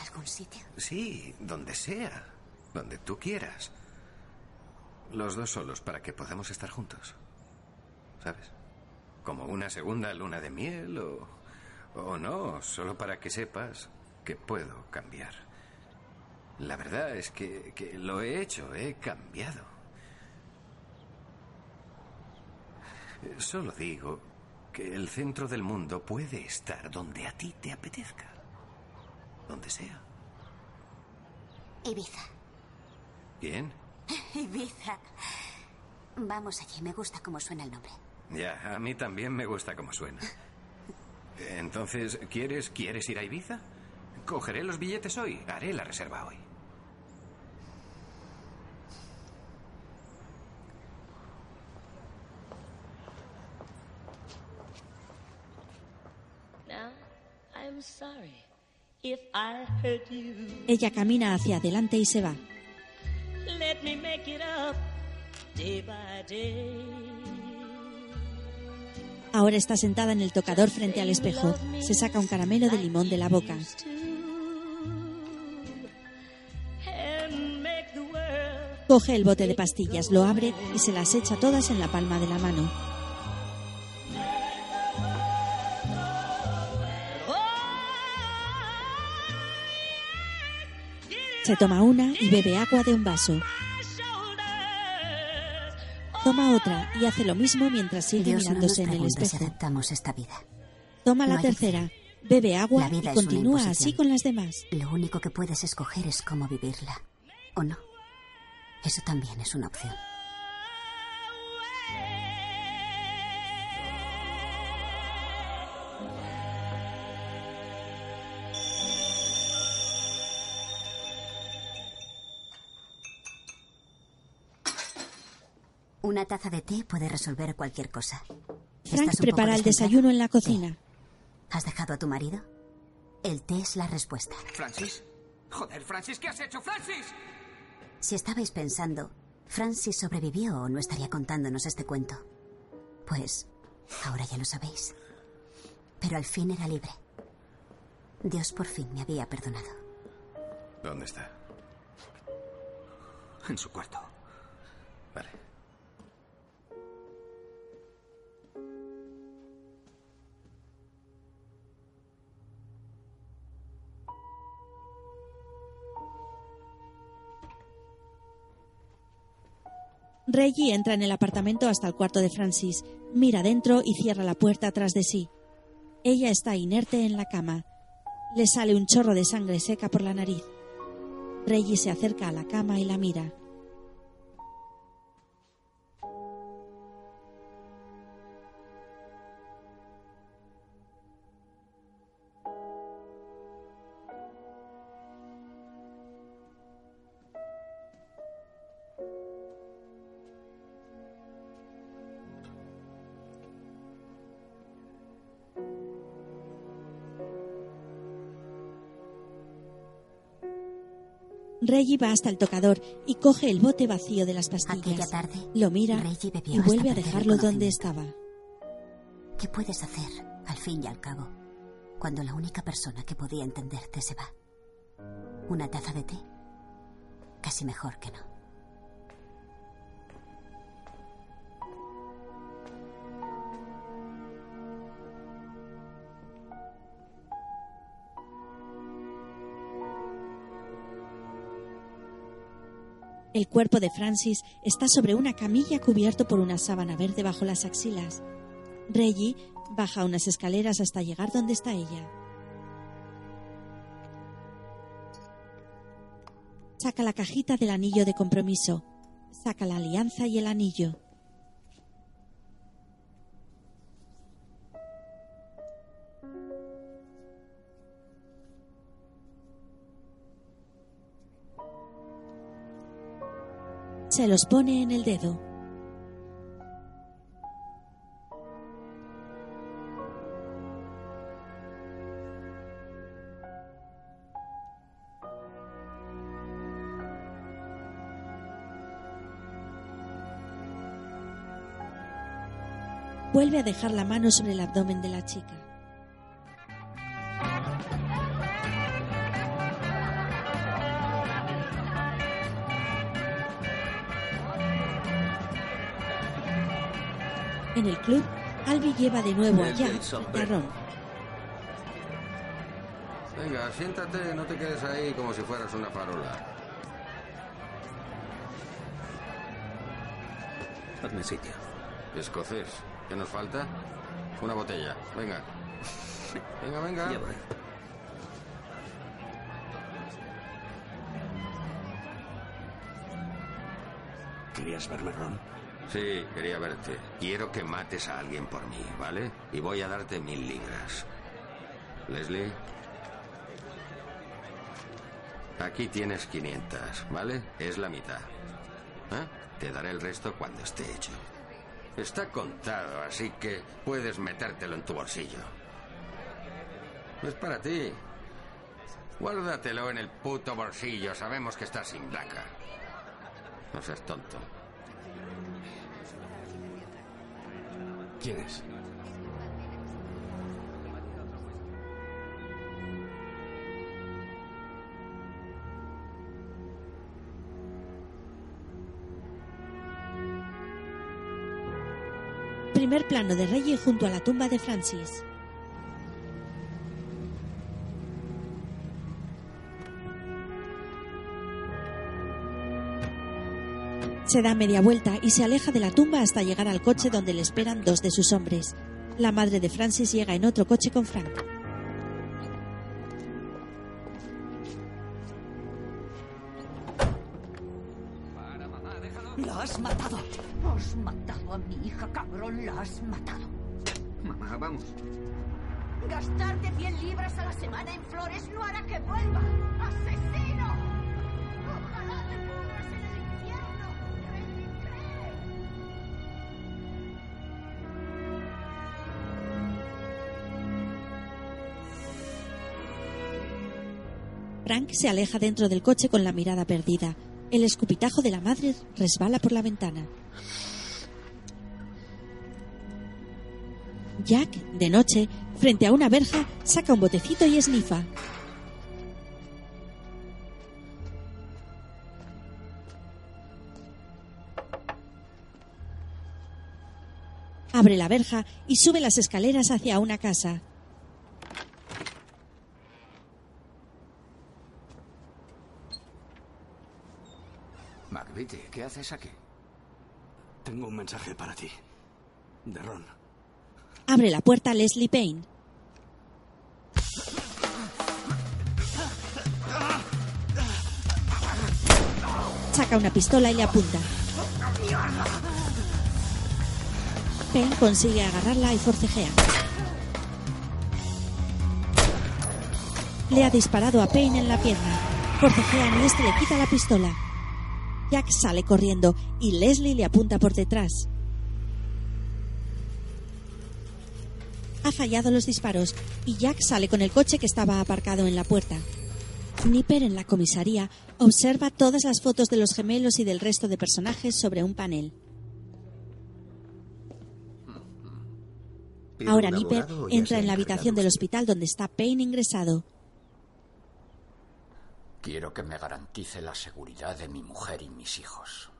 Speaker 2: ¿Algún sitio?
Speaker 4: Sí, donde sea. Donde tú quieras. Los dos solos para que podamos estar juntos. ¿Sabes? Como una segunda luna de miel o... O no, solo para que sepas que puedo cambiar. La verdad es que, que lo he hecho, he cambiado. Solo digo que el centro del mundo puede estar donde a ti te apetezca. Donde sea.
Speaker 2: Ibiza.
Speaker 4: ¿Bien?
Speaker 2: Ibiza. Vamos allí, me gusta cómo suena el nombre.
Speaker 4: Ya, a mí también me gusta cómo suena. Entonces, ¿quieres, ¿quieres ir a Ibiza? Cogeré los billetes hoy, haré la reserva hoy.
Speaker 1: Ella camina hacia adelante y se va.
Speaker 32: Let me make it up day by day.
Speaker 1: Ahora está sentada en el tocador frente al espejo. Se saca un caramelo de limón de la boca. Coge el bote de pastillas, lo abre y se las echa todas en la palma de la mano. Se toma una y bebe agua de un vaso. Toma otra y hace lo mismo mientras sigue
Speaker 2: Dios no
Speaker 1: mirándose en el
Speaker 2: si
Speaker 1: espejo.
Speaker 2: aceptamos esta vida.
Speaker 1: Toma
Speaker 2: No
Speaker 1: la tercera, bebe agua y continúa así con las demás.
Speaker 2: Lo único que puedes escoger es cómo vivirla. ¿O no? Eso también es una opción. Una taza de té puede resolver cualquier cosa.
Speaker 1: Frank
Speaker 2: ¿Estás un
Speaker 1: prepara
Speaker 2: poco
Speaker 1: el desayuno en la cocina.
Speaker 2: ¿Has dejado a tu marido? El té es la respuesta.
Speaker 31: ¿Francis? Joder, Francis, ¿qué has hecho, Francis?
Speaker 2: Si estabais pensando Francis sobrevivió o no estaría contándonos este cuento. Pues ahora ya lo sabéis. Pero al fin era libre. Dios por fin me había perdonado.
Speaker 33: ¿Dónde está?
Speaker 12: En su cuarto.
Speaker 1: Reggie entra en el apartamento hasta el cuarto de Francis, mira dentro y cierra la puerta tras de sí. Ella está inerte en la cama. Le sale un chorro de sangre seca por la nariz. Reggie se acerca a la cama y la mira. Reggie va hasta el tocador y coge el bote vacío de las pastillas.
Speaker 2: Aquella tarde,
Speaker 1: lo mira y vuelve a dejarlo donde estaba.
Speaker 2: ¿Qué puedes hacer, al fin y al cabo, cuando la única persona que podía entenderte se va? ¿Una taza de té? Casi mejor que no.
Speaker 1: El cuerpo de Francis está sobre una camilla cubierto por una sábana verde bajo las axilas. Reggie baja unas escaleras hasta llegar donde está ella. Saca la cajita del anillo de compromiso. Saca la alianza y el anillo. Se los pone en el dedo. Vuelve a dejar la mano sobre el abdomen de la chica. Club, Albi lleva de nuevo a
Speaker 13: El
Speaker 1: Jack
Speaker 13: del
Speaker 1: y a. Ron.
Speaker 4: Venga, siéntate, no te quedes ahí como si fueras una farola.
Speaker 13: Hazme sitio.
Speaker 4: Escocés. ¿Qué nos falta? Una botella. Venga. Venga, venga.
Speaker 13: Ya voy.
Speaker 14: ¿Querías verme, Ron?
Speaker 4: Sí, quería verte. Quiero que mates a alguien por mí, ¿vale? Y voy a darte mil libras. Leslie. Aquí tienes 500, ¿vale? Es la mitad. ¿Eh? Te daré el resto cuando esté hecho. Está contado, así que puedes metértelo en tu bolsillo. Es para ti. Guárdatelo en el puto bolsillo. Sabemos que estás sin placa. No seas tonto.
Speaker 1: Primer plano de Reggie junto a la tumba de Francis. Se da media vuelta y se aleja de la tumba hasta llegar al coche donde le esperan dos de sus hombres. La madre de Francis llega en otro coche con Frank.
Speaker 8: La has matado. Has matado a mi hija, cabrón. La has matado.
Speaker 12: Mamá, vamos.
Speaker 8: Gastarte 100 libras a la semana en flores no hará que vuelva. ¡Asesino!
Speaker 1: Frank se aleja dentro del coche con la mirada perdida. El escupitajo de la madre resbala por la ventana. Jack, de noche, frente a una verja, saca un botecito y esnifa. Abre la verja y sube las escaleras hacia una casa.
Speaker 7: McVitie, ¿qué haces aquí?
Speaker 14: Tengo un mensaje para ti. De Ron.
Speaker 1: Abre la puerta Leslie Payne. Saca una pistola y le apunta. Payne consigue agarrarla y forcejea. Le ha disparado a Payne en la pierna. Forcejean y este le quita la pistola. Jack sale corriendo y Leslie le apunta por detrás. Ha fallado los disparos y Jack sale con el coche que estaba aparcado en la puerta. Nipper en la comisaría observa todas las fotos de los gemelos y del resto de personajes sobre un panel.
Speaker 21: ¿Pido
Speaker 1: Ahora Nipper entra en la habitación del hospital donde está Payne ingresado.
Speaker 7: Quiero que me garantice la seguridad de mi mujer y mis hijos.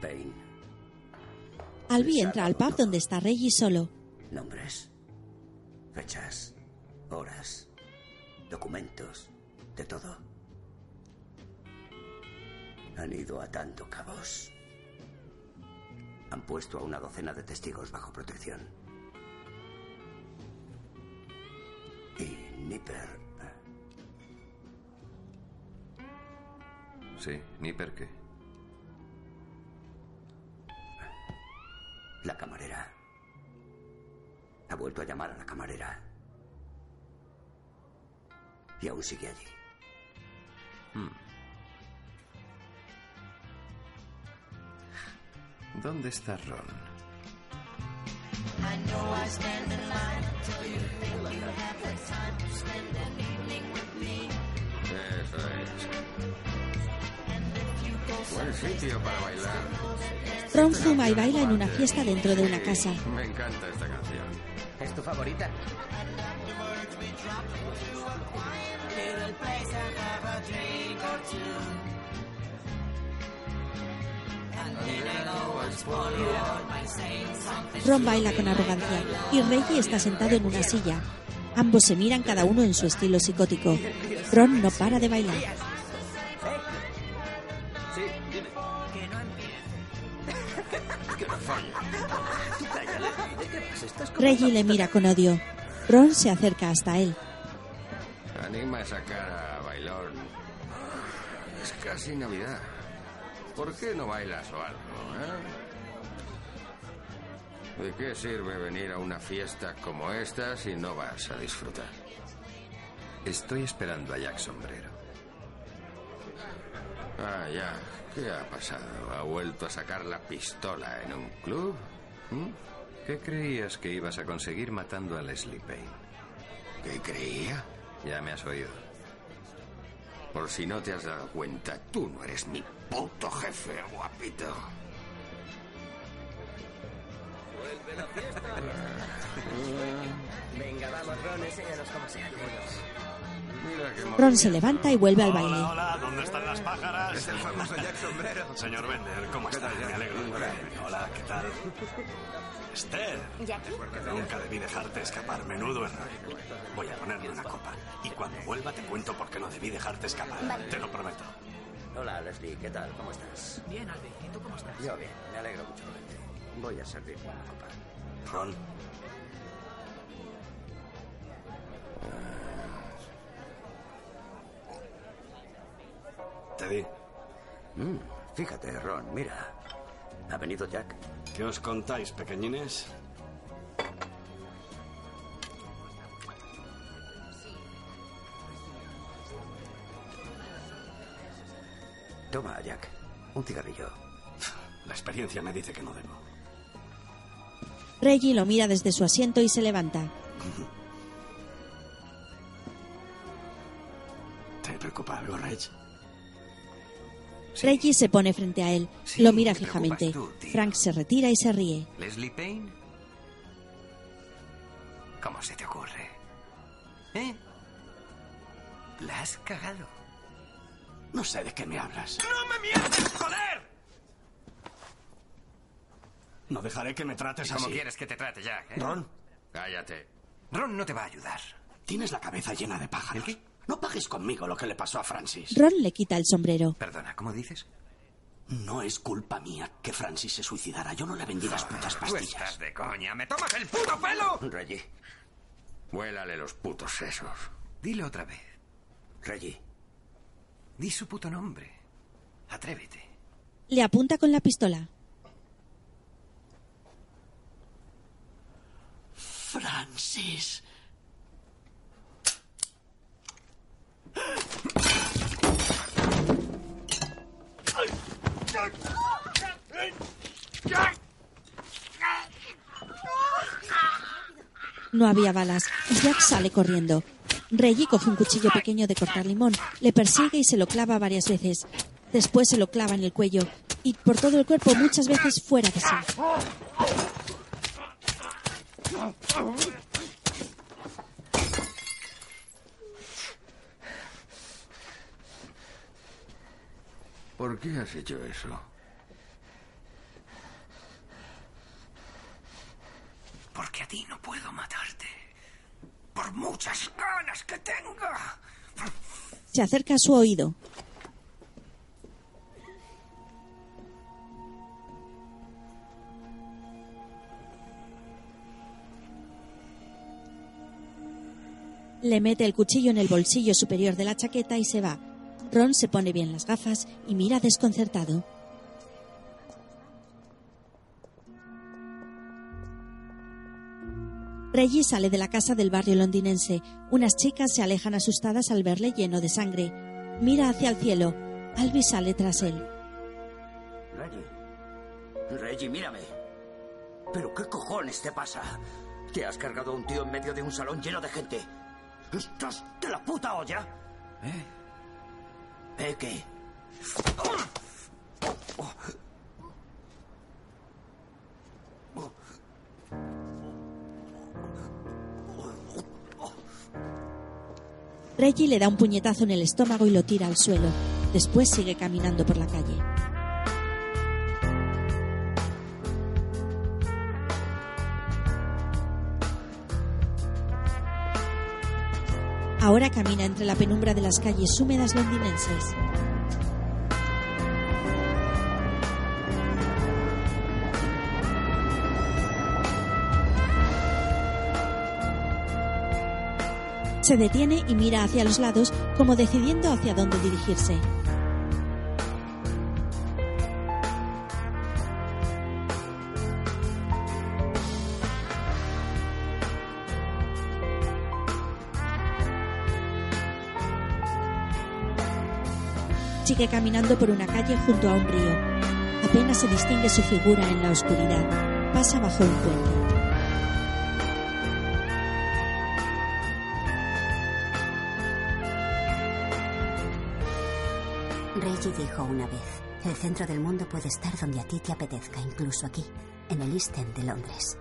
Speaker 12: Payne.
Speaker 1: Albi entra al pub donde está Reggie solo.
Speaker 12: Nombres. Fechas. Horas. Documentos. De todo. Han ido atando cabos. Han puesto a una docena de testigos bajo protección. Y Nipper.
Speaker 4: Sí, Nipper qué.
Speaker 12: La camarera. Ha vuelto a llamar a la camarera. Y aún sigue allí.
Speaker 4: Hmm. ¿Dónde está Ron?
Speaker 9: Eso es. Buen sitio para bailar.
Speaker 1: Ron fuma y baila en una fiesta dentro de una casa.
Speaker 9: Me encanta esta canción.
Speaker 17: ¿Es tu favorita?
Speaker 1: Ron baila con arrogancia y Reggie está sentado en una silla. Ambos se miran cada uno en su estilo psicótico. Ron no para de bailar. Reggie le mira con odio. Ron se acerca hasta él.
Speaker 9: Anima esa cara a bailón. Es casi Navidad. ¿Por qué no bailas o algo, eh? ¿De qué sirve venir a una fiesta como esta si no vas a disfrutar?
Speaker 4: Estoy esperando a Jack Sombrero.
Speaker 9: Ah, ya. ¿Qué ha pasado? ¿Ha vuelto a sacar la pistola en un club?
Speaker 4: ¿Mm? ¿Qué creías que ibas a conseguir matando a Leslie Payne?
Speaker 9: ¿Qué creía?
Speaker 4: Ya me has oído.
Speaker 9: Por si no te has dado cuenta, tú no eres mi puto jefe, guapito.
Speaker 17: Vuelve la fiesta. Venga, vamos, Ron, enséñanos cómo se hace.
Speaker 9: Mira qué
Speaker 1: Ron se levanta y vuelve al baile.
Speaker 14: Hola, ¿dónde están las pájaras?
Speaker 22: Es el famoso Jack Sombrero.
Speaker 14: Señor Bender, ¿cómo está? Me alegro. Hola, ¿qué tal? Esther,
Speaker 27: ¿Jackie?
Speaker 14: nunca debí dejarte escapar. Menudo error. Voy a ponerle una copa. Y cuando vuelva te cuento por qué no debí dejarte escapar. Te lo prometo.
Speaker 12: Hola, Leslie, ¿qué tal? ¿Cómo estás?
Speaker 17: Bien, Albi. ¿Y tú cómo estás?
Speaker 12: Yo bien, me alegro mucho de verte. Voy a servirme una copa.
Speaker 14: Ron, te di.
Speaker 12: Mm, fíjate, Ron, mira. ¿Ha venido Jack?
Speaker 14: ¿Qué os contáis, pequeñines?
Speaker 12: Toma, Jack. Un cigarrillo.
Speaker 14: La experiencia me dice que no debo.
Speaker 1: Reggie lo mira desde su asiento y se levanta.
Speaker 14: ¿Te preocupa algo, Reg?
Speaker 1: Reggie se pone frente a él.
Speaker 4: Sí,
Speaker 1: lo mira
Speaker 4: te
Speaker 1: fijamente.
Speaker 4: tú.
Speaker 1: Frank se retira y se ríe.
Speaker 4: ¿Leslie Payne? ¿Cómo se te ocurre? ¿Eh? ¿La has cagado?
Speaker 14: No sé de qué me hablas. ¡No me mientes, joder! No dejaré que me trates
Speaker 4: ¿Cómo
Speaker 14: así.
Speaker 4: quieres que te trate, Jack? eh?
Speaker 14: Ron.
Speaker 4: Cállate. Ron no te va a ayudar.
Speaker 14: Tienes la cabeza llena de pájaros. No pagues conmigo lo que le pasó a Francis.
Speaker 1: Ron le quita el sombrero.
Speaker 4: Perdona, ¿cómo dices?
Speaker 14: No es culpa mía que Francis se suicidara. Yo no le vendí las putas
Speaker 4: Tú
Speaker 14: pastillas.
Speaker 4: estás de coña. ¿Me tomas el puto pelo?
Speaker 12: Reggie,
Speaker 4: Huélale los putos sesos. Dile otra vez.
Speaker 12: Reggie,
Speaker 4: Di su puto nombre. Atrévete.
Speaker 1: Le apunta con la pistola.
Speaker 14: Francis.
Speaker 1: No había balas. Jack sale corriendo. Reggie coge un cuchillo pequeño de cortar limón, le persigue y se lo clava varias veces. Después se lo clava en el cuello y por todo el cuerpo muchas veces fuera de sí.
Speaker 9: ¿Por qué has hecho eso?
Speaker 4: Porque a ti no puedo matarte. Por muchas ganas que tenga.
Speaker 1: Se acerca a su oído. Le mete el cuchillo en el bolsillo superior de la chaqueta y se va. Ron se pone bien las gafas y mira desconcertado. Reggie sale de la casa del barrio londinense. Unas chicas se alejan asustadas al verle lleno de sangre. Mira hacia el cielo. Albi sale tras él.
Speaker 12: Reggie. Reggie, mírame. ¿Pero qué cojones te pasa? ¿Te has cargado a un tío en medio de un salón lleno de gente? ¿Estás de la puta olla? ¿Eh?
Speaker 1: Reggie le da un puñetazo en el estómago y lo tira al suelo. Después sigue caminando por la calle. Ahora camina entre la penumbra de las calles húmedas londinenses. Se detiene y mira hacia los lados como decidiendo hacia dónde dirigirse. Sigue caminando por una calle junto a un río. Apenas se distingue su figura en la oscuridad. Pasa bajo un puente.
Speaker 2: Reggie dijo una vez, el centro del mundo puede estar donde a ti te apetezca, incluso aquí, en el East End de Londres.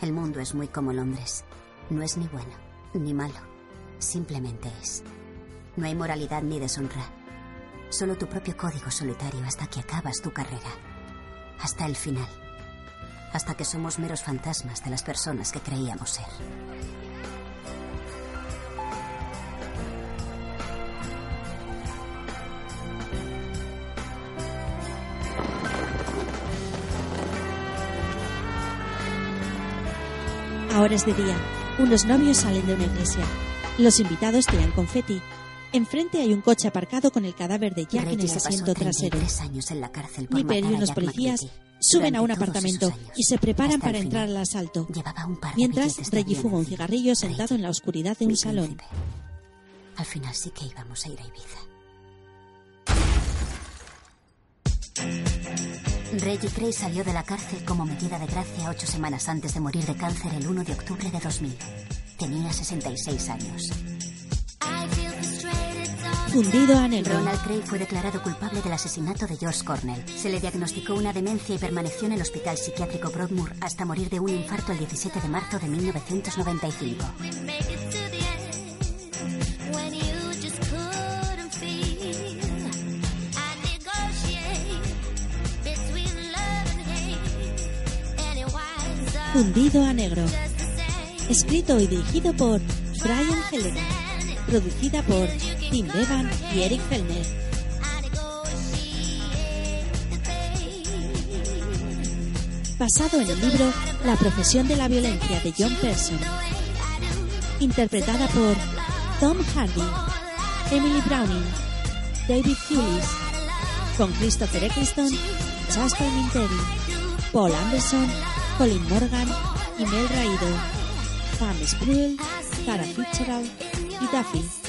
Speaker 2: El mundo es muy como Londres. No es ni bueno, ni malo. Simplemente es. No hay moralidad ni deshonra. Solo tu propio código solitario hasta que acabas tu carrera. Hasta el final. Hasta que somos meros fantasmas de las personas que creíamos ser.
Speaker 1: Ahora es de día. Unos novios salen de una iglesia. Los invitados tiran confeti. Enfrente hay un coche aparcado con el cadáver de Jack en
Speaker 2: Reggie
Speaker 1: el
Speaker 2: se pasó
Speaker 1: asiento trasero.
Speaker 2: 33 años en la cárcel por
Speaker 1: Nipper y
Speaker 2: a
Speaker 1: unos
Speaker 2: Jack
Speaker 1: policías
Speaker 2: McVitie.
Speaker 1: suben a un apartamento y se preparan
Speaker 2: hasta
Speaker 1: para
Speaker 2: el
Speaker 1: entrar al asalto.
Speaker 2: Llevaba un par de
Speaker 1: Mientras, Reggie fuma un cigarrillo sentado en la oscuridad de un
Speaker 2: Mi
Speaker 1: salón.
Speaker 2: príncipe. Al final sí que íbamos a ir a Ibiza. Reggie Cray salió de la cárcel como medida de gracia ocho semanas antes de morir de cáncer el 1 de octubre de 2000. Tenía 66 años.
Speaker 5: Fundido a negro.
Speaker 2: Ronald Cray fue declarado culpable del asesinato de George Cornell. Se le diagnosticó una demencia y permaneció en el hospital psiquiátrico Broadmoor hasta morir de un infarto el 17 de marzo de 1995.
Speaker 5: Fundido a negro. Escrito y dirigido por Brian Helena. Producida por Tim Bevan y Eric Fellner. Basado en el libro La profesión de la violencia de John Pearson. Interpretada por Tom Hardy, Emily Browning, David Hewlis, con Christopher Eccleston, Jasper Minteri, Paul Anderson, Colin Morgan y Mel Raido, Pam Spruill, Sarah Fitzgerald y Duffy.